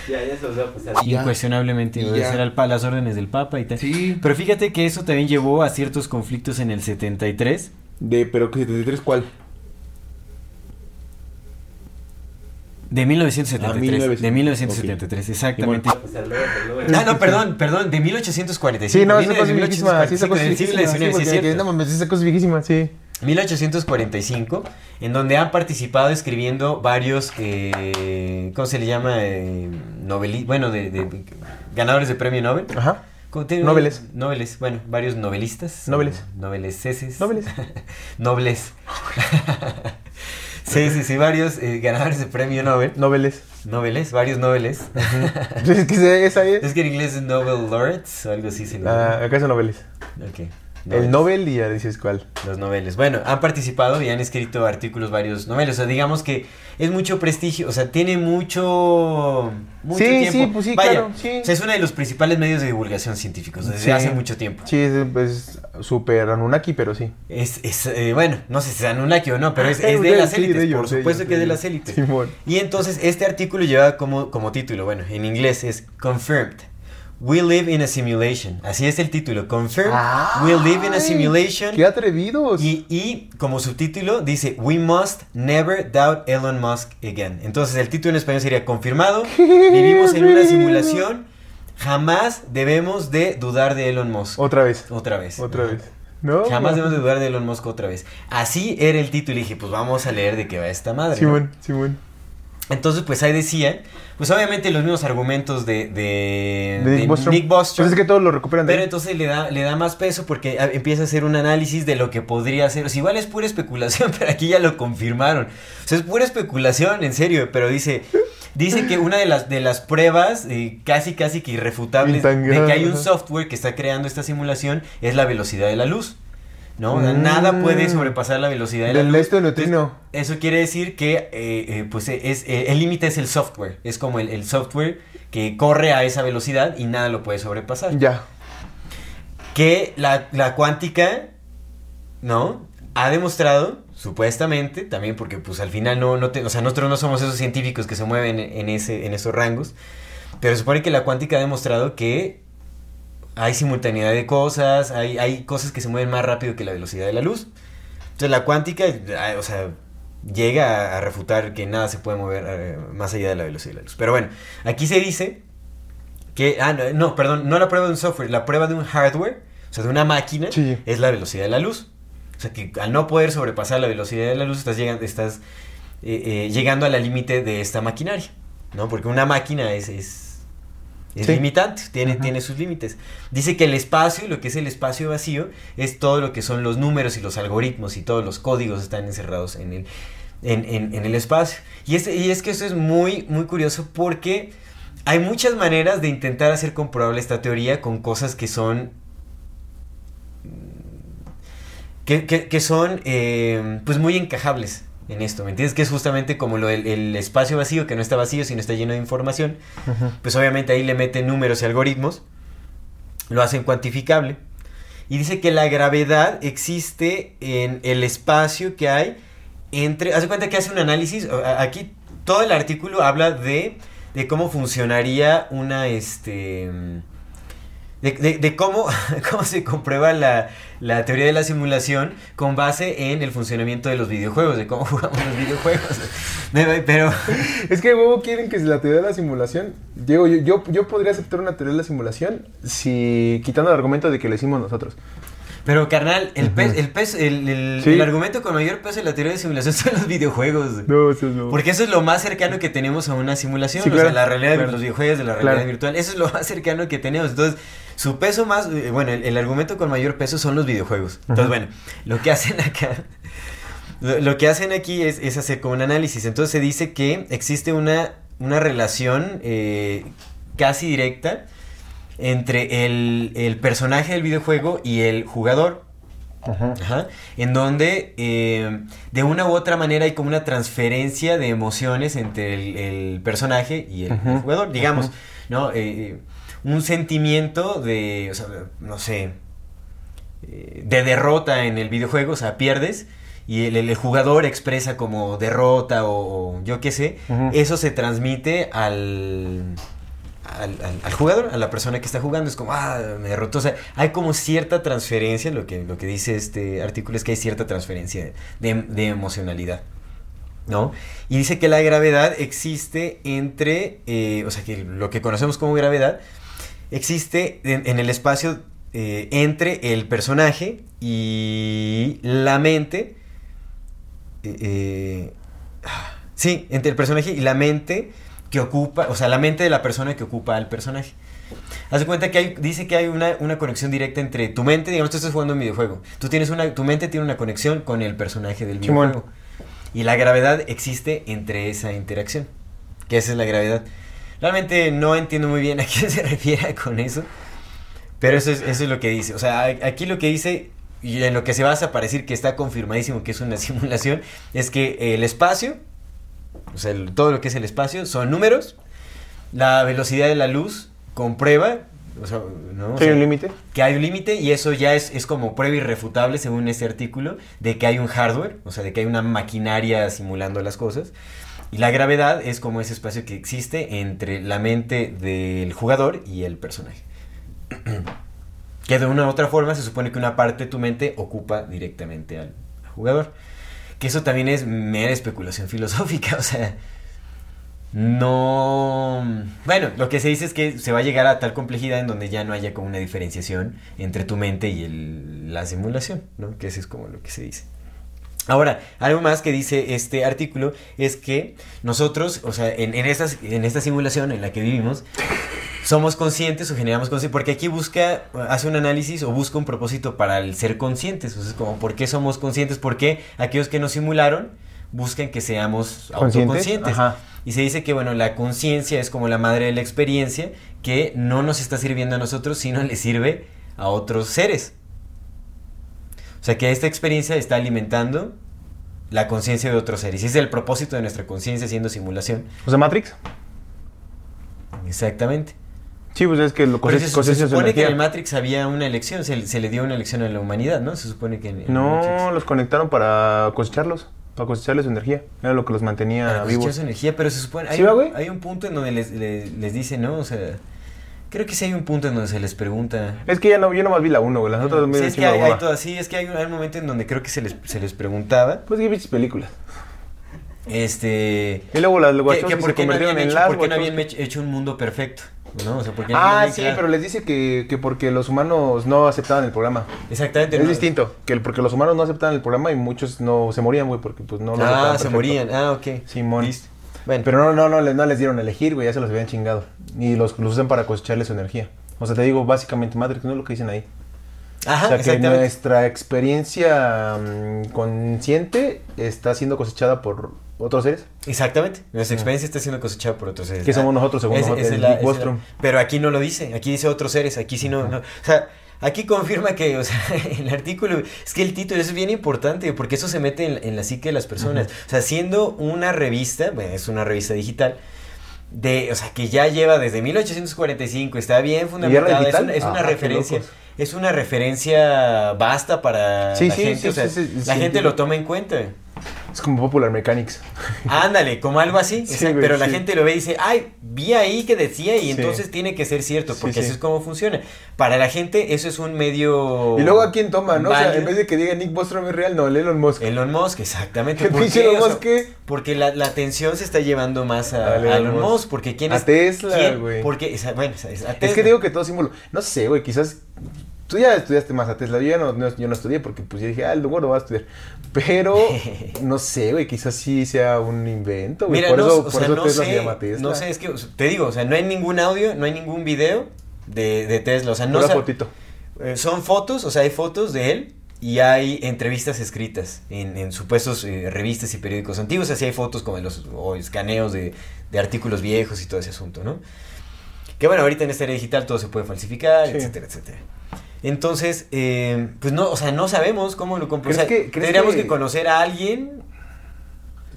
ya, ya se los voy a pasar. Incuestionablemente, obedecer al las órdenes del Papa y tal. Sí. Pero fíjate que eso también llevó a ciertos conflictos en el 73. De, pero que 73, ¿cuál? De 1973. Ah, 1900. De 1973, exactamente. Simón. Ah, no, perdón, perdón, de 1845. Sí, no, esa cosa es viejísima. Sí, esa 1845, cosa es viejísima. No mames, esa cosa es viejísima, sí. 1845, en donde han participado escribiendo varios, eh, ¿cómo se le llama? Eh, noveli bueno, de, de- ganadores de premio Nobel. Ajá. ¿Cómo te- Noveles. Noveles, bueno, varios novelistas. Noveles. Noveleses. Noveles. Nobles. sí, sí, sí, varios eh, ganadores de premio Nobel. Noveles. Noveles, varios noveles. es que esa es. es que en inglés es Nobel Laureates o algo así Ah, acá son noveles. Ok. El Nobel y ya dices cuál. Los noveles. Bueno, han participado y han escrito artículos varios noveles. O sea, digamos que es mucho prestigio. O sea, tiene mucho. mucho Sí, tiempo. sí, pues sí, Vaya, claro, sí. O sea, es uno de los principales medios de divulgación científicos desde Sí. hace mucho tiempo. Sí, es, es súper Anunnaki, pero sí. Es, es eh, bueno, no sé si es Anunnaki o no, pero es, es de las de élites. ellos, por de supuesto ellos, que es de las élites. Y entonces este artículo lleva como, como título, bueno, en inglés es Confirmed. We live in a simulation. Así es el título. Confirmed. we live in a simulation. ¡Qué atrevidos! Y, y como subtítulo dice, We must never doubt Elon Musk again. Entonces el título en español sería confirmado. Vivimos en una simulación. Jamás debemos de dudar de Elon Musk. Otra vez. Otra vez. Otra vez. No. Jamás debemos de dudar de Elon Musk otra vez. Así era el título y dije, pues vamos a leer de qué va esta madre. ¿no? Simón, Simón. Entonces, pues ahí decía, pues obviamente los mismos argumentos de, de, De Nick Bostrom. Bostrom. Pues es que todos lo recuperan de Pero ahí. entonces le da, le da más peso porque a- empieza a hacer un análisis de lo que podría ser. O sea, igual es pura especulación, pero aquí ya lo confirmaron. O sea, es pura especulación, en serio. Pero dice, dice que una de las, de las pruebas eh, casi, casi que irrefutables de que hay un software que está creando esta simulación es la velocidad de la luz. ¿No? Mm. Nada puede sobrepasar la velocidad de la Del luz. esto neutrino. Entonces, eso quiere decir que eh, eh, pues eh, es, eh, el límite es el software. Es como el, el software que corre a esa velocidad y nada lo puede sobrepasar Ya. que la, la cuántica, ¿no? Ha demostrado, supuestamente, también porque pues al final no, no te- o sea, nosotros no somos esos científicos que se mueven en, ese, en esos rangos, pero supone que la cuántica ha demostrado que hay simultaneidad de cosas, hay, hay cosas que se mueven más rápido que la velocidad de la luz. Entonces la cuántica, o sea, llega a, refutar que nada se puede mover eh, más allá de la velocidad de la luz. Pero bueno, aquí se dice que, ah, no, no, perdón, no la prueba de un software, la prueba de un hardware, o sea, de una máquina, Sí. es la velocidad de la luz. O sea, que al no poder sobrepasar la velocidad de la luz, estás, llegando, estás eh, eh, llegando a la límite de esta maquinaria, ¿no? Porque una máquina es, es, es Sí. limitante, tiene, Ajá. tiene sus límites. Dice que el espacio, lo que es el espacio vacío, es todo lo que son los números y los algoritmos y todos los códigos están encerrados en el, en, en- en el espacio. Y es, y es que esto es muy, muy curioso porque hay muchas maneras de intentar hacer comprobable esta teoría con cosas que son que, que- que son eh, pues muy encajables en esto, ¿me entiendes? Que es justamente como lo del el espacio vacío, que no está vacío, sino está lleno de información. Pues obviamente ahí le meten números y algoritmos, lo hacen cuantificable. Y dice que la gravedad existe en el espacio que hay entre... Haz de cuenta que hace un análisis, aquí todo el artículo habla de, de cómo funcionaría una, este... De, de- de cómo, cómo se comprueba la, la teoría de la simulación con base en el funcionamiento de los videojuegos, de cómo jugamos los videojuegos. Pero, Es que huevo quieren que la teoría de la simulación. Diego, yo, yo, yo podría aceptar una teoría de la simulación si quitando el argumento de que lo hicimos nosotros. pero carnal, el, pes- el, pes- el, el- Sí. el argumento con mayor peso en la teoría de simulación son los videojuegos. No, eso es no. Porque eso es lo más cercano que tenemos a una simulación. Sí, o sea, claro, la realidad de claro. los videojuegos, de la realidad Claro. virtual. Eso es lo más cercano que tenemos. Entonces, su peso más. eh, Bueno, el, el argumento con mayor peso son los videojuegos. Entonces, bueno, lo que hacen acá. Lo, que hacen aquí es, es hacer como un análisis. Entonces se dice que existe una, una relación eh, casi directa entre el, el personaje del videojuego y el jugador. Ajá. En donde eh, de una u otra manera hay como una transferencia de emociones entre el, el personaje y el, el jugador. Digamos, ¿no? Eh, un sentimiento de, o sea, no sé, eh, de derrota en el videojuego, o sea, pierdes. Y el, el jugador expresa como derrota o, o yo qué sé. Eso se transmite al, al, al- al jugador, a la persona que está jugando. Es como, ah, me derrotó. O sea, hay como cierta transferencia, lo que, lo que dice este artículo es que hay cierta transferencia de, de emocionalidad. ¿No? Y dice que la gravedad existe entre, eh, o sea, que lo que conocemos como gravedad existe en, en el espacio eh, entre el personaje y la mente. eh, eh, ah, sí, entre el personaje y la mente que ocupa, o sea, la mente de la persona que ocupa al personaje. Haz de cuenta que hay, dice que hay una, una conexión directa entre tu mente, digamos, tú estás jugando un videojuego. Tú tienes una, tu mente tiene una conexión con el personaje del videojuego. Y la gravedad existe entre esa interacción. Que esa es la gravedad. Realmente no entiendo muy bien a qué se refiere con eso. Pero eso es, eso es lo que dice. O sea, aquí lo que dice, y en lo que se basa para decir que está confirmadísimo que es una simulación, es que el espacio, o sea, el- todo lo que es el espacio, son números. La velocidad de la luz comprueba, o sea, ¿no? O ¿Hay sea, un límite? que hay un límite y eso ya es, es como prueba irrefutable según este artículo de que hay un hardware, o sea, de que hay una maquinaria simulando las cosas. Y la gravedad es como ese espacio que existe entre la mente del jugador y el personaje. que de una u otra forma se supone que una parte de tu mente ocupa directamente al jugador. Que eso también es mera especulación filosófica, o sea, no... Bueno, lo que se dice es que se va a llegar a tal complejidad en donde ya no haya como una diferenciación entre tu mente y la simulación, ¿no? Que eso es como lo que se dice. Ahora, algo más que dice este artículo es que nosotros, o sea, en, en, estas- en esta simulación en la que vivimos, somos conscientes o generamos conciencia, porque aquí busca, hace un análisis o busca un propósito para el ser conscientes, o sea, es como, ¿por qué somos conscientes? ¿Por qué aquellos que nos simularon buscan que seamos ¿Conscientes? autoconscientes? Ajá. Y se dice que, bueno, la conciencia es como la madre de la experiencia, que no nos está sirviendo a nosotros, sino le sirve a otros seres. O sea, que esta experiencia está alimentando la conciencia de otros seres. Y ese es el propósito de nuestra conciencia siendo simulación. O sea, Matrix. Exactamente. Sí, pues es que lo Pero se, se supone que en el. Matrix había una elección, se, se le dio una elección a la humanidad, ¿no? Se supone que en, en No, Matrix- los conectaron para cosecharlos, para cosecharles su energía. Era lo que los mantenía para cosechar vivos. su energía, pero se supone... Hay, ¿Sí güey? hay un punto en donde les, les, les dice, ¿no? O sea, creo que sí hay un punto en donde se les pregunta... Es que ya no, yo nomás vi la 1, güey. Las otras Sí, es que hay, hay todo así, es que hay un, hay un momento en donde creo que se les, se les preguntaba, Pues que viste películas. este... Y luego las Wachowski se qué no convirtieron habían, en hecho, las por qué no habían hecho- un mundo perfecto, ¿no? O sea, porque no Ah, sí, pero les dice que, que porque los humanos no aceptaban el programa. Exactamente. Es no- distinto, que el- porque los humanos no aceptaban el programa y muchos no se morían, güey, porque pues no lo Ah, se perfecto. morían. Ah, ok. Simón. Listo. Bueno, Pero no, no, no, no les dieron a elegir, güey, ya se los habían chingado. Y los, los usan para cosecharle su energía. O sea, te digo, básicamente Matrix, no es lo que dicen ahí. Ajá, o sea, que nuestra experiencia mm, consciente está siendo cosechada por otros seres. Exactamente. Nuestra experiencia está siendo cosechada por otros seres. Que somos nosotros, según nosotros, esa el es la- es la- Pero aquí no lo dice. Aquí dice otros seres. Aquí sí no, no. O sea, aquí confirma que, o sea, el artículo. Es que el título eso es bien importante porque eso se mete en, en la psique de las personas. O sea, siendo una revista, bueno, es una revista digital. De, o sea, que ya lleva desde 1845, está bien fundamentada, es una, es Ah, referencia, es una referencia basta para Sí, la sí, gente, sí, o sea, la gente lo toma en cuenta. Es como Popular Mechanics. Ándale, como algo así. Sí, exacto, güey, pero la gente lo ve y dice, ay, vi ahí que decía y Sí. entonces tiene que ser cierto, porque sí. así es como funciona. Para la gente eso es un medio... Y luego a quién toma, ¿no? O sea, en vez de que diga Nick Bostrom es real, no, el Elon Musk. Elon Musk, exactamente. ¿Qué ¿Por qué? Elon O sea, Musk? Porque la, la atención se está llevando más a, Elon Musk. Musk, porque quién A es... Tesla, quién- güey. Porque, bueno, es a Es Tesla. que digo que todo símbolo. No sé, güey, quizás. Tú ya estudiaste más a Tesla. Yo ya no, no- yo no estudié porque pues yo dije, ah, luego lo voy a estudiar. Pero no sé, güey, quizás sí sea un invento, güey. Mira, por no, eso, o por sea, eso no Tesla sé, se llama Tesla. no sé, es que te digo, o sea, no hay ningún audio, no hay ningún video de, de Tesla, o sea, no Una fotito. Eh, son fotos, o sea, hay fotos de él y hay entrevistas escritas en, en supuestos eh, revistas y periódicos antiguos, así hay fotos como de los o escaneos de, de artículos viejos y todo ese asunto, ¿no? Que bueno, ahorita en esta era digital todo se puede falsificar, Sí. etcétera, etcétera. Entonces, eh, pues no, o sea, no sabemos cómo lo compró. O ¿Crees sea, que- tendríamos que... que- conocer a alguien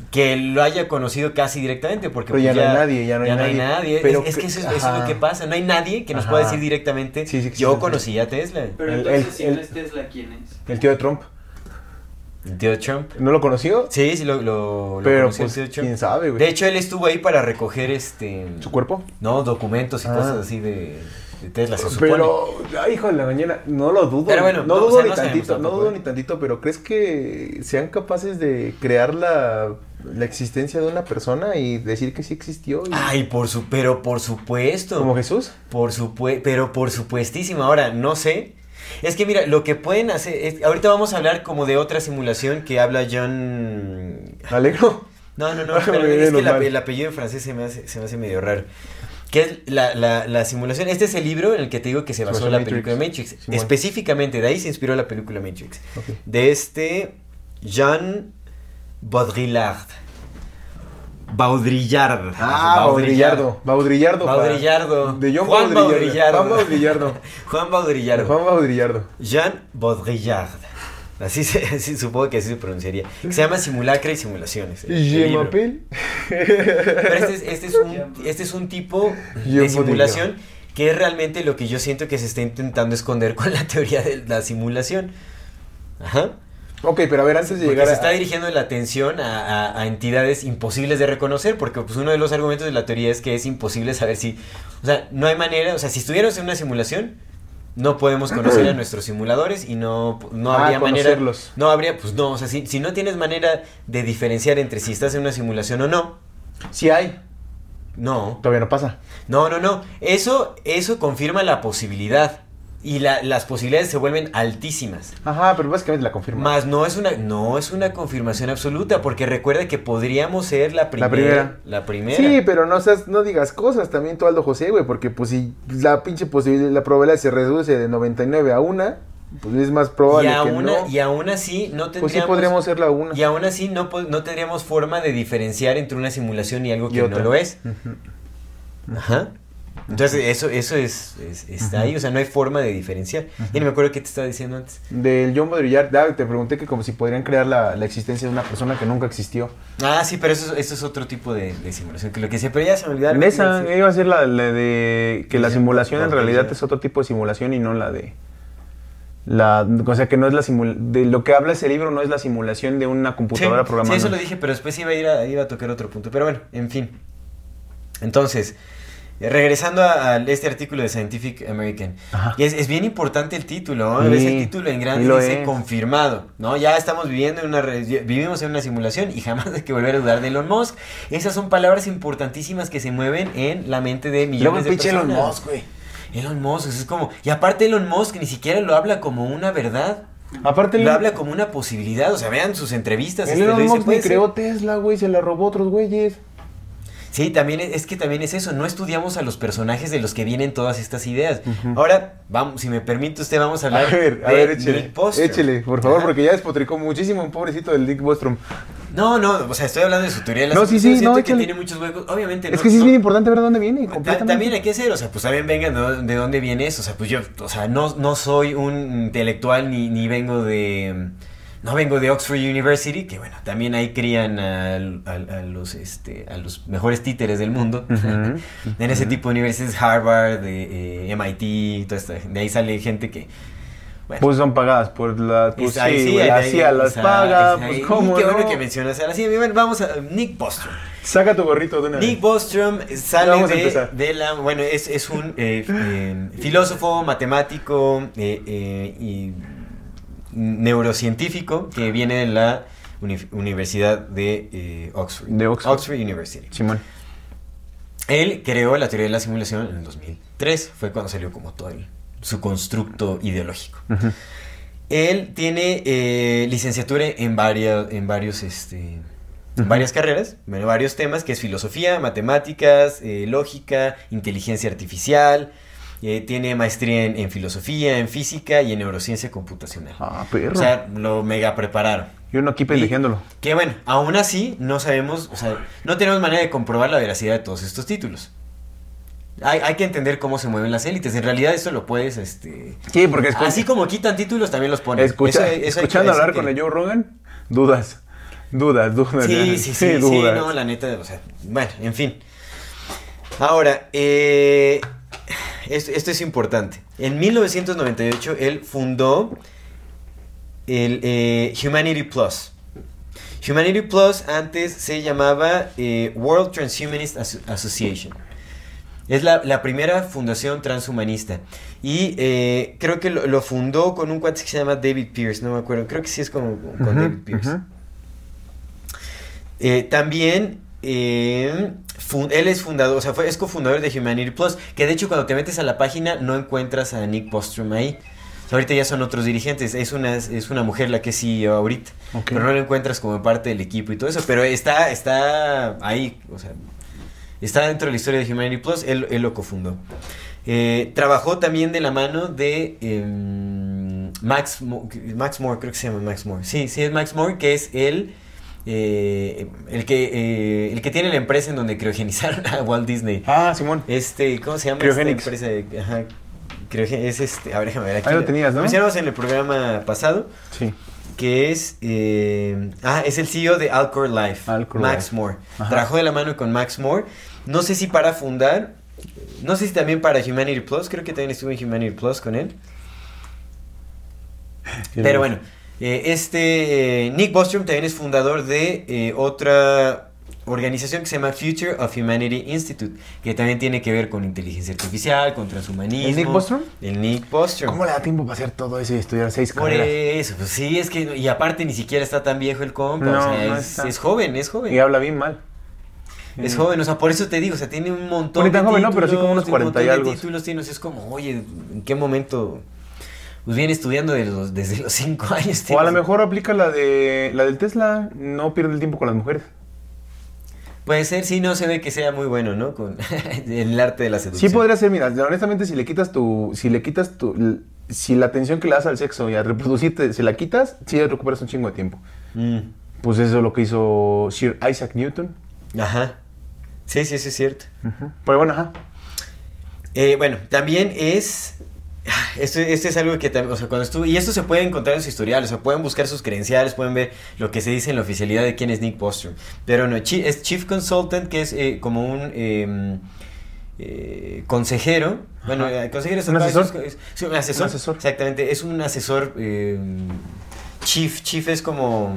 que lo haya conocido casi directamente, porque Pero ya pues no hay nadie, ya no hay nadie. Es- Pero es, que que- eso, es- eso es lo que pasa, no hay nadie que nos Ajá. pueda decir directamente, Sí, sí, sí, yo sí, sí. conocí a Tesla. Pero El- entonces, el- si el- no es Tesla, ¿quién es? El tío de Trump. El tío de Trump. ¿No lo conoció? Sí, sí, lo, lo, lo Pero, conocí, el pues, tío de Trump. quién sabe, güey. De hecho, él estuvo ahí para recoger este... ¿Su cuerpo? No, documentos y Ah. cosas así de Tesla, se supone. Pero, hijo de la mañana, no lo dudo. Pero bueno, no, no, o dudo sea, ni no tantito, no dudo ¿eh? ni tantito, pero ¿crees que sean capaces de crear la, la existencia de una persona y decir que sí existió? y- Ay, por su, pero por supuesto. ¿Como Jesús? Por supue pero por supuestísimo. Ahora, no sé. Es que mira, lo que pueden hacer. es- ahorita vamos a hablar como de otra simulación que habla John. ¿Alegro? No, no, no. Me pero es que el apellido en francés se me hace, se me hace medio raro. Que es la, la, la simulación. Este es el libro en el que te digo que se basó la Matrix. película Matrix. Simón. Específicamente, de ahí se inspiró la película Matrix. De este Jean Baudrillard. Baudrillard. Ah, Baudrillardo. Baudrillardo. Baudrillardo. De John Juan Baudrillardo. Baudrillardo. Juan Baudrillardo. Juan Baudrillardo. Juan Baudrillardo. Jean Baudrillard. Así, se, así supongo que así se pronunciaría. Que se llama Simulacra y Simulaciones. m'appelle. Pero este es, este es un, este es un tipo de simulación que es realmente lo que yo siento que se está intentando esconder con la teoría de la simulación. Ajá. Ok, pero a ver, antes de Porque llegar se a... está dirigiendo la atención a, a- a entidades imposibles de reconocer, porque pues uno de los argumentos de la teoría es que es imposible saber si, o sea, no hay manera, o sea, si estuviéramos en una simulación, no podemos conocer a nuestros simuladores y no, no Ah, habría manera, no habría, pues no, o sea, si, si no tienes manera de diferenciar entre si estás en una simulación o no, Sí hay. no, Todavía no pasa. no, no, no, eso, eso confirma la posibilidad y la- las posibilidades se vuelven altísimas. Ajá, pero básicamente la confirma. Más no es una no es una confirmación absoluta porque recuerda que podríamos ser la primera primera. la primera. Sí, pero no seas, no digas cosas también tú Aldo José, güey, porque pues si la pinche posibilidad, la probabilidad se reduce de 99 a 1, pues es más y, probable que aún, no. y aún así no tendríamos Pues sí podríamos ser la 1. y aún así no, tendríamos forma de diferenciar entre una simulación y algo Y que no lo es. Ajá. Entonces eso eso es, es- está ahí, o sea, no hay forma de diferenciar. Y no me acuerdo qué te estaba diciendo antes. Del John Baudrillard, ah, te pregunté que como si podrían crear la, la existencia de una persona que nunca existió. Ah, sí, pero eso, es- eso es otro tipo de, de simulación que lo que decía, pero ya se me olvidaron. En esa iba a ser la, la de que la Sí, simulación en realidad es otro tipo de simulación y no la de la o sea que no es la simula, de lo que habla ese libro no es la simulación de una Sí, computadora sí, programada. eso lo dije, pero después iba a ir a, iba a tocar otro punto. Pero bueno, en fin. Entonces, regresando a, a este artículo de Scientific American. Y es, es bien importante el título, ¿no? Sí, Ves el título en grande lo dice es. confirmado, ¿no? Ya estamos viviendo en una vivimos en una simulación y jamás hay que volver a dudar de Elon Musk. Esas son palabras importantísimas que se mueven en la mente de Luego millones el de pinche Elon personas. Musk, güey. Elon Musk, es como y aparte Elon Musk ni siquiera lo habla como una verdad. Aparte Lo el, habla como una posibilidad, o sea, vean sus entrevistas. el este, Elon lo dice, Musk ser. creó Tesla, güey, se la robó a otros güeyes. Sí, también es, es que también es eso, no estudiamos a los personajes de los que vienen todas estas ideas. Ahora, vamos, si me permite usted, vamos a A hablar ver, a de ver, échele. Nick Bostrom. Échele, por favor, Ajá. porque ya despotricó muchísimo un pobrecito del Nick Bostrom. No, no, o sea, estoy hablando de su teoría de la No, sí, sí, no, que tiene muchos huecos, obviamente Es no- que sí es no- bien importante ver de dónde viene, Ta- completamente. También hay que hacer, o sea, pues también vengan de, dó- de dónde viene eso, o sea, pues yo, o sea, no, no soy un intelectual ni, ni vengo de, no vengo de Oxford University, que bueno, también ahí crían a, los, este, a los mejores títeres del mundo, en ese tipo de universidades, Harvard, de, eh, MIT, toda esta- de ahí sale gente que, Bueno, Pues son pagadas por la. Pues ahí sí, sí, güey, ahí- la ahí- CIA las paga. es Pues cómo. Qué bueno no? que mencionas a la CIA. Bueno, vamos a Nick Bostrom. Saca tu gorrito de una Nick vez. Bostrom sale de, de la. Bueno, es, es un eh, eh, filósofo, matemático eh, y neurocientífico que viene de la uni- Universidad de eh, Oxford. De Oxford. University. Simón. Él creó la teoría de la simulación en el 2003. Fue cuando salió como todo el- su constructo ideológico. Él tiene eh, licenciatura en, varias, en varios, este, varias carreras, varios temas, que es filosofía, matemáticas, eh, lógica, inteligencia artificial. Eh, tiene maestría en, en filosofía, en física y en neurociencia computacional. Ah, perro. O sea, lo mega prepararon. y uno aquí pendejeándolo. Que bueno, aún así no sabemos, o sea, no tenemos manera de comprobar la veracidad de todos estos títulos. Hay, hay que entender cómo se mueven las élites. En realidad esto lo puedes, este... Sí, porque escu- Así como quitan títulos, también los ponen. escucha- Eso- eso escuchando eso hablar con el Joe Rogan, dudas. Dudas, dudas. Sí, sí, sí, sí, dudas. no, la neta, o sea, bueno, en fin. Ahora, eh, esto, esto es importante. En 1998 él fundó el eh, Humanity Plus. Humanity Plus antes se llamaba eh, World Transhumanist Asso- Association. Es la, la primera fundación transhumanista. Y eh, creo que lo, lo fundó con un cuate que se llama David Pierce, no me acuerdo. Creo que sí es con Ujú, David Pierce. también eh, él es fundador, o sea, fue, es cofundador de Humanity Plus, que de hecho cuando te metes a la página no encuentras a Nick Bostrom ahí. O sea, ahorita ya son otros dirigentes, es una, es una mujer la que sí ahorita, Ok. pero no la encuentras como parte del equipo y todo eso, pero está, está ahí, o sea, está dentro de la historia de Humanity Plus, él, él lo cofundó. Eh, trabajó también de la mano de em, Max, Max Moore, creo que se llama Max Moore. Sí, sí es Max Moore, que es el, eh, el, que, eh, el que tiene la empresa en donde criogenizaron a Walt Disney. Ah, Simón. Este, ¿cómo se llama? Esta empresa ajá, es este, a ver, déjame ver aquí. Ahí lo tenías, ¿no? mencionamos en el programa pasado, Sí. que es, eh, ah, es el CEO de Alcor Life, Alcor Max Life. Moore. Ajá. Trabajó de la mano con Max Moore. No sé si para fundar, no sé si también para Humanity Plus, creo que también estuve en Humanity Plus con él. Pero bueno, eh, este eh, Nick Bostrom también es fundador de eh, otra organización que se llama Future of Humanity Institute, que también tiene que ver con inteligencia artificial, con transhumanismo. ¿El Nick Bostrom? El Nick Bostrom. ¿Cómo le da tiempo para hacer todo eso y estudiar seis Por carreras? eso, pues sí, es que, y aparte ni siquiera está tan viejo el compa, No, o sea, no es, es joven, es joven. Y habla bien mal. Es joven, o sea, por eso te digo, o sea, tiene un montón Bueno, de joven, ¿no? Pero sí como unos títulos, un 40 y algo. títulos tiene, o sea, es como, oye, ¿en qué momento? Pues viene estudiando de los- desde los 5 años. O a lo mejor aplica la de la del Tesla, no pierde el tiempo con las mujeres. Puede ser, sí, no se ve que sea muy bueno, ¿no? Con el arte de la Sí seducción. podría ser, mira, honestamente si le quitas tu, si le quitas tu, si la atención que le das al sexo y a reproducirte, se la quitas, sí recuperas un chingo de tiempo. Mm, Pues eso es lo que hizo Sir Isaac Newton. Ajá. Sí, sí, sí, es cierto. Pero bueno, ajá. Eh, bueno, también es. Esto, esto es algo que también, o sea, cuando estuve, y esto se puede encontrar en su historial, o sea, pueden buscar sus credenciales, pueden ver lo que se dice en la oficialidad de quién es Nick Bostrom. Pero no, es Chief Consultant, que es eh, como un eh, eh, consejero. Bueno, Ajá. eh, consejero es ¿Un asesor? es- un asesor. Un asesor. Exactamente, es un asesor. eh, chief, chief es como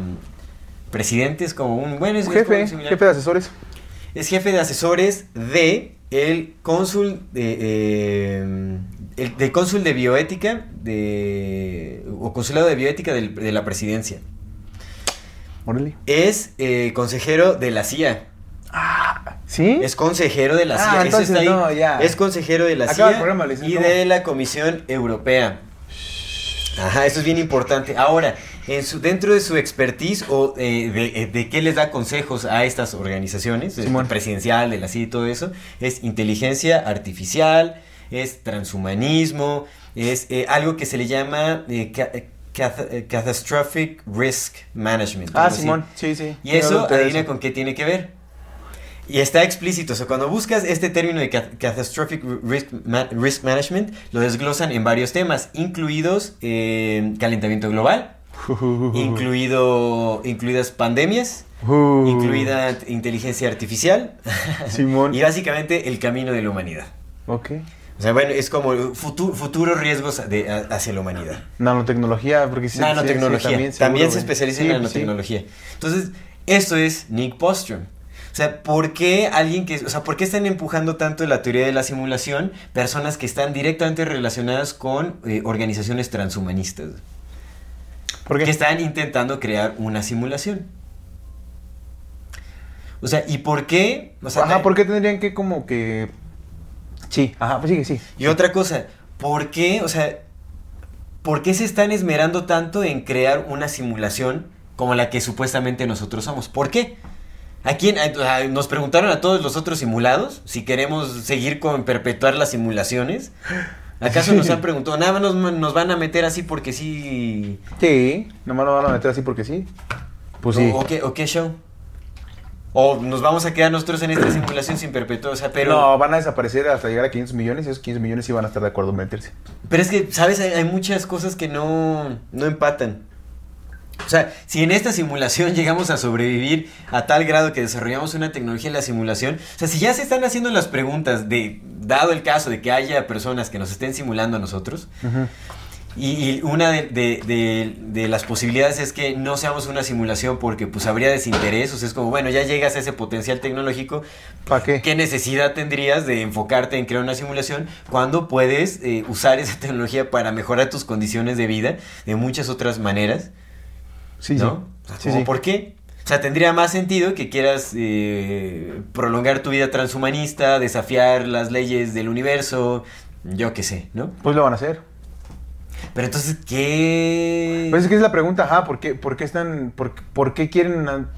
presidente, es como un. Bueno, es, es Jefe, como similar. jefe de asesores. Es jefe de asesores de el cónsul de eh, el, del cónsul de bioética de o consulado de bioética del- de la presidencia. Órale. Es eh, consejero de la CIA. ¿Sí? Es consejero de la Ah, CIA. Eso entonces está ahí. no, ya. Es consejero de la Acaba el CIA programa, y ¿cómo? de la Comisión Europea. Ajá, eso es bien importante. Ahora, en su, dentro de su expertise o eh, de, eh, de qué les da consejos a estas organizaciones, Simón. presidencial, de la CIA y todo eso, es inteligencia artificial, es transhumanismo, es eh, algo que se le llama eh, ca- eh, cath- catastrophic risk management. Ah. Simón, sí, sí. Y eso, adivina eso. con qué tiene que ver. Y está explícito, o sea, cuando buscas este término de ca- catastrophic risk, ma- risk management, lo desglosan en varios temas, incluidos eh, calentamiento global, incluido, incluidas pandemias, Uh. incluida inteligencia artificial, Simón. y básicamente el camino de la humanidad. Ok. O sea, bueno, es como futu- futuros riesgos de- a- hacia la humanidad. Nanotecnología, porque sí, nanotecnología. sí, también seguro, se especializa Sí, en pues, nanotecnología. Entonces, esto es Nick Bostrom. O sea, ¿por qué alguien que, o sea, por qué están empujando tanto la teoría de la simulación personas que están directamente relacionadas con eh, organizaciones transhumanistas? sí. ¿Por qué? que están intentando crear una simulación. O sea, ¿y por qué? O sea, Ajá, ¿por qué tendrían que como que... Sí, ajá, pues sigue, sí. Y otra cosa, ¿por qué? O sea, ¿por qué se están esmerando tanto en crear una simulación como la que supuestamente nosotros somos? ¿Por qué? ¿A quién? a- nos preguntaron a todos los otros simulados si queremos seguir con perpetuar las simulaciones. ¿Acaso nos han preguntado? Nada más nos, nos van a meter así porque sí. Sí, nomás lo van a meter así porque sí. Pues sí. ¿O, o qué, o qué show? O nos vamos a quedar nosotros en esta simulación sin sea, pero... No, van a desaparecer hasta llegar a 500 millones y esos 500 millones sí van a estar de acuerdo en meterse. Pero es que, ¿sabes? Hay, hay muchas cosas que no, no empatan. O sea, si en esta simulación llegamos a sobrevivir a tal grado que desarrollamos una tecnología en la simulación, o sea, si ya se están haciendo las preguntas de, dado el caso de que haya personas que nos estén simulando a nosotros, y, y una de, de- de- de las posibilidades es que no seamos una simulación porque pues habría desinterés, o sea, es como, bueno, ya llegas a ese potencial tecnológico, ¿Para qué? ¿Qué necesidad tendrías de enfocarte en crear una simulación cuando puedes eh, usar esa tecnología para mejorar tus condiciones de vida de muchas otras maneras? Sí, ¿No? O sea, sí. Sí, ¿cómo sí. ¿Por qué? O sea, tendría más sentido que quieras eh, prolongar tu vida transhumanista, desafiar las leyes del universo, yo qué sé, ¿no? Pues lo van a hacer. Pero entonces, ¿qué...? Pues es que es la pregunta, ajá, ¿por qué, por qué están, por, por qué quieren... a-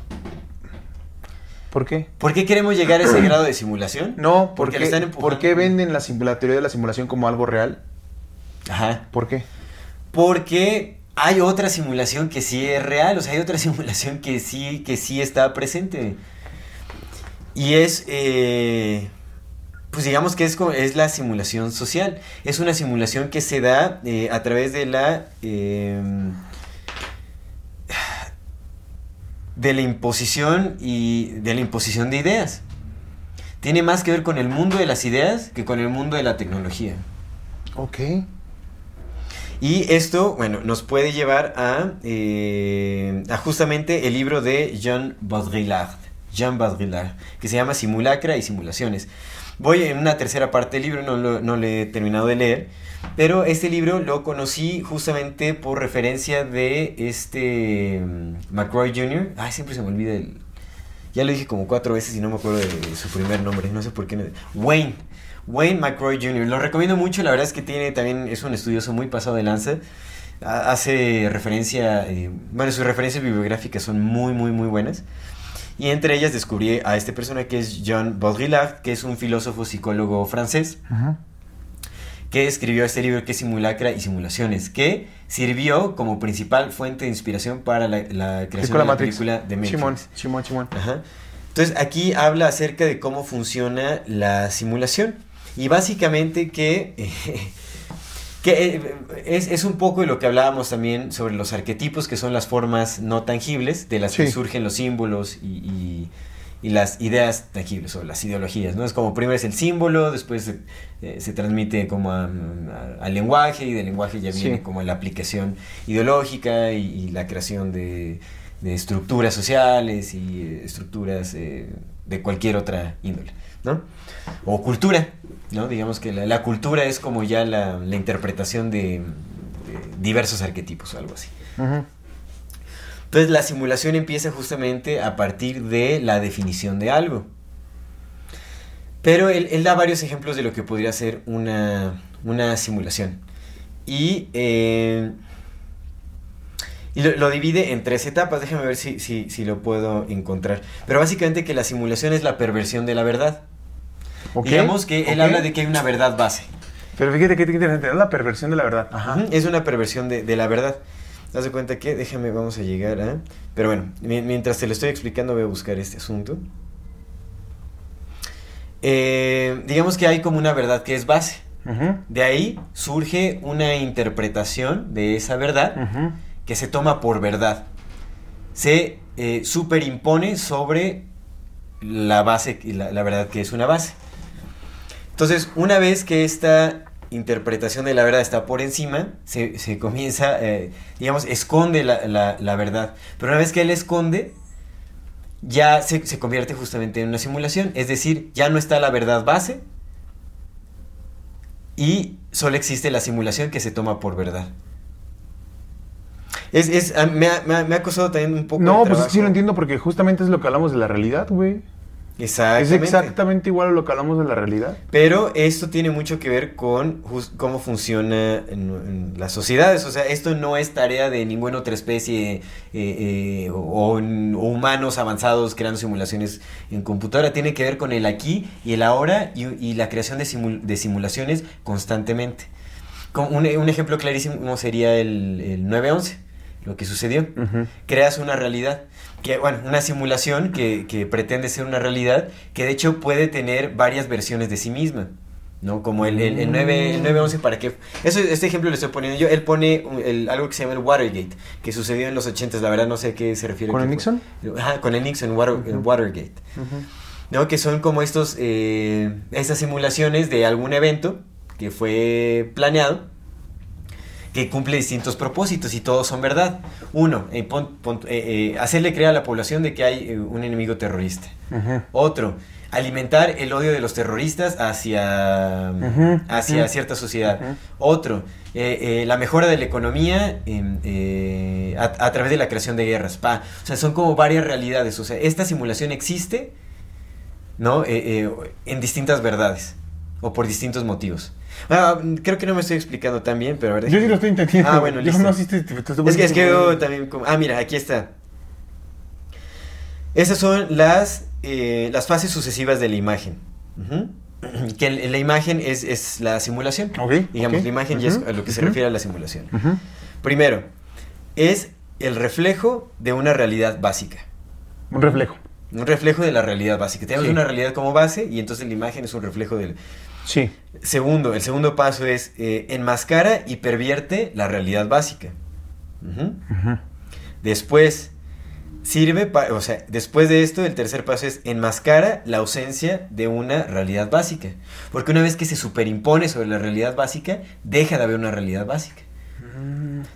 ¿Por qué? ¿Por qué queremos llegar a ese grado de simulación? No, ¿por porque qué, le están. ¿por qué venden la, la teoría de la simulación como algo real? Ajá. ¿Por qué? Porque hay otra simulación que sí es real, o sea, hay otra simulación que sí, que sí está presente. Y es, eh, pues digamos que es, es la simulación social. Es una simulación que se da eh, a través de la... eh, de la imposición y de la imposición de ideas. Tiene más que ver con el mundo de las ideas que con el mundo de la tecnología. Ok. Y esto, bueno, nos puede llevar a, eh, a justamente el libro de Jean Baudrillard, Jean Baudrillard, que se llama Simulacra y Simulaciones. Voy en una tercera parte del libro, no lo, no lo he terminado de leer, pero este libro lo conocí justamente por referencia de este mm, McRoy Jr. Ay, siempre se me olvida el... Ya lo dije como cuatro veces y no me acuerdo de su primer nombre, no sé por qué. Wayne. Wayne McRoy Jr. Lo recomiendo mucho, la verdad es que tiene también, es un estudioso muy pasado de lanza. Ha- Hace referencia, eh, bueno, sus referencias bibliográficas son muy, muy, muy buenas. Y entre ellas descubrí a este persona que es Jean Baudrillard, que es un filósofo psicólogo francés, que escribió este libro que es Simulacra y Simulaciones, que sirvió como principal fuente de inspiración para la, la creación Película de la Matrix. película de Matrix. Simón, Simón, Simón. Ajá. Entonces aquí habla acerca de cómo funciona la simulación. Y básicamente que, que eh, es, es un poco de lo que hablábamos también sobre los arquetipos, que son las formas no tangibles de las que Sí. surgen los símbolos y, y- y las ideas tangibles o las ideologías. ¿no? Es como primero es el símbolo, después se, eh, se transmite como a- a- al lenguaje y del lenguaje ya viene Sí. como la aplicación ideológica y, y la creación de, de estructuras sociales y eh, estructuras eh, de cualquier otra índole, ¿no? O cultura, ¿no? Digamos que la, la cultura es como ya la, la interpretación de, de diversos arquetipos o algo así. Entonces la simulación empieza justamente a partir de la definición de algo. Pero él, él da varios ejemplos de lo que podría ser una, una simulación. Y, eh, y lo, lo divide en tres etapas. Déjame ver si, si, si lo puedo encontrar. Pero básicamente que la simulación es la perversión de la verdad. Digamos que él habla de que hay una verdad base. Pero fíjate que interesante, es la perversión de la verdad. Ajá. Es una perversión de, de la verdad. Haz de cuenta que, déjame, vamos a llegar a... Pero bueno, mi- mientras te lo estoy explicando voy a buscar este asunto. Eh, digamos que hay como una verdad que es base. De ahí surge una interpretación de esa verdad que se toma por verdad. Se eh, superimpone sobre la base, la, la verdad que es una base. Entonces, una vez que esta interpretación de la verdad está por encima, se, se comienza, eh, digamos, esconde la, la- la verdad. Pero una vez que él esconde, ya se, se convierte justamente en una simulación. Es decir, ya no está la verdad base y solo existe la simulación que se toma por verdad. Es, es, me, ha, me ha- me ha costado también un poco. No, de pues sí lo entiendo porque justamente es lo que hablamos de la realidad, güey. Es Exactamente. exactamente igual a lo que hablamos de la realidad. Pero esto tiene mucho que ver con cómo funciona en, en las sociedades. O sea, esto no es tarea de ninguna otra especie eh, eh, o, humanos avanzados creando simulaciones en computadora. Tiene que ver con el aquí y el ahora y, y la creación de, simul- de simulaciones constantemente. Como un, un ejemplo clarísimo sería el, el 911, lo que sucedió. Creas una realidad, que, bueno, una simulación que, que pretende ser una realidad, que de hecho puede tener varias versiones de sí misma. ¿no? Como el, el, el 9, el 911, ¿para qué? Eso, este ejemplo lo estoy poniendo yo. Él pone el- algo que se llama el Watergate, que sucedió en los 80 la verdad no sé a qué se refiere. ¿Con el fue. Nixon? Con el Nixon, Water- el Watergate. ¿no? Que son como estos, eh, estas simulaciones de algún evento que fue planeado, que cumple distintos propósitos y todos son verdad. Uno, eh, pon- pon- eh, eh, hacerle creer a la población de que hay un enemigo terrorista. Otro, alimentar el odio de los terroristas hacia, hacia cierta sociedad. Otro, la mejora de la economía em, a, a través de la creación de guerras. Pa. O sea, son como varias realidades. O sea, esta simulación existe ¿no? En distintas verdades o por distintos motivos. Ah, creo que no me estoy explicando tan bien, pero a ver. Yo sí lo estoy entendiendo. Ah, bueno, Yo listo. no, sí te- te- te estoy Es que, es que yo también... como- ah, mira, aquí está. Esas son las, eh, las fases sucesivas de la imagen. Ujú. Que el- la imagen es, es la simulación. Ok, Digamos, ok. la imagen ya es a lo que se ujú. refiere a la simulación. Primero, es el reflejo de una realidad básica. Un reflejo. Un reflejo de la realidad básica. Tenemos Sí. una realidad como base y entonces la imagen es un reflejo del... Sí. Segundo, el segundo paso es eh, enmascara y pervierte la realidad básica. Después, sirve para... O sea, después de esto, el tercer paso es enmascara la ausencia de una realidad básica. Porque una vez que se superimpone sobre la realidad básica, deja de haber una realidad básica.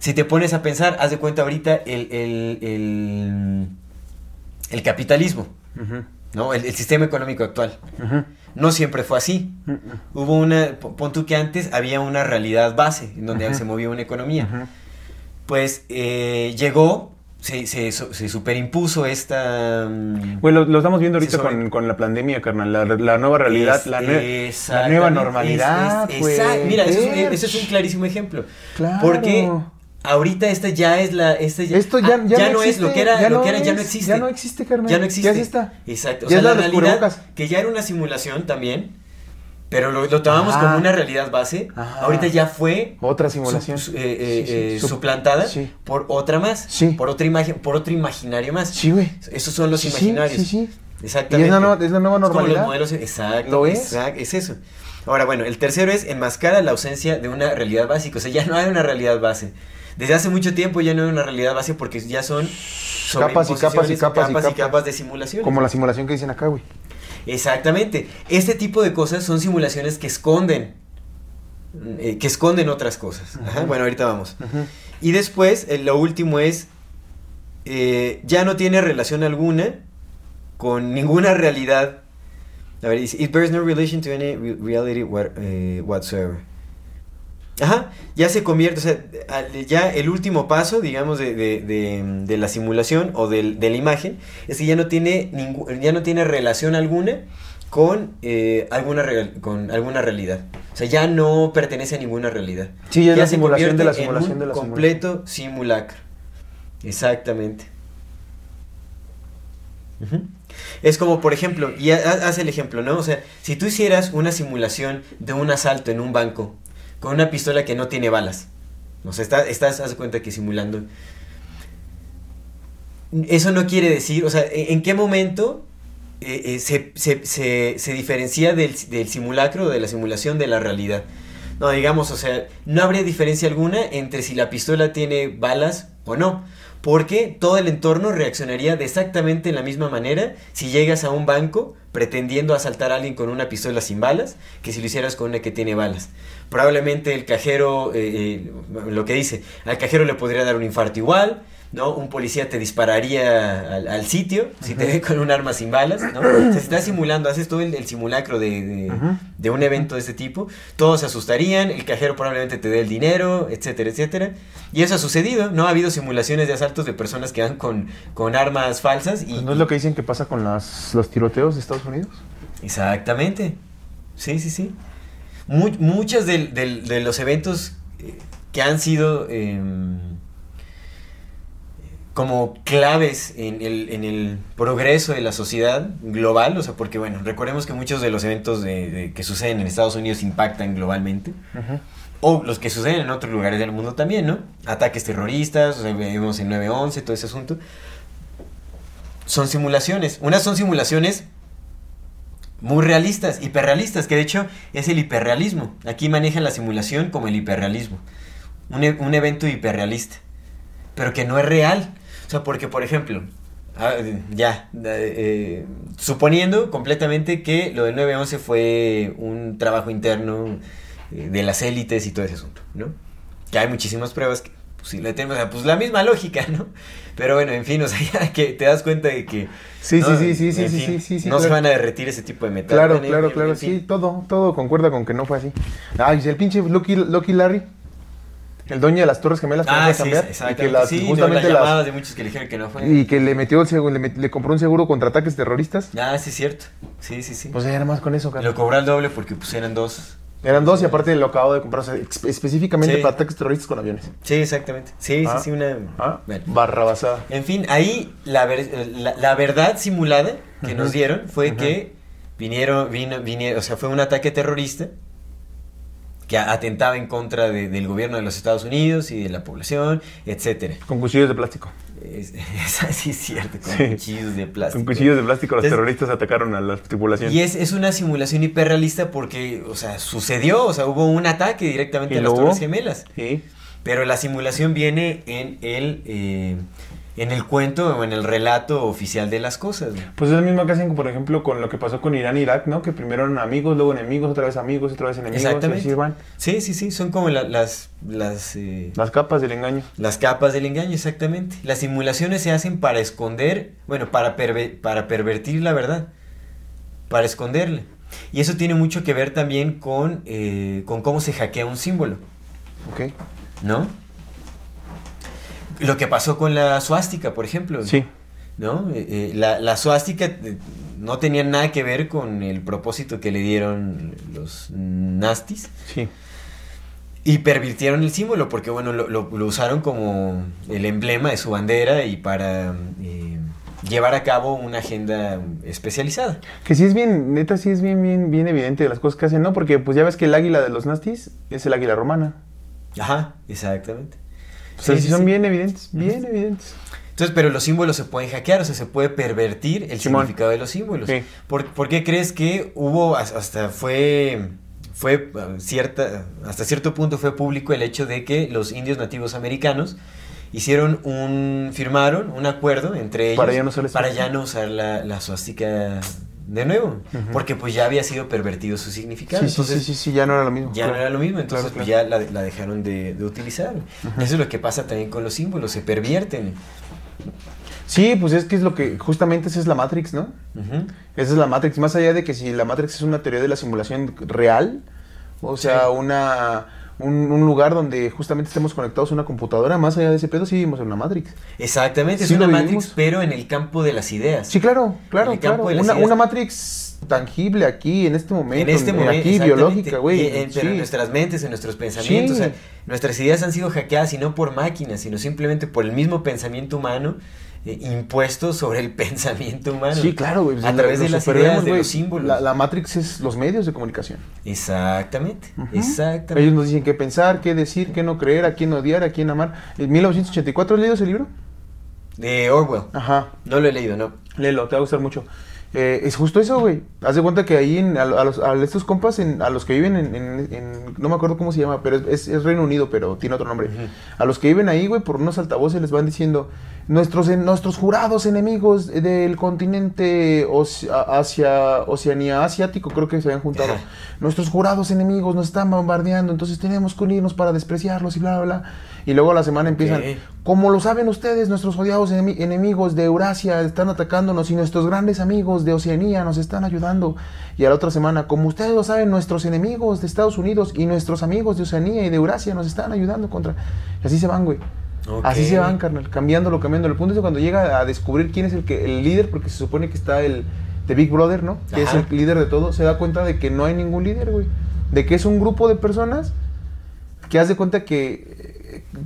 Si te pones a pensar, haz de cuenta ahorita el, el, el, el capitalismo, ¿no? El, el sistema económico actual. No siempre fue así. Hubo una, po- pon tú que antes había una realidad base en donde se movía una economía. Pues eh, llegó, se, se, se superimpuso esta... mm, Bueno, lo, lo estamos viendo ahorita sobre- con, con la pandemia, carnal. La, la nueva realidad, es- la, nue- la exactamente, nueva normalidad, es-. Mira, eso es un clarísimo ejemplo. Claro. Porque ahorita esta ya es la... Esta ya, Esto ya, ah, ya, no, es lo que era, ya lo no que era ya no existe. Ya no existe, carnal. Ya no existe. Ya. Exacto. O Ya sea, es la realidad, que ya era una simulación también, pero lo, lo tomamos como una realidad base, Ah. ahorita ya fue Otra simulación. su- eh, eh, Sí, sí. eh, Sup- suplantada sí. por otra más, Sí. por otra imagen, por otro imaginario más. Sí, güey. Esos son los Sí, sí, imaginarios. sí, sí. Exactamente. Y es la nueva- es la nueva como los normalidad. modelos, exacto. ¿Lo es? exacto, es eso. Ahora, bueno, el tercero es enmascara la ausencia de una realidad básica. O sea, ya no hay una realidad base. Desde hace mucho tiempo ya no hay una realidad base porque ya son Capas y capas y capas y capas. capas de simulaciones. Como la simulación que dicen acá, güey. Exactamente. Este tipo de cosas son simulaciones que esconden. eh, que esconden otras cosas. Ajá, Bueno, ahorita vamos. Y después, eh, lo último es. eh, ya no tiene relación alguna con ninguna realidad. A ver, dice, it bears no relation to any re- reality what- whatsoever. Ajá, ya se convierte, o sea, ya el último paso, digamos, de, de- de- de la simulación o del- de, la imagen, es que ya no tiene, ya no tiene relación alguna con, eh, alguna con alguna realidad. O sea, ya no pertenece a ninguna realidad. Sí, ya es la se simulación de la convierte en simulación un de la completo simulacro. Exactamente. Es como, por ejemplo, y ha- ha- haz el ejemplo, ¿no? O sea, si tú hicieras una simulación de un asalto en un banco con una pistola que no tiene balas, o sea, está- estás, haz cuenta que simulando. Eso no quiere decir, o sea, ¿en qué momento eh, eh, se, se- se- se diferencia del, del simulacro de la simulación de la realidad? No, digamos, o sea, no habría diferencia alguna entre si la pistola tiene balas o no. Porque todo el entorno reaccionaría de exactamente la misma manera si llegas a un banco pretendiendo asaltar a alguien con una pistola sin balas que si lo hicieras con una que tiene balas. Probablemente el cajero, eh, eh, lo que dice, al cajero le podría dar un infarto igual, ¿no? Un policía te dispararía al, al sitio si te ve con un arma sin balas, ¿no? Si estás simulando, haces todo el, el simulacro de, de- de un evento de este tipo, todos se asustarían, el cajero probablemente te dé el dinero, etcétera, etcétera. Y eso ha sucedido, ¿no? Ha habido simulaciones de asaltos de personas que van con, con armas falsas y... Pues ¿No es lo que dicen que pasa con las, los tiroteos de Estados Unidos? Exactamente. Sí, sí, sí. Mu- muchos de los eventos eh, que han sido em, como claves en el, en el progreso de la sociedad global, o sea, porque bueno, recordemos que muchos de los eventos de- de- que suceden en Estados Unidos impactan globalmente. O los que suceden en otros lugares del mundo también, ¿no? Ataques terroristas, o sea, vemos en 9-11, todo ese asunto. Son simulaciones. Unas son simulaciones muy realistas, hiperrealistas, que de hecho es el hiperrealismo. Aquí manejan la simulación como el hiperrealismo. Un, e- un evento hiperrealista, pero que no es real. O sea, porque, por ejemplo, ah, ya, eh, eh, suponiendo completamente que lo del 9-11 fue un trabajo interno eh, de las élites y todo ese asunto, ¿no? Que hay muchísimas pruebas que, pues, si le tenemos, o sea, pues la misma lógica, ¿no? Pero bueno, en fin, o sea, ya que te das cuenta de que... Sí, ¿no? sí, sí, sí, sí, En sí, fin, sí, sí, sí, No se van a derretir ese tipo de metal. Claro, claro, claro, en fin. sí, todo, todo concuerda con que no fue así. Ay, el pinche Lucky, Lucky Larry, el dueño de las Torres Gemelas que Ah, sí, cambiar, y que las, sí, justamente las las- llamadas de muchos que le dijeron que no fue. y que le metió el seguro, le, met- le compró un seguro contra ataques terroristas. Ah, sí, es cierto. Sí, sí, sí. Pues ya era más con eso, cara. lo cobró al doble porque pues eran dos. Eran dos y aparte lo acabo de comprar, o sea, específicamente Sí. para ataques terroristas con aviones. Sí, exactamente. Sí, Ah. sí, sí, una... Ah, Bueno. barra basada. En fin, ahí la, ver- la, la verdad simulada que nos dieron fue que vinieron, vino, vinieron, o sea, fue un ataque terrorista que atentaba en contra de- del gobierno de los Estados Unidos y de la población, etcétera. Con cuchillos de plástico. Es, es- sí es cierto, con Sí. cuchillos de plástico. Con cuchillos de plástico los terroristas atacaron a la tripulación. Y es, es una simulación hiperrealista porque, o sea, sucedió, o sea, hubo un ataque directamente ¿Y a las? Torres Gemelas. Sí. Pero la simulación viene en el, eh, en el cuento o en el relato oficial de las cosas. ¿no? Pues es lo mismo que hacen, por ejemplo, con lo que pasó con Irán e Irak, ¿no? Que primero eran amigos, luego enemigos, otra vez amigos, otra vez enemigos. Exactamente. así van. Sí, sí, sí, son como la- las, las, eh, Las capas del engaño. las capas del engaño, exactamente. Las simulaciones se hacen para esconder, bueno, para, perve- para pervertir la verdad, para esconderla. Y eso tiene mucho que ver también con, eh, con cómo se hackea un símbolo. Ok. ¿no? Lo que pasó con la suástica, por ejemplo. Sí. ¿No? Eh, eh, la, la suástica eh, no tenía nada que ver con el propósito que le dieron los nastis. Sí. Y pervirtieron el símbolo porque, bueno, lo, lo- lo usaron como el emblema de su bandera y para eh, llevar a cabo una agenda especializada. Que sí es bien, neta, sí es bien, bien, bien evidente de las cosas que hacen, ¿no? Porque pues ya ves que el águila de los nastis es el águila romana. Ajá, exactamente. O sea, Sí, sí, sí, son sí. bien evidentes, bien evidentes. Entonces, pero los símbolos se pueden hackear, o sea, se puede pervertir el Simón. significado de los símbolos. Sí. ¿Por, por qué crees que hubo, as- hasta fue, fue uh, cierta, hasta cierto punto fue público el hecho de que los indios nativos americanos hicieron un, firmaron un acuerdo entre ellos Para ya no usar la para suástica. ya no usar la, la suástica de nuevo, porque pues ya había sido pervertido su significado. Sí, sí, Entonces, sí, sí, sí, ya no era lo mismo. ya no era lo mismo, entonces Claro, pues, ya la, la dejaron de, de utilizar. Eso es lo que pasa también con los símbolos, se pervierten. Sí, pues es que es lo que, justamente esa es la Matrix, ¿no? Esa es la Matrix, más allá de que si la Matrix es una teoría de la simulación real, o sea, Sí. una, un, un lugar donde justamente estemos conectados a una computadora, más allá de ese pedo, sí vivimos en una Matrix. Exactamente, Sí es una Matrix, pero en el campo de las ideas. Sí, claro, claro, En el campo claro. de las Una, ideas. una Matrix tangible aquí, en este momento, en este momento, aquí, biológica, güey. Y en- nuestras mentes, en nuestros pensamientos. Sí. o sea, nuestras ideas han sido hackeadas y no por máquinas, sino simplemente por el mismo pensamiento humano eh, impuesto sobre el pensamiento humano. Sí, claro, güey. A través lo de las ideas, de los símbolos. La, la Matrix es los medios de comunicación. Exactamente, exactamente. Ellos nos dicen qué pensar, qué decir, qué no creer, a quién odiar, a quién amar. ¿En 1984 has leído ese libro? De Orwell. Ajá. No lo he leído, no. Léelo, te va a gustar mucho. Eh, es justo eso, güey. Haz de cuenta que ahí en- a, a los, a estos compas, en- a los que viven en, en- en- No me acuerdo cómo se llama, pero es, es- es Reino Unido, pero tiene otro nombre. A los que viven ahí, güey, por unos altavoces les van diciendo... Nuestros, en- nuestros jurados enemigos del continente Oce- Asia, Oceanía Asiático, creo que se habían juntado. Nuestros jurados enemigos nos están bombardeando, entonces tenemos que unirnos para despreciarlos y bla, bla, bla. Y luego a la semana empiezan... Como lo saben ustedes, nuestros odiados enemi- enemigos de Eurasia están atacándonos y nuestros grandes amigos de Oceanía nos están ayudando. Y a la otra semana, como ustedes lo saben, nuestros enemigos de Estados Unidos y nuestros amigos de Oceanía y de Eurasia nos están ayudando contra... Y así se van, güey. Así se van, carnal, cambiándolo, cambiándolo. El punto es que cuando llega a descubrir quién es el, que, el líder, porque se supone que está el de Big Brother, ¿no? Que Ajá. es el líder de todo, se da cuenta de que no hay ningún líder, güey. De que es un grupo de personas que haz de cuenta que...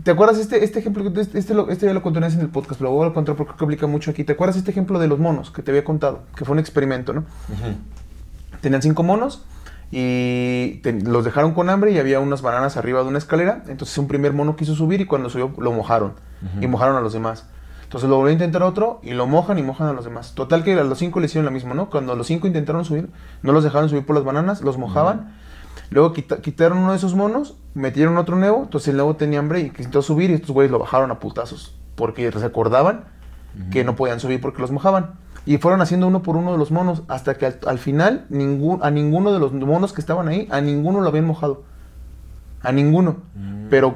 ¿Te acuerdas este, este ejemplo? Este, este, lo- este ya lo conté una vez en el podcast, pero lo voy a contar porque aplica mucho aquí. ¿Te acuerdas este ejemplo de los monos que te había contado? Que fue un experimento, ¿no? Tenían cinco monos y te- los dejaron con hambre y había unas bananas arriba de una escalera. Entonces un primer mono quiso subir y cuando subió lo mojaron. Y mojaron a los demás. Entonces lo volvió a intentar otro y lo mojan y mojan a los demás. Total que a los cinco le hicieron lo mismo, ¿no? Cuando los cinco intentaron subir, no los dejaron subir por las bananas, los mojaban. Luego quita- quitaron uno de esos monos, metieron otro nuevo, entonces el nuevo tenía hambre y intentó subir y estos güeyes lo bajaron a putazos. Porque se acordaban que no podían subir porque los mojaban. Y fueron haciendo uno por uno de los monos hasta que al, al final ningún, a ninguno de los monos que estaban ahí, a ninguno lo habían mojado. A ninguno. Pero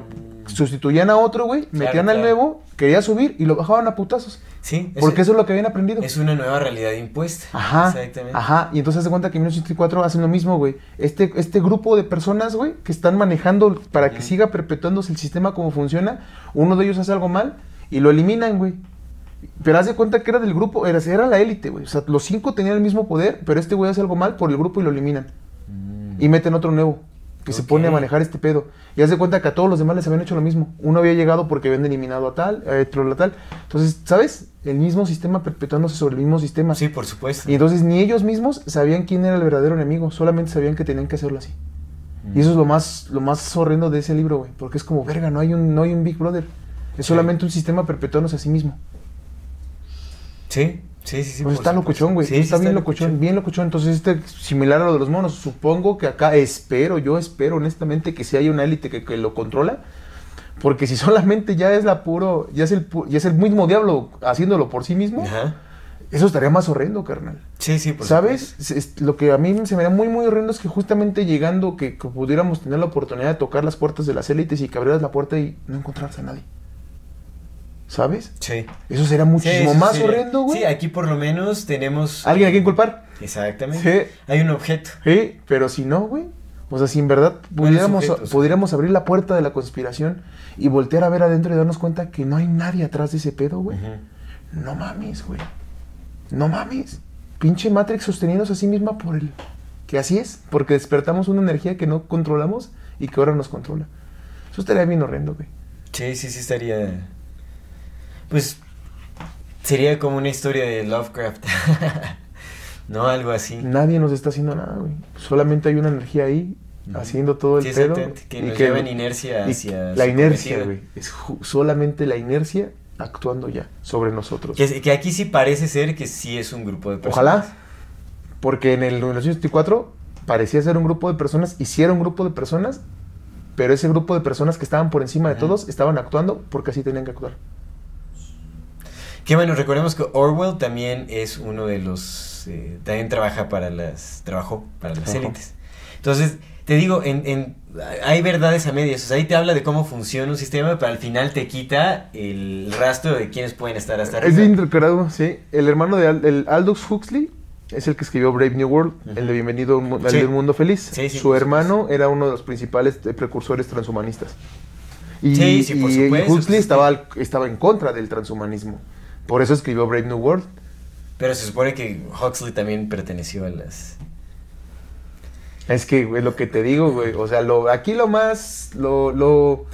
sustituían a otro, güey, metían al nuevo, quería subir y lo bajaban a putazos. Sí, es- Porque eso es lo que habían aprendido. Es una nueva realidad impuesta. Ajá, Exactamente. ajá. Y entonces se cuenta que en 1984 hacen lo mismo, güey. Este, este grupo de personas, güey, que están manejando para que siga perpetuándose el sistema como funciona, uno de ellos hace algo mal y lo eliminan, güey. Pero haz de cuenta que era del grupo, era, era la élite, güey. O sea, los cinco tenían el mismo poder, pero este güey hace algo mal por el grupo y lo eliminan. Y meten otro nuevo, que se pone a manejar este pedo. Y haz de cuenta que a todos los demás les habían hecho lo mismo. Uno había llegado porque habían eliminado a tal, a otro a tal. Entonces, ¿sabes? El mismo sistema perpetuándose sobre el mismo sistema. Sí, por supuesto. Y entonces ni ellos mismos sabían quién era el verdadero enemigo, solamente sabían que tenían que hacerlo así. Y eso es lo más, lo más horrendo de ese libro, güey, porque es como, verga, no hay un, no hay un Big Brother. Es solamente un sistema perpetuándose a sí mismo. Sí, sí, sí. sí pues está locuchón, güey. Sí, está, sí bien locuchón, bien locuchón. Entonces, este similar a lo de los monos. Supongo que acá espero, yo espero honestamente que si haya una élite que, que lo controla. Porque si solamente ya es la puro, ya es el, ya es el mismo diablo haciéndolo por sí mismo, Ajá. eso estaría más horrendo, carnal. Sí, sí, por ¿Sabes? supuesto. Lo que a mí se me da muy, muy horrendo es que justamente llegando, que, que pudiéramos tener la oportunidad de tocar las puertas de las élites y que abrieras la puerta y no encontraras a nadie. ¿Sabes? Sí. Eso Sí, muchísimo eso más sería- horrendo, güey. Sí, aquí por lo menos tenemos. ¿Alguien a quien culpar? Exactamente. Sí. Hay un objeto. Sí, pero si no, güey. O sea, si en verdad pudiéramos, sujetos. pudiéramos abrir la puerta de la conspiración y voltear a ver adentro y darnos cuenta que no hay nadie atrás de ese pedo, güey. No mames, güey. No mames. Pinche Matrix sosteniéndose a sí misma por el... Que así es, porque despertamos una energía que no controlamos y que ahora nos controla. Eso estaría bien horrendo, güey. Sí, sí, sí estaría. Pues. Sería como una historia de Lovecraft. no, algo así. Nadie nos está haciendo nada, güey. Solamente hay una energía ahí haciendo todo el Sí, pedo. que y nos lleva en inercia hacia La inercia, güey. Es solamente la inercia actuando ya sobre nosotros. Que, que aquí sí parece ser que sí es un grupo de personas. Ojalá. Porque en el 1984 parecía ser un grupo de personas, y sí era un grupo de personas, pero ese grupo de personas que estaban por encima de todos estaban actuando porque así tenían que actuar. Que bueno, recordemos que Orwell también es uno de los. eh, también trabaja para las. Trabajó para las élites. Entonces, te digo, en, en- hay verdades a medias. O sea, ahí te habla de cómo funciona un sistema, pero al final te quita el rastro de quiénes pueden estar hasta Es arriba. de intercalado, sí. El hermano de Al- el Aldous Huxley es el que escribió Brave New World, el de Bienvenido al Sí. Mundo Feliz. Sí, sí, Su hermano era uno de los principales eh, precursores transhumanistas. Y, Sí, sí, por y- supuesto, Huxley estaba, estaba en contra del transhumanismo. Por eso escribió Brave New World. Pero se supone que Huxley también perteneció a las. Es que, güey, lo que te digo, güey. O sea, lo, aquí lo más. Lo, lo.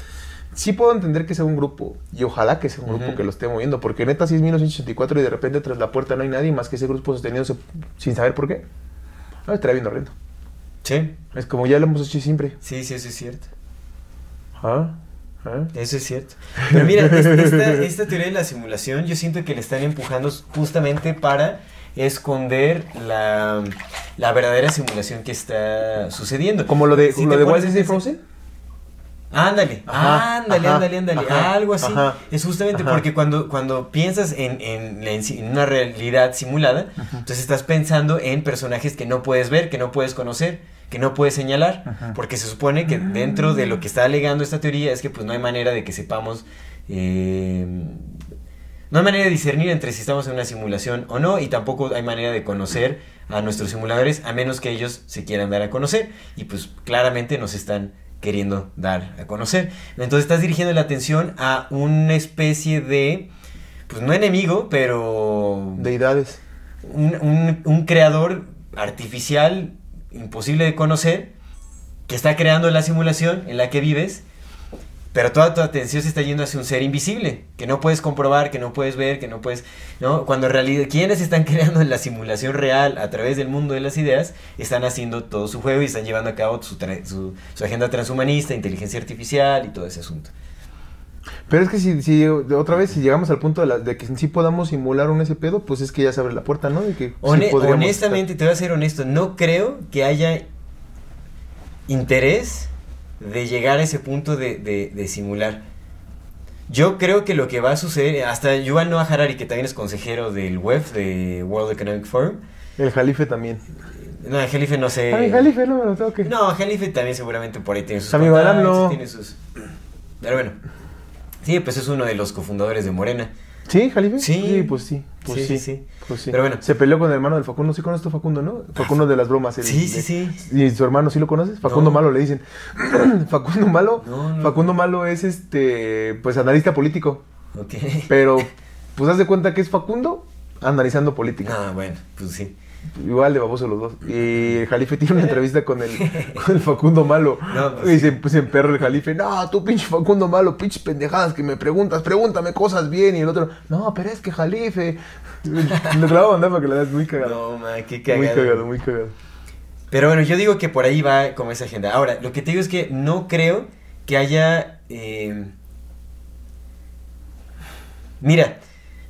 Sí puedo entender que sea un grupo. Y ojalá que sea un grupo que lo esté moviendo. Porque neta, si es 1984 y de repente tras la puerta no hay nadie más que ese grupo sosteniéndose sin saber por qué. No, estaría bien horrendo. Sí, Es como ya lo hemos hecho siempre. sí, sí, eso es cierto. ¿Ah? ¿Ah? Eso es cierto. Pero mira, es- esta, esta teoría de la simulación yo siento que le están empujando justamente para esconder la, la verdadera simulación que está sucediendo. Como lo de, Si lo de Walt Disney Frozen. Ándale, Ajá, ándale, ajá, ándale, ándale, ajá, algo así. ajá, es justamente porque cuando, cuando piensas en, en una realidad simulada, entonces estás pensando en personajes que no puedes ver, que no puedes conocer, que no puedes señalar, porque se supone que dentro de lo que está alegando esta teoría es que pues no hay manera de que sepamos, eh, no hay manera de discernir entre si estamos en una simulación o no, y tampoco hay manera de conocer a nuestros simuladores a menos que ellos se quieran dar a conocer, y pues claramente nos están queriendo dar a conocer. Entonces estás dirigiendo la atención a una especie de, pues no enemigo, pero Deidades. un, un- un creador artificial imposible de conocer que está creando la simulación en la que vives, pero toda tu atención se está yendo hacia un ser invisible, que no puedes comprobar, que no puedes ver, que no puedes, ¿no? Cuando en realidad quienes están creando la simulación real a través del mundo de las ideas, están haciendo todo su juego y están llevando a cabo su, agenda transhumanista, inteligencia artificial y todo ese asunto. Pero es que si, si otra vez, si llegamos al punto de, la- de que sí podamos simular un ese pedo, pues es que ya se abre la puerta, ¿no? De que sí honestamente, te voy a ser honesto, no creo que haya interés de llegar a ese punto de, de- de simular. Yo creo que lo que va a suceder, hasta Yuval Noah Harari, que también es consejero del WEF, de World Economic Forum, estar. El Jalife también. no, el Jalife no sé. Ah, el Jalife, no me lo toque. No, Jalife también seguramente por ahí tiene sus tiene sus... Pero bueno, sí, pues es uno de los cofundadores de Morena. ¿Sí, Jalife? Sí. pues sí. Pues Sí, sí. Pues sí. Pero bueno. Se peleó con el hermano del Facundo. ¿Sí conoces a Facundo, no? Facundo de las bromas. el Sí, sí, sí. ¿Y su hermano sí lo conoces? Facundo No. Malo le dicen. Facundo Malo. No, no. Facundo Malo es este, pues analista político. Ok. Pero, pues haz de cuenta que es Facundo analizando política. Ah, bueno, pues sí. Igual de baboso los dos. Y el Jalife tiene una entrevista con el, con el Facundo Malo. No, pues y se, pues, emperra el Jalife. No, tú pinche Facundo Malo, pinches pendejadas que me preguntas. Pregúntame cosas bien. Y el otro, no, pero es que Jalife. Lo grabo mandar para que la veas muy cagado. No, man, qué cagado. muy cagado, muy cagado. Pero bueno, yo digo que por ahí va como esa agenda. Ahora, lo que te digo es que no creo que haya... eh, Mira,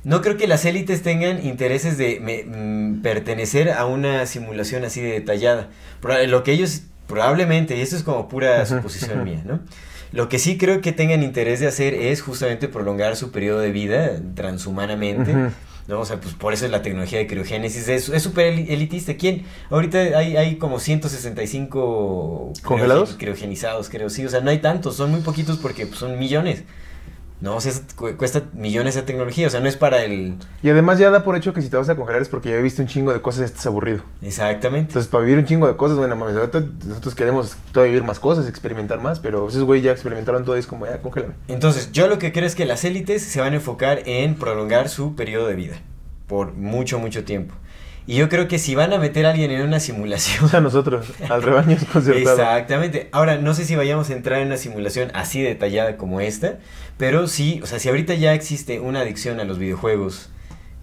no creo que las élites tengan intereses de me- mm, pertenecer a una simulación así de detallada. Lo que ellos probablemente, y esto es como pura suposición mía, ¿no? Lo que sí creo que tengan interés de hacer es justamente prolongar su periodo de vida transhumanamente. ¿no? O sea, pues por eso es la tecnología de criogénesis. Es súper eli- elitista. ¿Quién? Ahorita hay, hay como 165 criogen- ¿Congelados? criogenizados, creo. Sí, o sea, no hay tantos. Son muy poquitos porque pues, son millones. No, o sea, es- cu- cuesta millones esa tecnología. O sea, no es para el... Y además ya da por hecho que si te vas a congelar es porque ya he visto un chingo de cosas y estás aburrido. Exactamente. Entonces, para vivir un chingo de cosas, bueno, mames, nosotros queremos todavía vivir más cosas, experimentar más, pero esos güey ya experimentaron todo y es como, ya, congélame. Entonces, yo lo que creo es que las élites se van a enfocar en prolongar su periodo de vida. Por mucho, mucho tiempo. Y yo creo que si van a meter a alguien en una simulación... Sea, nosotros, al rebaño concertado. Exactamente. Ahora, no sé si vayamos a entrar en una simulación así detallada como esta, pero sí, o sea, si ahorita ya existe una adicción a los videojuegos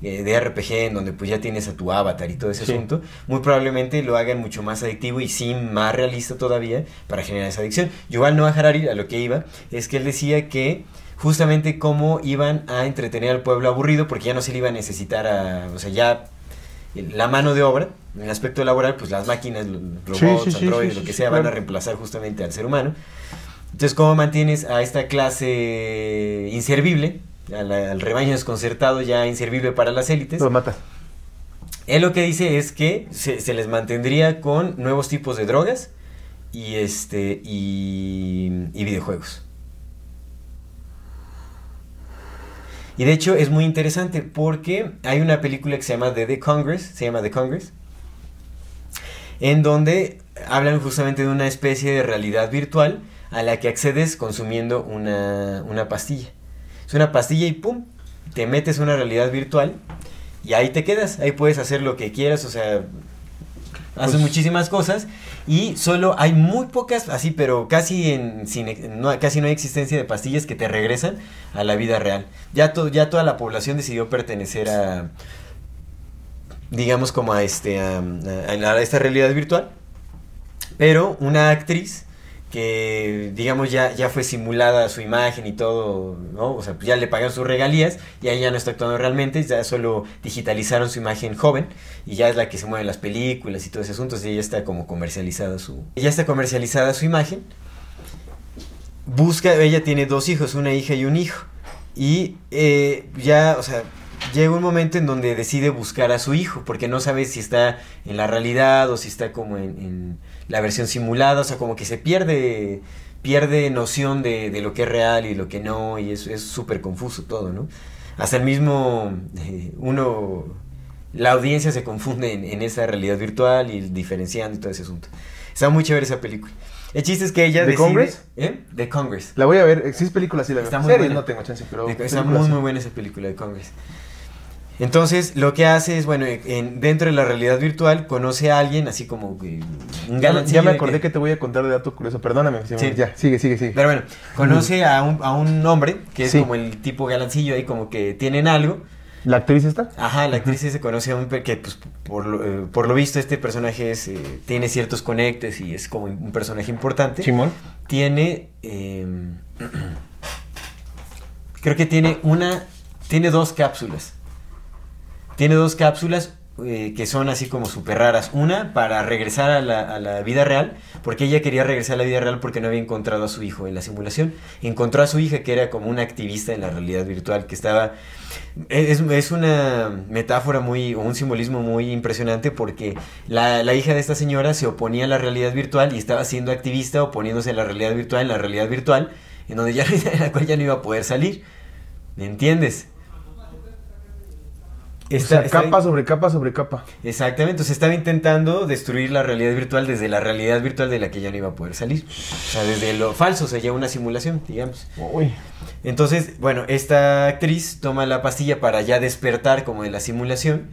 eh, de RPG en donde pues ya tienes a tu avatar y todo ese Sí. asunto, muy probablemente lo hagan mucho más adictivo y sí más realista todavía para generar esa adicción. Yuval Noah Harari, a lo que iba, es que él decía que justamente cómo iban a entretener al pueblo aburrido porque ya no se le iba a necesitar a, o sea, ya la mano de obra, en el aspecto laboral, pues las máquinas, los robots, sí, sí, androides, sí, lo que sea, van a reemplazar justamente al ser humano. Entonces, ¿cómo mantienes a esta clase inservible, al rebaño desconcertado ya inservible para las élites? Los matas. Él lo que dice es que se, se les mantendría con nuevos tipos de drogas y este y, y videojuegos. Y de hecho es muy interesante porque hay una película que se llama The, The Congress, se llama The Congress, en donde hablan justamente de una especie de realidad virtual a la que accedes consumiendo una, una pastilla. Es una pastilla y ¡pum! Te metes a una realidad virtual y ahí te quedas, ahí puedes hacer lo que quieras, o sea, haces Pues- muchísimas cosas y solo hay muy pocas, así, pero casi en, sin no, casi no hay existencia de pastillas que te regresan a la vida real. Ya, to- ya toda la población decidió pertenecer a, digamos como a, este, a esta realidad virtual, pero una actriz que digamos ya, ya fue simulada su imagen y todo, ¿no? O sea, pues ya le pagaron sus regalías y ella no está actuando realmente, ya solo digitalizaron su imagen joven y ya es la que se mueve en las películas y todo ese asunto, así ya está como comercializada su... Ya está comercializada su imagen. Busca, ella tiene dos hijos, una hija y un hijo. Y eh, ya, o sea, llega un momento en donde decide buscar a su hijo, porque no sabe si está en la realidad o si está como en la versión simulada, o sea, como que se pierde pierde noción de, de lo que es real y lo que no, y es es súper confuso todo, ¿no? Hasta el mismo, eh, uno, la audiencia se confunde en, en esa realidad virtual y diferenciando y todo ese asunto. Está muy chévere esa película. El chiste es que ella ¿The decide... Congress? ¿Eh? The Congress. La voy a ver. Si es película, sí la. Está muy Series buena. no tengo chance, pero. Está película muy, muy buena esa película de Congress. Entonces, lo que hace es, bueno, en, dentro de la realidad virtual, conoce a alguien, así como que un Ya, galancillo ya me acordé que te voy a contar de dato curioso. Perdóname. sí, Sí. Ya, sigue, sigue, sigue. Pero bueno, conoce a un, a un hombre que es Sí. como el tipo galancillo ahí, como que tienen algo. ¿La actriz está? Ajá, la actriz se conoce a un que, pues, por lo, eh, por lo visto, este personaje es, eh, tiene ciertos conectes y es como un personaje importante. Simón. Tiene. eh, creo que tiene una. Tiene dos cápsulas. Tiene dos cápsulas eh, que son así como súper raras. Una para regresar a la, a la vida real, porque ella quería regresar a la vida real porque no había encontrado a su hijo en la simulación. Encontró a su hija que era como una activista en la realidad virtual, que estaba... Es, es una metáfora muy, o un simbolismo muy impresionante porque la, la hija de esta señora se oponía a la realidad virtual y estaba siendo activista oponiéndose a la realidad virtual en la realidad virtual, en donde ya, en la cual ya no iba a poder salir. ¿Me entiendes? O Está- sea, está- capa sobre capa sobre capa. Exactamente, entonces estaba intentando destruir la realidad virtual desde la realidad virtual de la que ya no iba a poder salir. O sea, desde lo falso, o sea, ya una simulación, digamos. Uy. Entonces, bueno, esta actriz toma la pastilla para ya despertar como de la simulación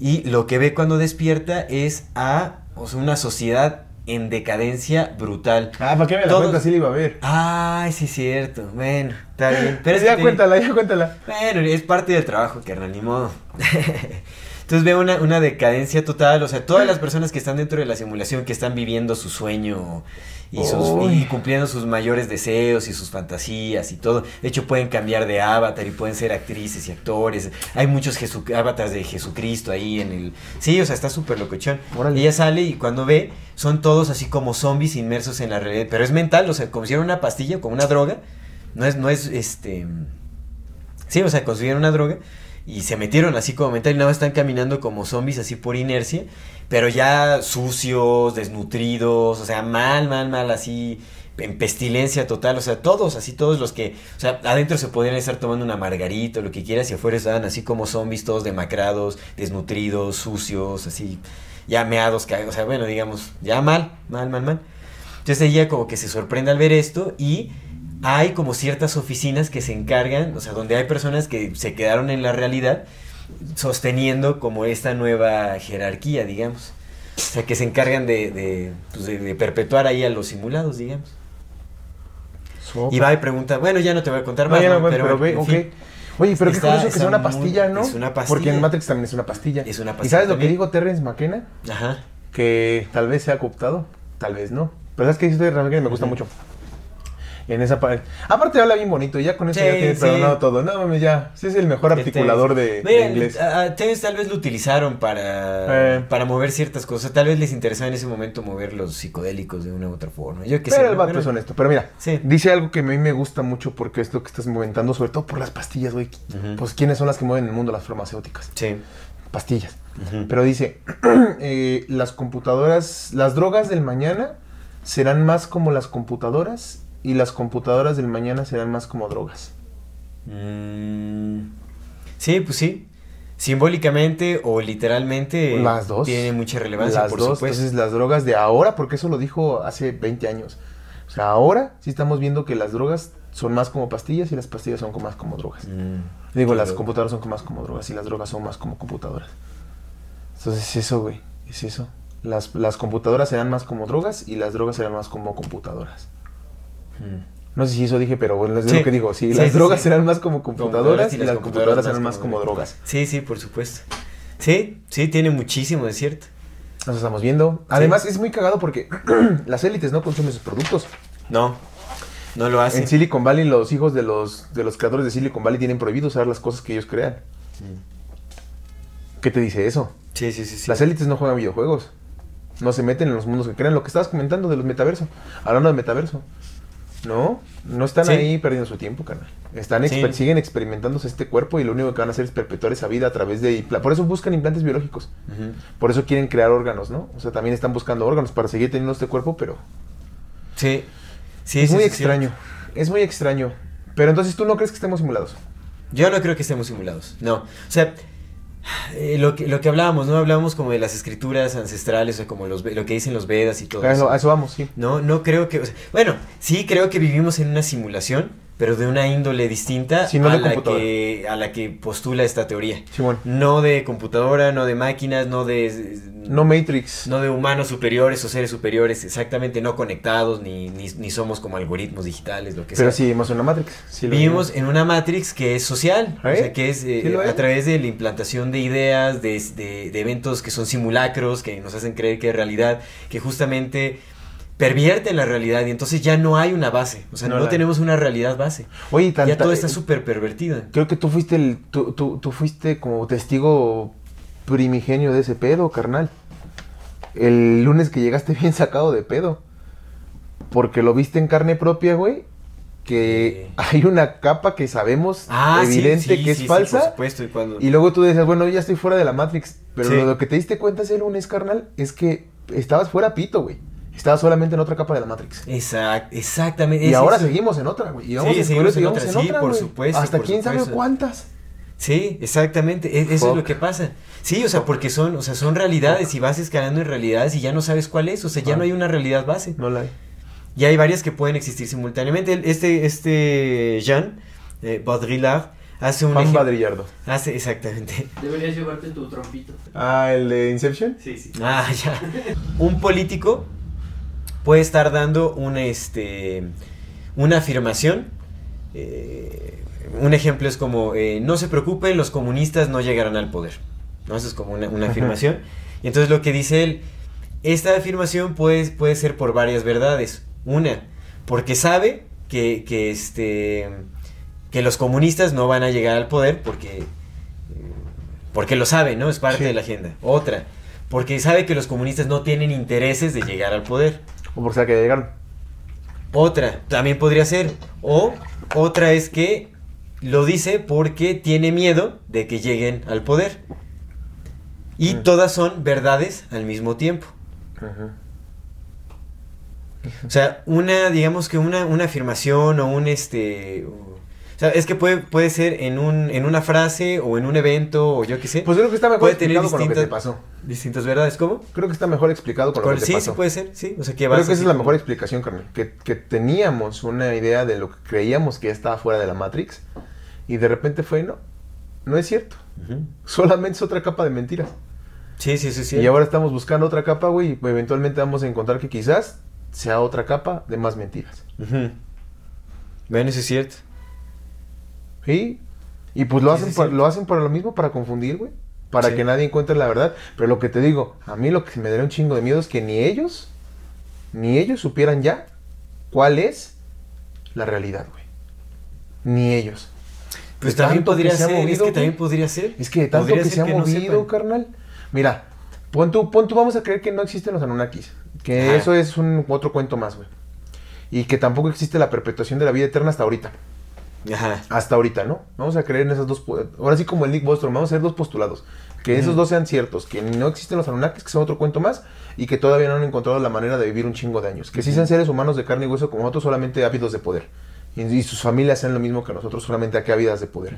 y lo que ve cuando despierta es a o sea, una sociedad en decadencia brutal. Ah, ¿para qué me la Todos- cuentas? Sí la iba a ver. Ay, sí es cierto. Bueno, está bien. Pero es ya te- cuéntala, ya cuéntala. bueno, es parte del trabajo, carnal, ni modo. Entonces veo una, una decadencia total, o sea, todas las personas que están dentro de la simulación, que están viviendo su sueño y, sus, y cumpliendo sus mayores deseos y sus fantasías y todo. De hecho, pueden cambiar de avatar y pueden ser actrices y actores. Hay muchos Jesu avatars de Jesucristo ahí en el... Sí, o sea, está súper locochón. Órale. Ella sale y cuando ve, son todos así como zombies inmersos en la realidad. Pero es mental, o sea, como si una pastilla, como una droga. No es, no es, este... Sí, o sea, consiguieron una droga y se metieron así como mental y nada más están caminando como zombies así por inercia, pero ya sucios, desnutridos, o sea, mal, mal, mal, así en pestilencia total, o sea, todos, así todos los que, o sea, adentro se podrían estar tomando una margarita o lo que quieras y afuera estaban así como zombies todos demacrados, desnutridos, sucios, así, ya meados, o sea, bueno, digamos, ya mal, mal, mal, mal. Entonces ella como que se sorprende al ver esto y hay como ciertas oficinas que se encargan, o sea, donde hay personas que se quedaron en la realidad sosteniendo como esta nueva jerarquía, digamos. O sea, que se encargan de, de, pues, de- de perpetuar ahí a los simulados, digamos. Sopa. Y va y pregunta, bueno, ya no te voy a contar más, no, ¿no? bueno, pero, ve, en. Oye, pero qué Está- curioso que sea una pastilla, ¿no? es una Porque pastilla. en Matrix también es una pastilla. Es una ¿Y pastilla sabes lo que dijo Terrence McKenna? Ajá. Que tal vez sea cooptado, tal vez no. Pero sabes que dice Terrence McKenna me gusta mucho. En esa parte. Aparte habla bien bonito, ya con eso Sí, ya tiene sí. perdonado todo. No mames, ya. Sí es el mejor articulador de, de inglés. a- a Terence tal vez lo utilizaron para, Eh. para mover ciertas cosas. Tal vez les interesaba en ese momento mover los psicodélicos de una u otra forma. Yo sé. Pero el ¿no? vato Pero- es honesto. Pero mira, Sí. dice algo que a mí me gusta mucho porque es lo que estás movimentando, sobre todo por las pastillas, güey. Pues quiénes son las que mueven el mundo las farmacéuticas. Sí. Pastillas. Pero dice, eh, las computadoras, las drogas del mañana serán más como las computadoras y las computadoras del mañana serán más como drogas. Mm, sí, pues sí. Simbólicamente o literalmente Las dos. tiene mucha relevancia, las por dos, supuesto. entonces las drogas de ahora, porque eso lo dijo hace 20 años. O sea, ahora sí estamos viendo que las drogas son más como pastillas y las pastillas son como más como drogas. Mm, Digo, las computadoras son más como drogas y las drogas son más como computadoras. Entonces es eso, güey. Es eso. Las, las computadoras serán más como drogas y las drogas serán más como computadoras. Mm. No sé si eso dije, pero bueno, es Sí. lo que digo. Sí, Sí, las sí, drogas serán más como computadoras y, las computadoras serán más como como drogas. Sí, sí, por supuesto. Sí, sí, tiene muchísimo de cierto. Nos estamos viendo. Además, es muy cagado porque las élites no consumen sus productos. No, no lo hace. En Silicon Valley, los hijos de los, de los creadores de Silicon Valley tienen prohibido usar las cosas que ellos crean. ¿Qué te dice eso? Sí, sí, sí. sí. Las élites no juegan videojuegos. No se meten en los mundos que crean. Lo que estabas comentando de los metaversos. Hablando de metaverso. No, no están Sí. ahí perdiendo su tiempo, carnal. Están exper- Sí. siguen experimentándose este cuerpo y lo único que van a hacer es perpetuar esa vida a través de... Por eso buscan implantes biológicos. Por eso quieren crear órganos, ¿no? O sea, también están buscando órganos para seguir teniendo este cuerpo, pero Sí. Sí, es muy extraño. Es muy extraño. Pero entonces tú no crees que estemos simulados. Yo no creo que estemos simulados. No. O sea, eh, lo, que, lo que hablábamos, ¿no? Hablábamos como de las escrituras ancestrales, o sea, como los, lo que dicen los Vedas y todo eso. eso, a eso vamos, sí. No, no creo que. o sea, bueno, sí creo que vivimos en una simulación, pero de una índole distinta Sí, no a, la que, a la que postula esta teoría. No de computadora, no de máquinas, no de. No Matrix. no de humanos superiores o seres superiores, exactamente, no conectados, ni, ni, ni somos como algoritmos digitales, lo que pero sea. sí vivimos en una Matrix. Sí Vivimos en una Matrix que es social, o sea, que es eh, a través de la implantación de ideas, de, de- de eventos que son simulacros, que nos hacen creer que es realidad, que justamente pervierten la realidad y entonces ya no hay una base, o sea, No tenemos una realidad base. Oye, ya todo está súper pervertido. Creo que tú fuiste el, tú, tú, tú fuiste como testigo primigenio de ese pedo, carnal. El lunes que llegaste bien sacado de pedo. Porque lo viste en carne propia, güey. Que Sí. hay una capa que sabemos Ah, evidente sí, que es sí, sí, falsa. por supuesto, y cuando... y luego tú decías, bueno, ya estoy fuera de la Matrix. Pero lo que te diste cuenta ese lunes, carnal, es que estabas fuera pito, güey. Estabas solamente en otra capa de la Matrix. Exact, exactamente. Y es ahora eso. seguimos en otra, güey. Y vamos Sí, a seguimos en otra, sí, por supuesto, Hasta por quién sabe cuántas. Sí, exactamente, e- eso es lo que pasa. Sí, o sea, porque son, o sea, son realidades y vas escalando en realidades y ya no sabes cuál es, o sea, ya no hay una realidad base. No la hay. Y hay varias que pueden existir simultáneamente. Este, este Jean eh, Baudrillard hace un Juan Badrillardo. hace exactamente. Deberías llevarte tu trompito. Ah, el de Inception. Sí, sí. Ah, ya. Un político puede estar dando una, este, una afirmación. eh, un ejemplo es como, eh, no se preocupen, los comunistas no llegarán al poder. ¿no? Eso es como una, una afirmación. Y entonces lo que dice él, esta afirmación puede, puede ser por varias verdades. Una, porque sabe que, que, este, que los comunistas no van a llegar al poder porque, porque lo sabe, ¿no? Es parte Sí. de la agenda. Otra, porque sabe que los comunistas no tienen intereses de llegar al poder. O por si que llegaron. Otra, también podría ser. O otra es que lo dice porque tiene miedo de que lleguen al poder. Y Mm. todas son verdades al mismo tiempo. O sea, una, digamos que una, una afirmación o un este. O sea, es que puede, puede ser en, un, en una frase o en un evento o yo qué sé. Pues creo que está mejor puede tener explicado con lo que te pasó. distintas verdades. ¿Cómo? Creo que está mejor explicado con lo que te sí, pasó. sí puede ser, sí. O sea, que Creo que esa es la mejor explicación, carnal. Que, que teníamos una idea de lo que creíamos que ya estaba fuera de la Matrix. Y de repente fue, no, no es cierto. Solamente es otra capa de mentiras. Sí, sí, sí, sí. Y ahora estamos buscando otra capa, güey. Y eventualmente vamos a encontrar que quizás sea otra capa de más mentiras. Ujú. Bueno, eso es cierto. ¿Sí? Y pues lo hacen, por, lo hacen por lo mismo, para confundir, güey. Para Sí. que nadie encuentre la verdad. Pero lo que te digo, a mí lo que me daría un chingo de miedo es que ni ellos, ni ellos supieran ya cuál es la realidad, güey. Ni ellos. Pues De también podría ser, es movido, que también podría ser. Es que de tanto Podría que se ha movido, carnal. Mira, pon tú, pon tú, vamos a creer que no existen los Anunnakis. Que eso es un otro cuento más, güey. Y que tampoco existe la perpetuación de la vida eterna hasta ahorita. Ajá. Hasta ahorita, ¿no? Vamos a creer en esas dos. Ahora sí, como el Nick Bostrom, vamos a hacer dos postulados. Que esos dos sean ciertos, que no existen los Anunnakis, que son otro cuento más, y que todavía no han encontrado la manera de vivir un chingo de años. Que sí sean seres humanos de carne y hueso como nosotros, solamente ávidos de poder. Y, y sus familias sean lo mismo que nosotros, solamente aquí ávidas de poder.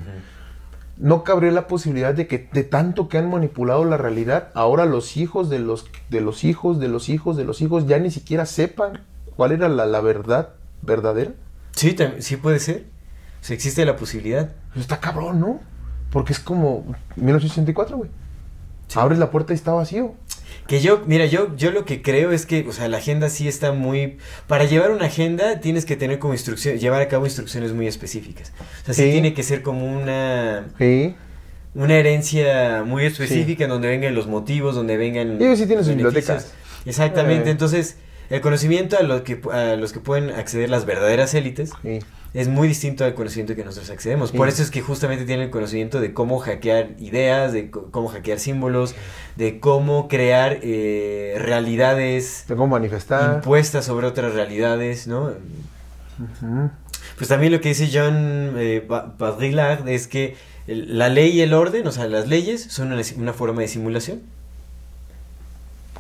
No cabría la posibilidad de que de tanto que han manipulado la realidad, ahora los hijos de los, de los hijos de los hijos de los hijos ya ni siquiera sepan cuál era la, la verdad verdadera. Sí, sí puede ser. O sea, existe la posibilidad. Está cabrón, ¿no? Porque es como 1964, güey. Sí. Abres la puerta y está vacío. Que yo, mira, yo, yo lo que creo es que, o sea, la agenda sí está muy... Para llevar una agenda tienes que tener como instrucción, llevar a cabo instrucciones muy específicas. O sea, sí, Sí. tiene que ser como una, Sí. una herencia muy específica en donde vengan los motivos, donde vengan... Ellos sí tienen sus bibliotecas. Exactamente, Eh. entonces el conocimiento a, lo que, a los que pueden acceder las verdaderas élites Sí. Es muy distinto al conocimiento que nosotros accedemos. Por eso es que justamente tienen el conocimiento de cómo hackear ideas, de cómo hackear símbolos, de cómo crear eh, realidades De cómo manifestar. impuestas sobre otras realidades, ¿no? Pues también lo que dice John eh, Ba- Baudrillard es que el- la ley y el orden, o sea, las leyes, son una, una forma de simulación.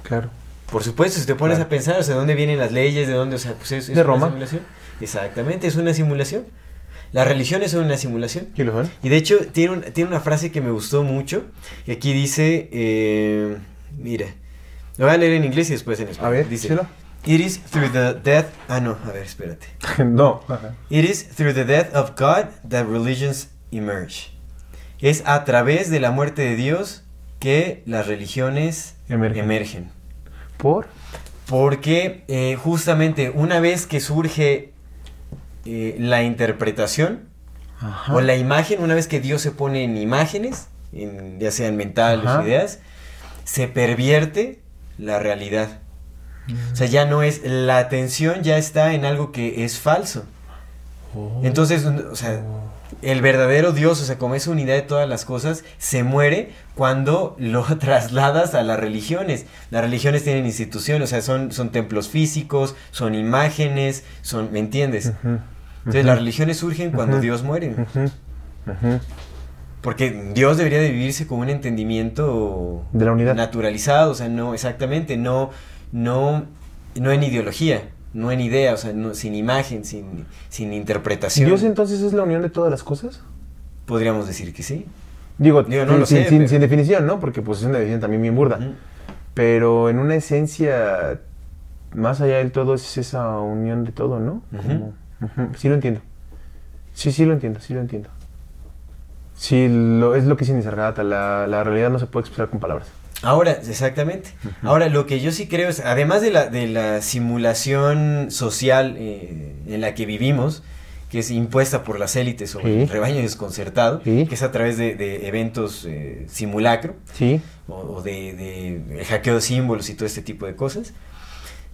Claro. Por supuesto, si te pones Claro. a pensar, o sea, ¿de dónde vienen las leyes? ¿De dónde? O sea, pues es, es De Roma. simulación. Exactamente, es una simulación. Las religiones son una simulación. ¿Y lo son? Y de hecho, tiene, un- tiene una frase que me gustó mucho. Y aquí dice, eh, mira, lo voy a leer en inglés y después en español. A ver, dice, díselo. It is through the death... Ah, no, a ver, espérate. no. Ajá. It is through the death of God that religions emerge. Es a través de la muerte de Dios que las religiones Emergen. emergen. ¿Por? Porque eh, justamente una vez que surge eh, la interpretación Ajá. o la imagen, una vez que Dios se pone en imágenes, en- ya sean mentales Ajá. o ideas, se pervierte la realidad. O sea, ya no es, la atención ya está en algo que es falso. Oh. Entonces, o sea, el verdadero Dios, o sea, como es unidad de todas las cosas, se muere cuando lo trasladas a las religiones. Las religiones tienen instituciones, o sea, son, son templos físicos, son imágenes, son, ¿me entiendes? Entonces, las religiones surgen cuando. Dios muere. Porque Dios debería de vivirse con un entendimiento De la unidad. naturalizado, o sea, no, exactamente, no, no, no en ideología, no en idea, o sea, no- sin imagen, sin, sin interpretación. ¿Dios entonces es la unión de todas las cosas? Podríamos decir que sí. Digo, Digo, no sin, lo sin- sé, sin- pero- sin definición, ¿no? Porque pues es una definición también bien burda. Pero en una esencia, más allá del todo, es esa unión de todo, ¿no? Como- Sí lo entiendo. Sí, sí lo entiendo, sí lo entiendo. Sí, lo, es lo que dice Nisargadatta, la, la realidad no se puede expresar con palabras. Ahora, exactamente. Ahora, lo que yo sí creo es, además de la, de la simulación social eh, en la que vivimos, que es impuesta por las élites sobre Sí. el rebaño desconcertado, Sí. que es a través de, de eventos eh, simulacro, Sí, o, o de, de el hackeo de símbolos y todo este tipo de cosas.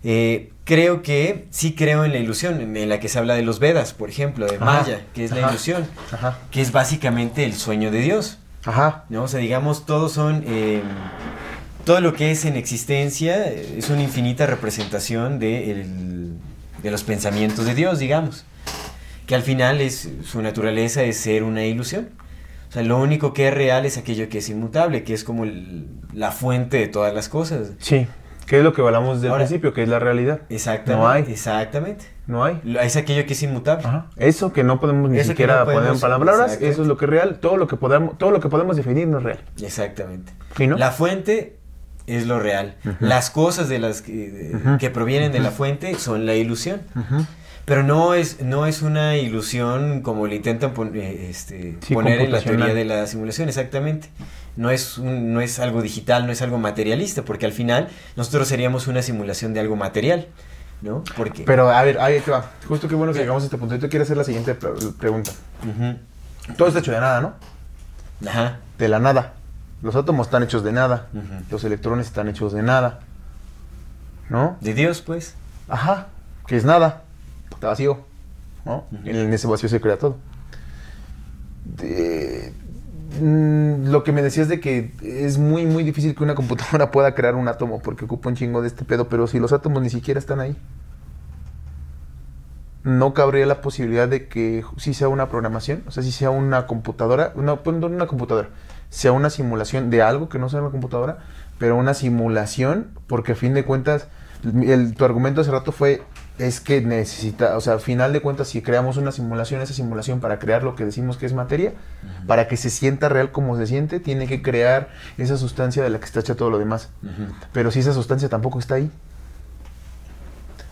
Eh, creo que sí creo en la ilusión, en, la que se habla de los Vedas, por ejemplo, de Ajá. Maya, que es la Ajá. ilusión, ajá, que es básicamente el sueño de Dios. Ajá. ¿no? O sea, digamos, todos son... eh, todo lo que es en existencia eh, es una infinita representación de, el- de los pensamientos de Dios, digamos. Que al final es, su naturaleza es ser una ilusión. O sea, lo único que es real es aquello que es inmutable, que es como el- la fuente de todas las cosas. Sí, que es lo que hablamos del Ahora- principio, que es la realidad. Exactamente. No hay. Exactamente. No hay. Es aquello que es inmutable. Ajá. Eso que no podemos ni Eso siquiera no poner en podemos- palabras, eso es lo que es real. Todo lo que podamos, todo lo que podemos definir no es real. Exactamente. ¿Sí, no? La fuente es lo real. Las cosas de las que, de- Ujú. que provienen de la fuente son la ilusión. Pero no es, no es una ilusión como le intentan pon- eh, este, Sí, poner en la teoría de la simulación, exactamente. No es, un- no es algo digital, no es algo materialista, porque al final nosotros seríamos una simulación de algo material, ¿no? Porque... Pero a ver, ahí te va. Justo qué bueno que llegamos a este punto. Yo te quiero hacer la siguiente pre- pregunta. Todo está hecho de nada, ¿no? Ajá. De la nada. Los átomos están hechos de nada. Los electrones están hechos de nada. ¿No? De Dios, pues. Ajá. Que es nada. Está vacío. ¿No? En ese vacío se crea todo. De- mm, lo que me decías de que es muy, muy difícil que una computadora pueda crear un átomo porque ocupa un chingo de este pedo, pero si los átomos ni siquiera están ahí, no cabría la posibilidad de que sí sea una programación, o sea, si sea una computadora, no, pues, no una computadora, sea una simulación de algo que no sea una computadora, pero una simulación, porque a fin de cuentas, el- tu argumento hace rato fue, es que necesita, o sea, a final de cuentas, si creamos una simulación, esa simulación para crear lo que decimos que es materia, para que se sienta real como se siente, tiene que crear esa sustancia de la que está hecha todo lo demás. Pero si esa sustancia tampoco está ahí,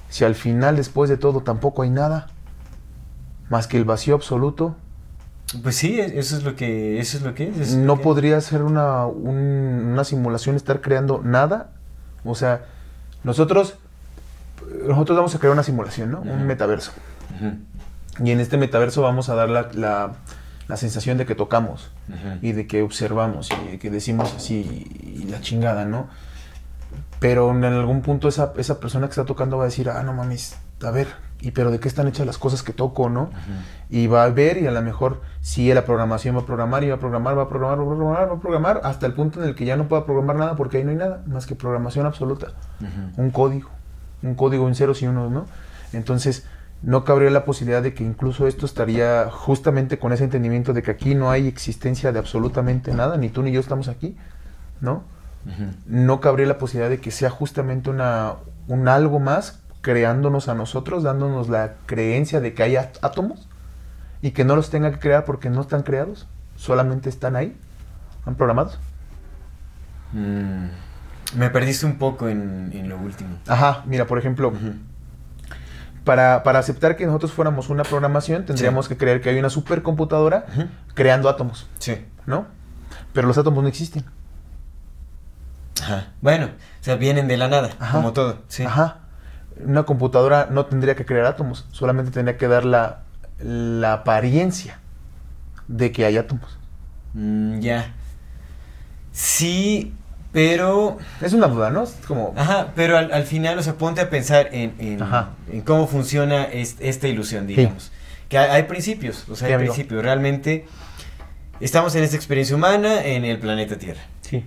si al final, después de todo, tampoco hay nada, más que el vacío absoluto, Pues sí, e- eso es lo que, eso es lo que es. no que- podría ser una, un- una simulación estar creando nada. O sea, nosotros, nosotros vamos a crear una simulación, ¿no? Un metaverso. Ujú. Y en este metaverso vamos a dar la, la- la sensación de que tocamos y de que observamos y de que decimos así y la chingada, ¿no? Pero en algún punto esa, esa persona que está tocando va a decir, ah, no mames, a ver, ¿y pero de qué están hechas las cosas que toco, no? Y va a ver y a lo mejor si la programación va a programar y va a programar, va a programar, va a programar, va a programar, hasta el punto en el que ya no pueda programar nada porque ahí no hay nada más que programación absoluta. Un código, un código en ceros y unos, ¿no? Entonces, no cabría la posibilidad de que incluso esto estaría justamente con ese entendimiento de que aquí no hay existencia de absolutamente nada, ni tú ni yo estamos aquí, ¿no? No cabría la posibilidad de que sea justamente una, un algo más creándonos a nosotros, dándonos la creencia de que hay átomos y que no los tenga que crear porque no están creados, solamente están ahí, han programados. Mm, me perdiste un poco en, en lo último. Ajá, mira, por ejemplo, para, para aceptar que nosotros fuéramos una programación, tendríamos que creer que hay una supercomputadora creando átomos, Sí. ¿no? Pero los átomos no existen. Ajá. Bueno, o sea, vienen de la nada, Ajá. como todo. Sí. Ajá. Una computadora no tendría que crear átomos, solamente tendría que dar la, la apariencia de que hay átomos. Mm, ya. Sí, pero... Es una duda, ¿no? Es como... Ajá, pero al, al final, o sea, ponte a pensar en, en, Ajá. en cómo funciona es- esta ilusión, digamos. Que hay, hay principios, o sea, Sí, hay amigo. principios. Realmente estamos en esta experiencia humana en el planeta Tierra. Sí.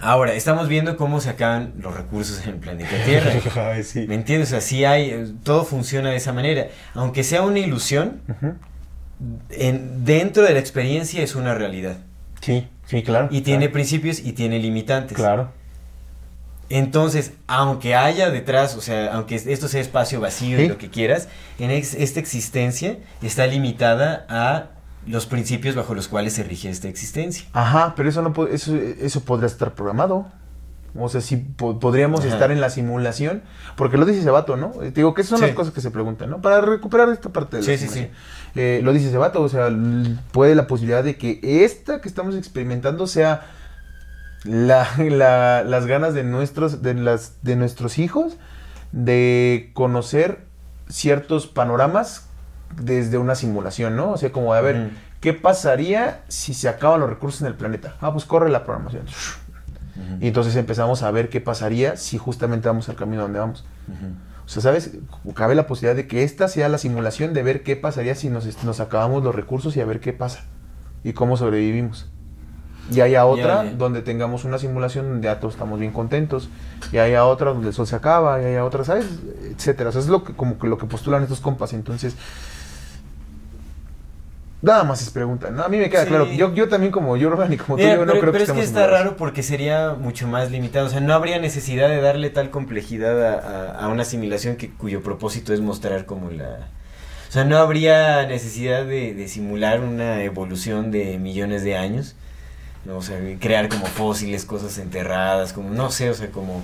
Ahora, estamos viendo cómo se acaban los recursos en el planeta Tierra. ¿Me entiendes? O sea, sí hay, eh, todo funciona de esa manera. Aunque sea una ilusión, en, dentro de la experiencia es una realidad. Sí, sí, claro. Y tiene claro. principios y tiene limitantes. Claro. Entonces, aunque haya detrás, o sea, aunque esto sea espacio vacío y lo que quieras, en ex- esta existencia está limitada a los principios bajo los cuales se rige esta existencia. Ajá, pero eso no eso, eso podría estar programado. O sea, sí po- podríamos Ajá. estar en la simulación, porque lo dice ese vato, ¿no? Eh, Digo, que esas son Sí. las cosas que se preguntan, ¿no? Para recuperar esta parte de la Sí, sí, simulación. Eh, lo dice ese vato, o sea, puede la posibilidad de que esta que estamos experimentando sea la, la- las ganas de nuestros, de, las, de nuestros hijos de conocer ciertos panoramas desde una simulación, ¿no? O sea, como de a ver. ¿qué pasaría si se acaban los recursos en el planeta? Ah, pues corre la programación. Y entonces empezamos a ver qué pasaría si justamente vamos al camino donde vamos. O sea, ¿sabes? Cabe la posibilidad de que esta sea la simulación de ver qué pasaría si nos, nos acabamos los recursos y a ver qué pasa. Y cómo sobrevivimos. Y haya otra ya. donde tengamos una simulación donde ya todos estamos bien contentos. Y haya otra donde el sol se acaba. Y haya otra, ¿sabes? Etcétera. O sea, es lo que, como que lo que postulan estos compas. Entonces, nada más es pregunta. ¿no? A mí me queda Sí. claro. Yo, yo también como Jordan y como tú, Mira, yo no pero creo pero que es que está raro porque sería mucho más limitado. O sea, no habría necesidad de darle tal complejidad a, a- a una simulación que, cuyo propósito es mostrar como la... O sea, no habría necesidad de, de simular una evolución de millones de años. ¿no? O sea, crear como fósiles, cosas enterradas, como... No sé, o sea, como...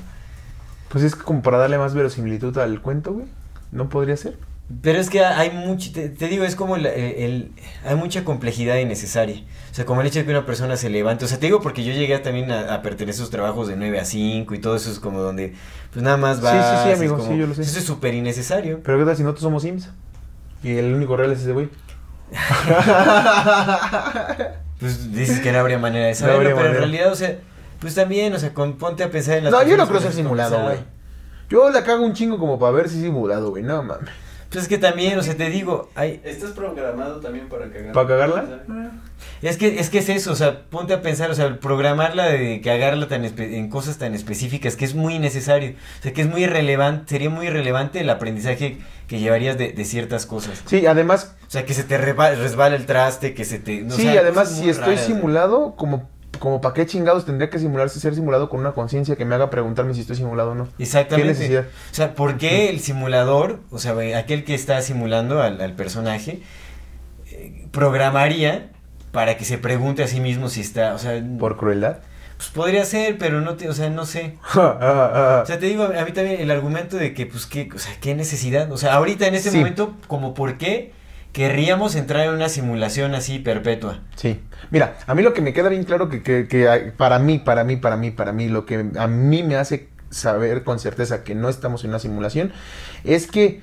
Pues es como para darle más verosimilitud al cuento, güey. ¿No podría ser? Pero es que hay mucho, te, te digo, es como el, el- hay mucha complejidad innecesaria. O sea, como el hecho de que una persona se levante. O sea, te digo porque yo llegué también a, a pertenecer a esos trabajos de 9 a 5 y todo eso es como donde, pues nada más Sí, va. sí, sí, amigo, sí, yo lo sé. Eso es súper innecesario. Pero ¿qué tal si nosotros somos Sims? Y el único real es ese güey. Pues dices que no habría manera de saberlo, pero en realidad, o sea, pues también, o sea, con- ponte a pensar en las No, yo no creo ser simulado, güey. Yo la cago un chingo como para ver si es simulado, güey. No mames. Pues es que también, o sea, te digo, hay, ¿Estás programado también para cagar? ¿Para cagarla? Es que, es que es eso, o sea, ponte a pensar, o sea, programarla de cagarla tan espe- en cosas tan específicas que es muy innecesario, o sea, que es muy irrelevante, sería muy irrelevante el aprendizaje que llevarías de, de ciertas cosas. Sí, además, O sea, que se te reba- resbala el traste, que se te... no, o sí, sea, además, si estoy raras, simulado, como, como para qué chingados tendría que simularse, ser simulado con una conciencia que me haga preguntarme si estoy simulado o no. Exactamente. ¿Qué necesidad? O sea, ¿por qué el simulador, o sea, aquel que está simulando al, al personaje, eh, programaría para que se pregunte a sí mismo si está, o sea, Por crueldad. pues podría ser, pero no te, o sea, no sé. Ah, O sea, te digo, a mí también el argumento de que, pues, ¿qué, o sea, ¿qué necesidad? O sea, ahorita en este Sí. momento, como por qué querríamos entrar en una simulación así perpetua. Sí. Mira, a mí lo que me queda bien claro que, que, que para mí, para mí, para mí, para mí, lo que a mí me hace saber con certeza que no estamos en una simulación es que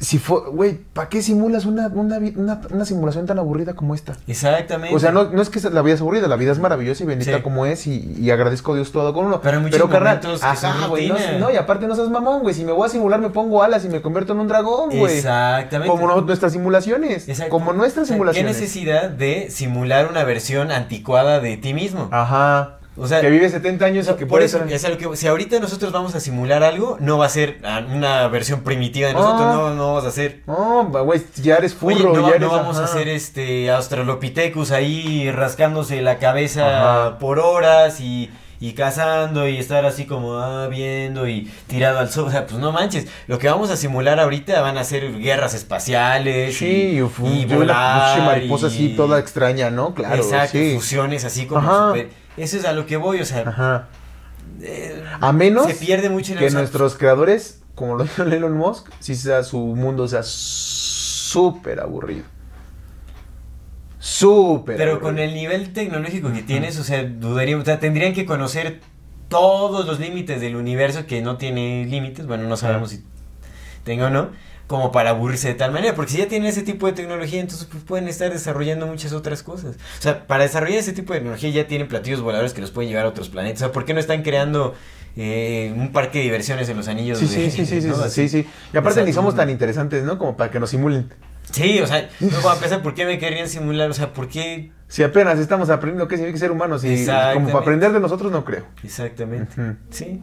si fue, güey, ¿para qué simulas una, una, una- una simulación tan aburrida como esta? Exactamente. O sea, no, no es que la vida es aburrida, la vida es maravillosa y bendita Sí. como es y, y agradezco a Dios todo con uno. Pero hay muchos momentos que son güey, no, no, y aparte no seas mamón, güey, si me voy a simular me pongo alas y me convierto en un dragón, güey. Exactamente. Como no- nuestras simulaciones. Exacto. Como nuestras simulaciones. ¿Qué necesidad de simular una versión anticuada de ti mismo? Ajá. O sea, que vive 70 años y que por puede eso, ser- es a lo que- si ahorita nosotros vamos a simular algo, no va a ser ah, una versión primitiva de nosotros, Ah. no, no vamos a hacer. No, güey, ya eres furro, Oye, no, ya va- eres... no vamos a hacer este Australopithecus ahí rascándose la cabeza Ajá. por horas y, y cazando y estar así como ah, viendo y tirado al sol. O sea, pues no manches. Lo que vamos a simular ahorita van a ser guerras espaciales Sí, y, y volar mariposa y- así toda extraña, ¿no? Claro, Exacto, sí. fusiones así como super- Eso es a lo que voy, o sea, Ajá. eh, A menos se pierde mucho en que nuestros creadores, como lo dijo Elon Musk, si sea su mundo sea súper aburrido. Súper Pero aburrido. con el nivel tecnológico que tienes, o sea, dudaría, o sea, tendrían que conocer todos los límites del universo que no tiene límites, bueno, no sabemos si tenga o no, como para aburrirse de tal manera, porque si ya tienen ese tipo de tecnología, entonces pues, pueden estar desarrollando muchas otras cosas. O sea, para desarrollar ese tipo de tecnología ya tienen platillos voladores que los pueden llevar a otros planetas. O sea, ¿por qué no están creando eh, un parque de diversiones en los anillos Sí, de- sí, sí, sí, sí, ¿no? sí, sí, sí. Y aparte ni somos tan interesantes, ¿no? Como para que nos simulen. Sí, o sea, no voy a pensar por qué me querrían simular, o sea, por qué... Si apenas estamos aprendiendo qué significa ser humanos y como para aprender de nosotros no creo. Exactamente. Sí.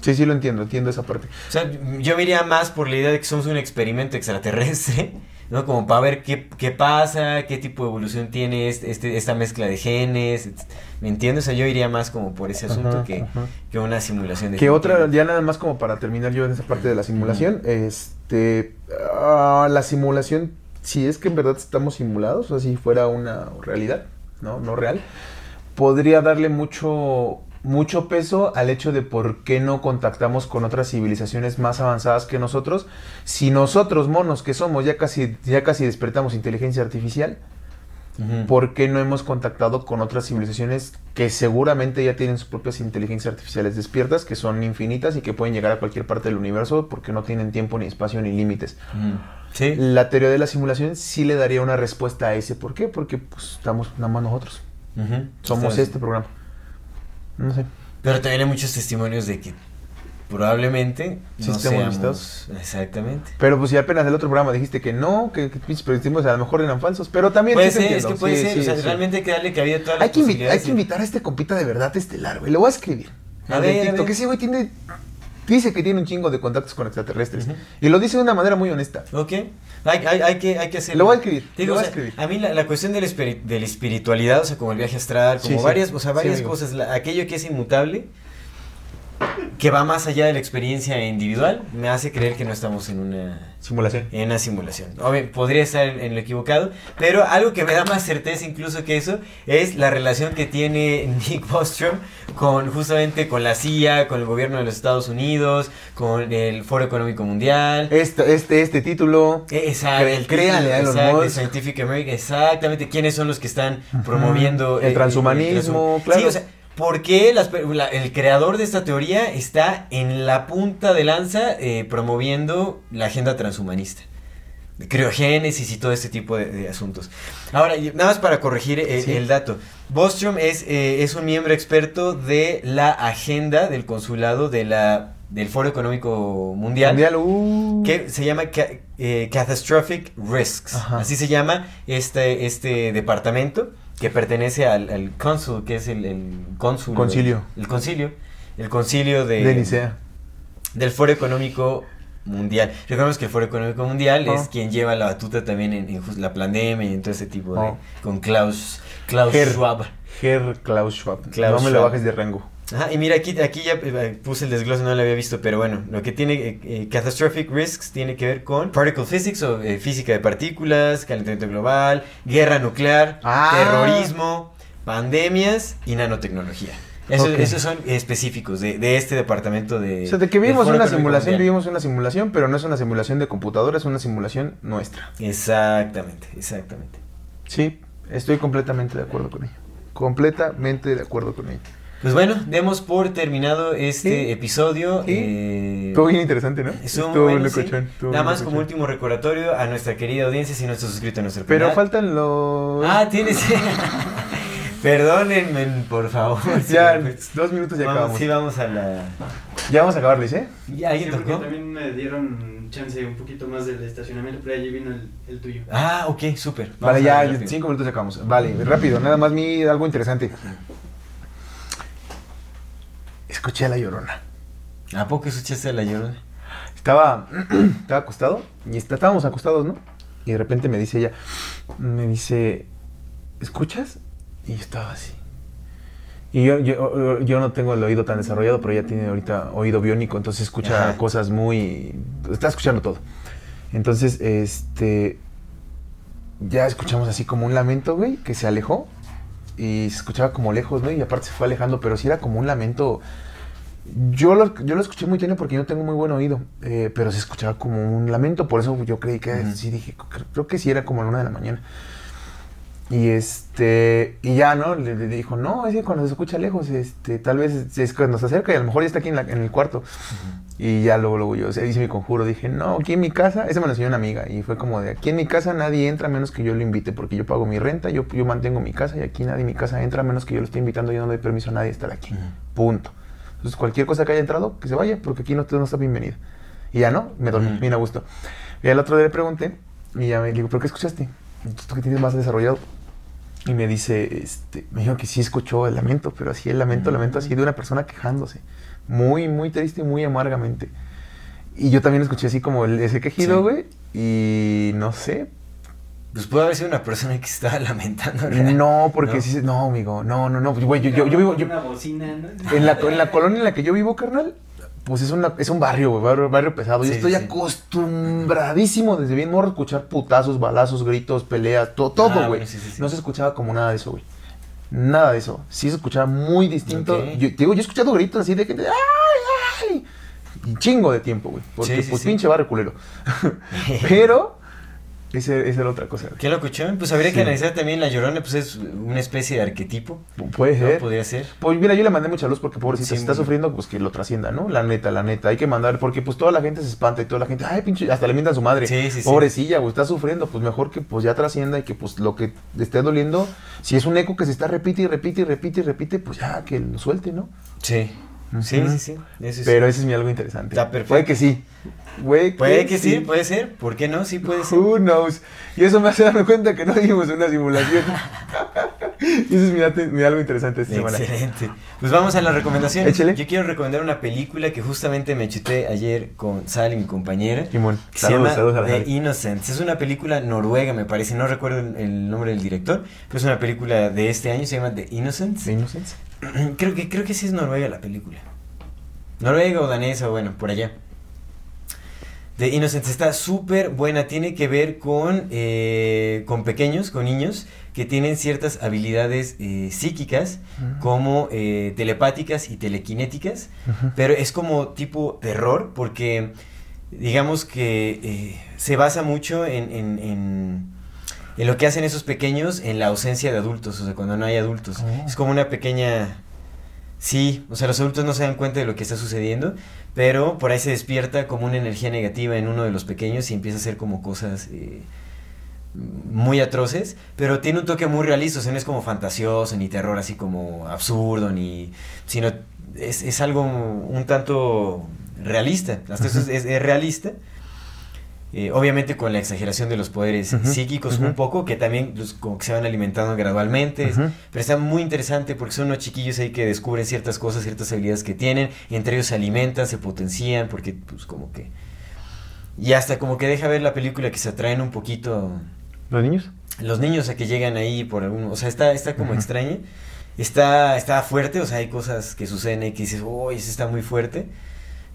Sí, sí lo entiendo, entiendo esa parte. O sea, yo me iría más por la idea de que somos un experimento extraterrestre, ¿no? Como para ver qué, qué pasa, qué tipo de evolución tiene este, este- esta mezcla de genes. ¿me entiendes? O sea, yo iría más como por ese asunto que, que una simulación de... Que otra, ya nada más como para terminar yo en esa parte de la simulación, este, ah, la simulación, si es que en verdad estamos simulados, o si fuera una realidad, ¿no? No real, podría darle mucho, mucho peso al hecho de por qué no contactamos con otras civilizaciones más avanzadas que nosotros, si nosotros, monos que somos, ya casi, ya casi despertamos inteligencia artificial, ¿Por qué no hemos contactado con otras civilizaciones que seguramente ya tienen sus propias inteligencias artificiales despiertas, que son infinitas y que pueden llegar a cualquier parte del universo porque no tienen tiempo, ni espacio, ni límites? Sí. La teoría de la simulación sí le daría una respuesta a ese. ¿Por qué? Porque pues, estamos nada más nosotros. Somos este programa. No sé. Pero también hay muchos testimonios de que probablemente no seamos... listados. Exactamente. Pero pues si apenas el otro programa dijiste que no, que, que pinches predictivos a lo mejor eran falsos. Pero también... Puede sí ser, es que puede Sí, ser, sí, o sea, realmente hay que darle cabida a todas las Hay que, invi- hay posibilidades que invitar a este compita de verdad estelar, güey. Lo voy a escribir. A ver, a TikTok. ver. Que ese güey tiene. Dice que tiene un chingo de contactos con extraterrestres. Y lo dice de una manera muy honesta. Ok, hay, hay, hay que, hay que hacerlo. Lo voy a escribir, digo, lo voy a sea, escribir. a mí la, la cuestión de la, espiri- de la espiritualidad, o sea, como el viaje astral, como varias, o sea, varias cosas, la- aquello que es inmutable, que va más allá de la experiencia individual, me hace creer que no estamos en una Simulación. en una simulación. Obvio, podría estar en, en lo equivocado, pero algo que me da más certeza incluso que eso es la relación que tiene Nick Bostrom con justamente con la CIA, con el gobierno de los Estados Unidos, con el Foro Económico Mundial. Este, este, este título. Exacto, Cre- el créanle a exacto, Musk. Scientific American, exactamente, quiénes son los que están promoviendo El transhumanismo, transhu- claro. Sí, o sea, ¿por qué las per- la- el creador de esta teoría está en la punta de lanza eh, promoviendo la agenda transhumanista? Criogénesis y todo este tipo de, de asuntos. Ahora, nada más para corregir eh, Sí. el dato. Bostrom es, eh, es un miembro experto de la agenda del consulado de la, del Foro Económico Mundial Mundial, uh. que se llama eh, Catastrophic Risks. Ajá. Así se llama este, este departamento que pertenece al, al cónsul, que es el, el cónsul. Concilio. El concilio. El concilio de, de Nicea. del Foro Económico Mundial. Recordemos que el Foro Económico Mundial Oh. es quien lleva la batuta también en, en la pandemia y en todo ese tipo de... Oh. Con Klaus, Klaus Herr. Schwab. Herr Klaus Schwab. Klaus no me lo bajes de rango. Ajá, y mira, aquí, aquí ya eh, puse el desglose, no lo había visto, pero bueno, lo que tiene eh, eh, Catastrophic Risks tiene que ver con Particle Physics o eh, física de partículas, calentamiento global, guerra nuclear, Ah. terrorismo, pandemias y nanotecnología. Eso-. Esos son específicos de, de este departamento de... O sea, de que vivimos una simulación, Mundial. vivimos una simulación, pero no es una simulación de computadora, es una simulación nuestra. Exactamente, exactamente. Sí, estoy completamente de acuerdo con ella. Completamente de acuerdo con ella. Pues bueno, demos por terminado este Sí. episodio. Sí. eh, Estuvo bien interesante, ¿no? Estuvo muy Estuvo bueno, sí. locochón, Nada más como último recordatorio a nuestra querida audiencia si no estás suscrito a nuestro Pero canal. faltan los... Ah, tienes. Perdónenme, por favor. ya, Sí, dos minutos y vamos, acabamos. Sí, vamos a la. Ya vamos a acabar, Luis, ¿eh? ¿Ya alguien Sí, tocó? también me dieron chance un poquito más del estacionamiento, pero allí vino el, el tuyo. Ah, ok, súper. Vale, ya, cinco minutos y acabamos. Vale, rápido, nada más mi algo interesante. Escuché a la llorona. ¿A poco escuchaste a la llorona? Estaba, estaba acostado y está- estábamos acostados, ¿no? Y de repente me dice ella, me dice, ¿escuchas? Y yo estaba así. Y yo, yo, yo no tengo el oído tan desarrollado, pero ella tiene ahorita oído biónico, entonces escucha Ajá. cosas muy... Está escuchando todo. Entonces, este... Ya escuchamos así como un lamento, güey, que se alejó. Y se escuchaba como lejos, ¿no? Y aparte se fue alejando, pero sí era como un lamento... Yo lo, yo lo escuché muy tenue porque yo tengo muy buen oído, eh, pero se escuchaba como un lamento, por eso yo creí que sí dije, creo, creo que sí era como a la una de la mañana. Y este, y ya, ¿no? Le, le dijo, no, es que cuando se escucha lejos, este, tal vez es cuando se acerca y a lo mejor ya está aquí en, la- en el cuarto. Y ya luego, luego yo, o sea, hice mi conjuro, dije, no, aquí en mi casa, esa me lo enseñó una amiga, y fue como de, aquí en mi casa nadie entra menos que yo lo invite, porque yo pago mi renta, yo, yo mantengo mi casa, y aquí nadie en mi casa entra menos que yo lo esté invitando, yo no le doy permiso a nadie estar aquí. Punto. Entonces, cualquier cosa que haya entrado, que se vaya, porque aquí no, no está bienvenida. Y ya no, me dormí, Ujú. bien a gusto. Y al otro día le pregunté, y ya me digo, ¿pero qué escuchaste? ¿Tú que tienes más desarrollado? Y me dice, este, me dijo que sí escuchó el lamento, pero así el lamento, lamento así de una persona quejándose. Muy, muy triste y muy amargamente. Y yo también escuché así como el- ese quejido, Sí. güey. Y no sé. Pues puede haber sido una persona que se estaba lamentando. ¿verdad? No, porque ¿No? sí, se- no, amigo, no, no, no, pues, güey, yo, yo, yo vivo, yo- Una bocina, ¿no? en la, en la colonia en la que yo vivo, carnal, pues es, una, es un barrio, güey, barrio, barrio pesado. Sí, yo estoy sí. acostumbradísimo desde bien morro a escuchar putazos, balazos, gritos, peleas, to- todo, Ah, güey. bueno, sí. No se escuchaba como nada de eso, güey. Nada de eso. Sí se escuchaba muy distinto. Ok. Yo, te digo, yo he escuchado gritos así de gente, ¡ay, ay! Y chingo de tiempo, güey. Porque, pues, pinche barrio culero. Pero, ese- esa era otra cosa. ¿Qué locuchón? Pues habría que Sí. analizar también la llorona, pues es una especie de arquetipo. Puede ¿no? ser. Podría ser. Pues mira, yo le mandé mucha luz porque pobrecita, Sí, si está sufriendo, pues que lo trascienda, ¿no? La neta, la neta, hay que mandar, porque pues toda la gente se espanta y toda la gente, ay, pinche, hasta le mientan a su madre. Sí, sí, sí. Pobrecilla, güey, está sufriendo, pues mejor que pues ya trascienda y que pues lo que le esté doliendo, si es un eco que se está repite y repite y repite y repite, pues ya que lo suelte, ¿no? Sí. Sí, sí, sí. Eso sí. Pero ese es mi algo interesante. Está perfecto. Puede que sí. Güey, Puede que sí, puede ser. ¿Por qué no? Sí puede ser. Who knows? Y eso me hace darme cuenta que no vivimos una simulación. y eso es mi, algo interesante esta semana. Excelente. Pues vamos a las recomendaciones. Échale. Yo quiero recomendar una película que justamente me chuté ayer con Sally, mi compañera. Simón, que saludos, se llama saludos a la The. Innocents. Es una película noruega, me parece. No recuerdo el, el nombre del director. Pero es una película de este año. Se llama The Innocents. ¿De inocencia? creo, que, creo que sí es noruega la película. Noruega o danesa, bueno, por allá. The Innocents está súper buena. Tiene que ver con, eh, con pequeños, con niños que tienen ciertas habilidades eh, psíquicas, como eh, telepáticas y telequinéticas. Pero es como tipo terror, porque digamos que se basa mucho en, en- en- en lo que hacen esos pequeños en la ausencia de adultos, o sea, cuando no hay adultos. Oh. Es como una pequeña... Sí, o sea, los adultos no se dan cuenta de lo que está sucediendo, pero por ahí se despierta como una energía negativa en uno de los pequeños y empieza a hacer como cosas eh, muy atroces, pero tiene un toque muy realista, o sea, no es como fantasioso, ni terror así como absurdo, ni... sino es, es algo un tanto realista, hasta eso es, realista. Eh, obviamente con la exageración de los poderes psíquicos un poco, que también los- como que se van alimentando gradualmente, pero está muy interesante porque son unos chiquillos ahí que descubren ciertas cosas, ciertas habilidades que tienen, entre ellos se alimentan, se potencian, porque pues como que... Y hasta como que deja ver la película que se atraen un poquito ¿Los niños? los niños a que llegan ahí por algún... O sea, está, está como extraña, está, está fuerte, o sea, hay cosas que suceden ahí que dices, uy, eso está muy fuerte.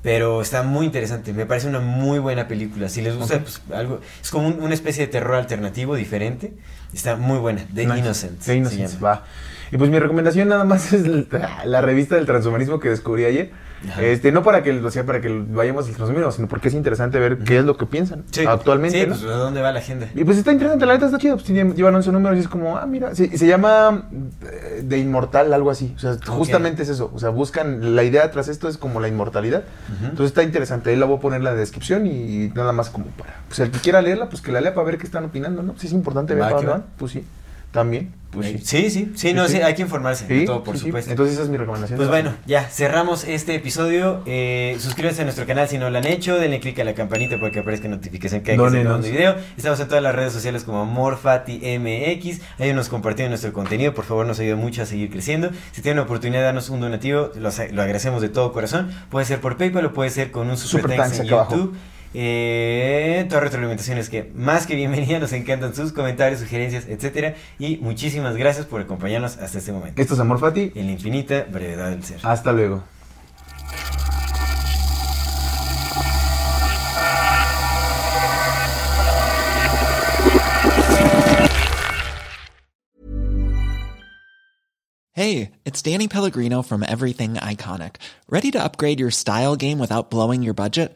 Pero está muy interesante, me parece una muy buena película. Si les gusta, pues algo. Es como un- una especie de terror alternativo diferente. Está muy buena. The Nice. Innocent. The llama. va. Y pues mi recomendación nada más es la, la revista del transhumanismo que descubrí ayer. Ajá. Este, no para que, o sea, para que vayamos al transhumanismo, sino porque es interesante ver qué es lo que piensan actualmente. Sí, ¿no? pues ¿a dónde va la agenda? Y pues está interesante, la neta está chido. Pues llevan 11 números y es como, ah, mira. Se, se llama eh, De Inmortal, algo así. O sea, justamente es eso. O sea, buscan. La idea tras esto es como la inmortalidad. Entonces está interesante. Ahí la voy a poner en la descripción y nada más como para. Pues el que quiera leerla, pues que la lea para ver qué están opinando, ¿no? Si es importante ver para van, Pues sí. También. Pues sí. Sí, sí, sí, no, sí, hay que informarse, de todo, por supuesto. Entonces esa es mi recomendación. Pues bueno, ya cerramos este episodio. Eh, suscríbanse a nuestro canal si no lo han hecho. Denle click a la campanita para que aparezca notificación cada que se Dónenos. un video. Estamos en todas las redes sociales como AmorFatiMX. Ahí nos compartiendo nuestro contenido. Por favor, nos ayuda mucho a seguir creciendo. Si tienen la oportunidad de darnos un donativo, lo, lo agradecemos de todo corazón. Puede ser por PayPal o puede ser con un super, Super thanks thanks en abajo. Eh, toda retroalimentación es que más que bienvenida, nos encantan sus comentarios, sugerencias, etcétera. Y muchísimas gracias por acompañarnos hasta este momento. Esto es Amor Fati. En la infinita brevedad del ser. Hasta luego. Hey, it's Danny Pellegrino from Everything Iconic. Ready to upgrade your style game without blowing your budget?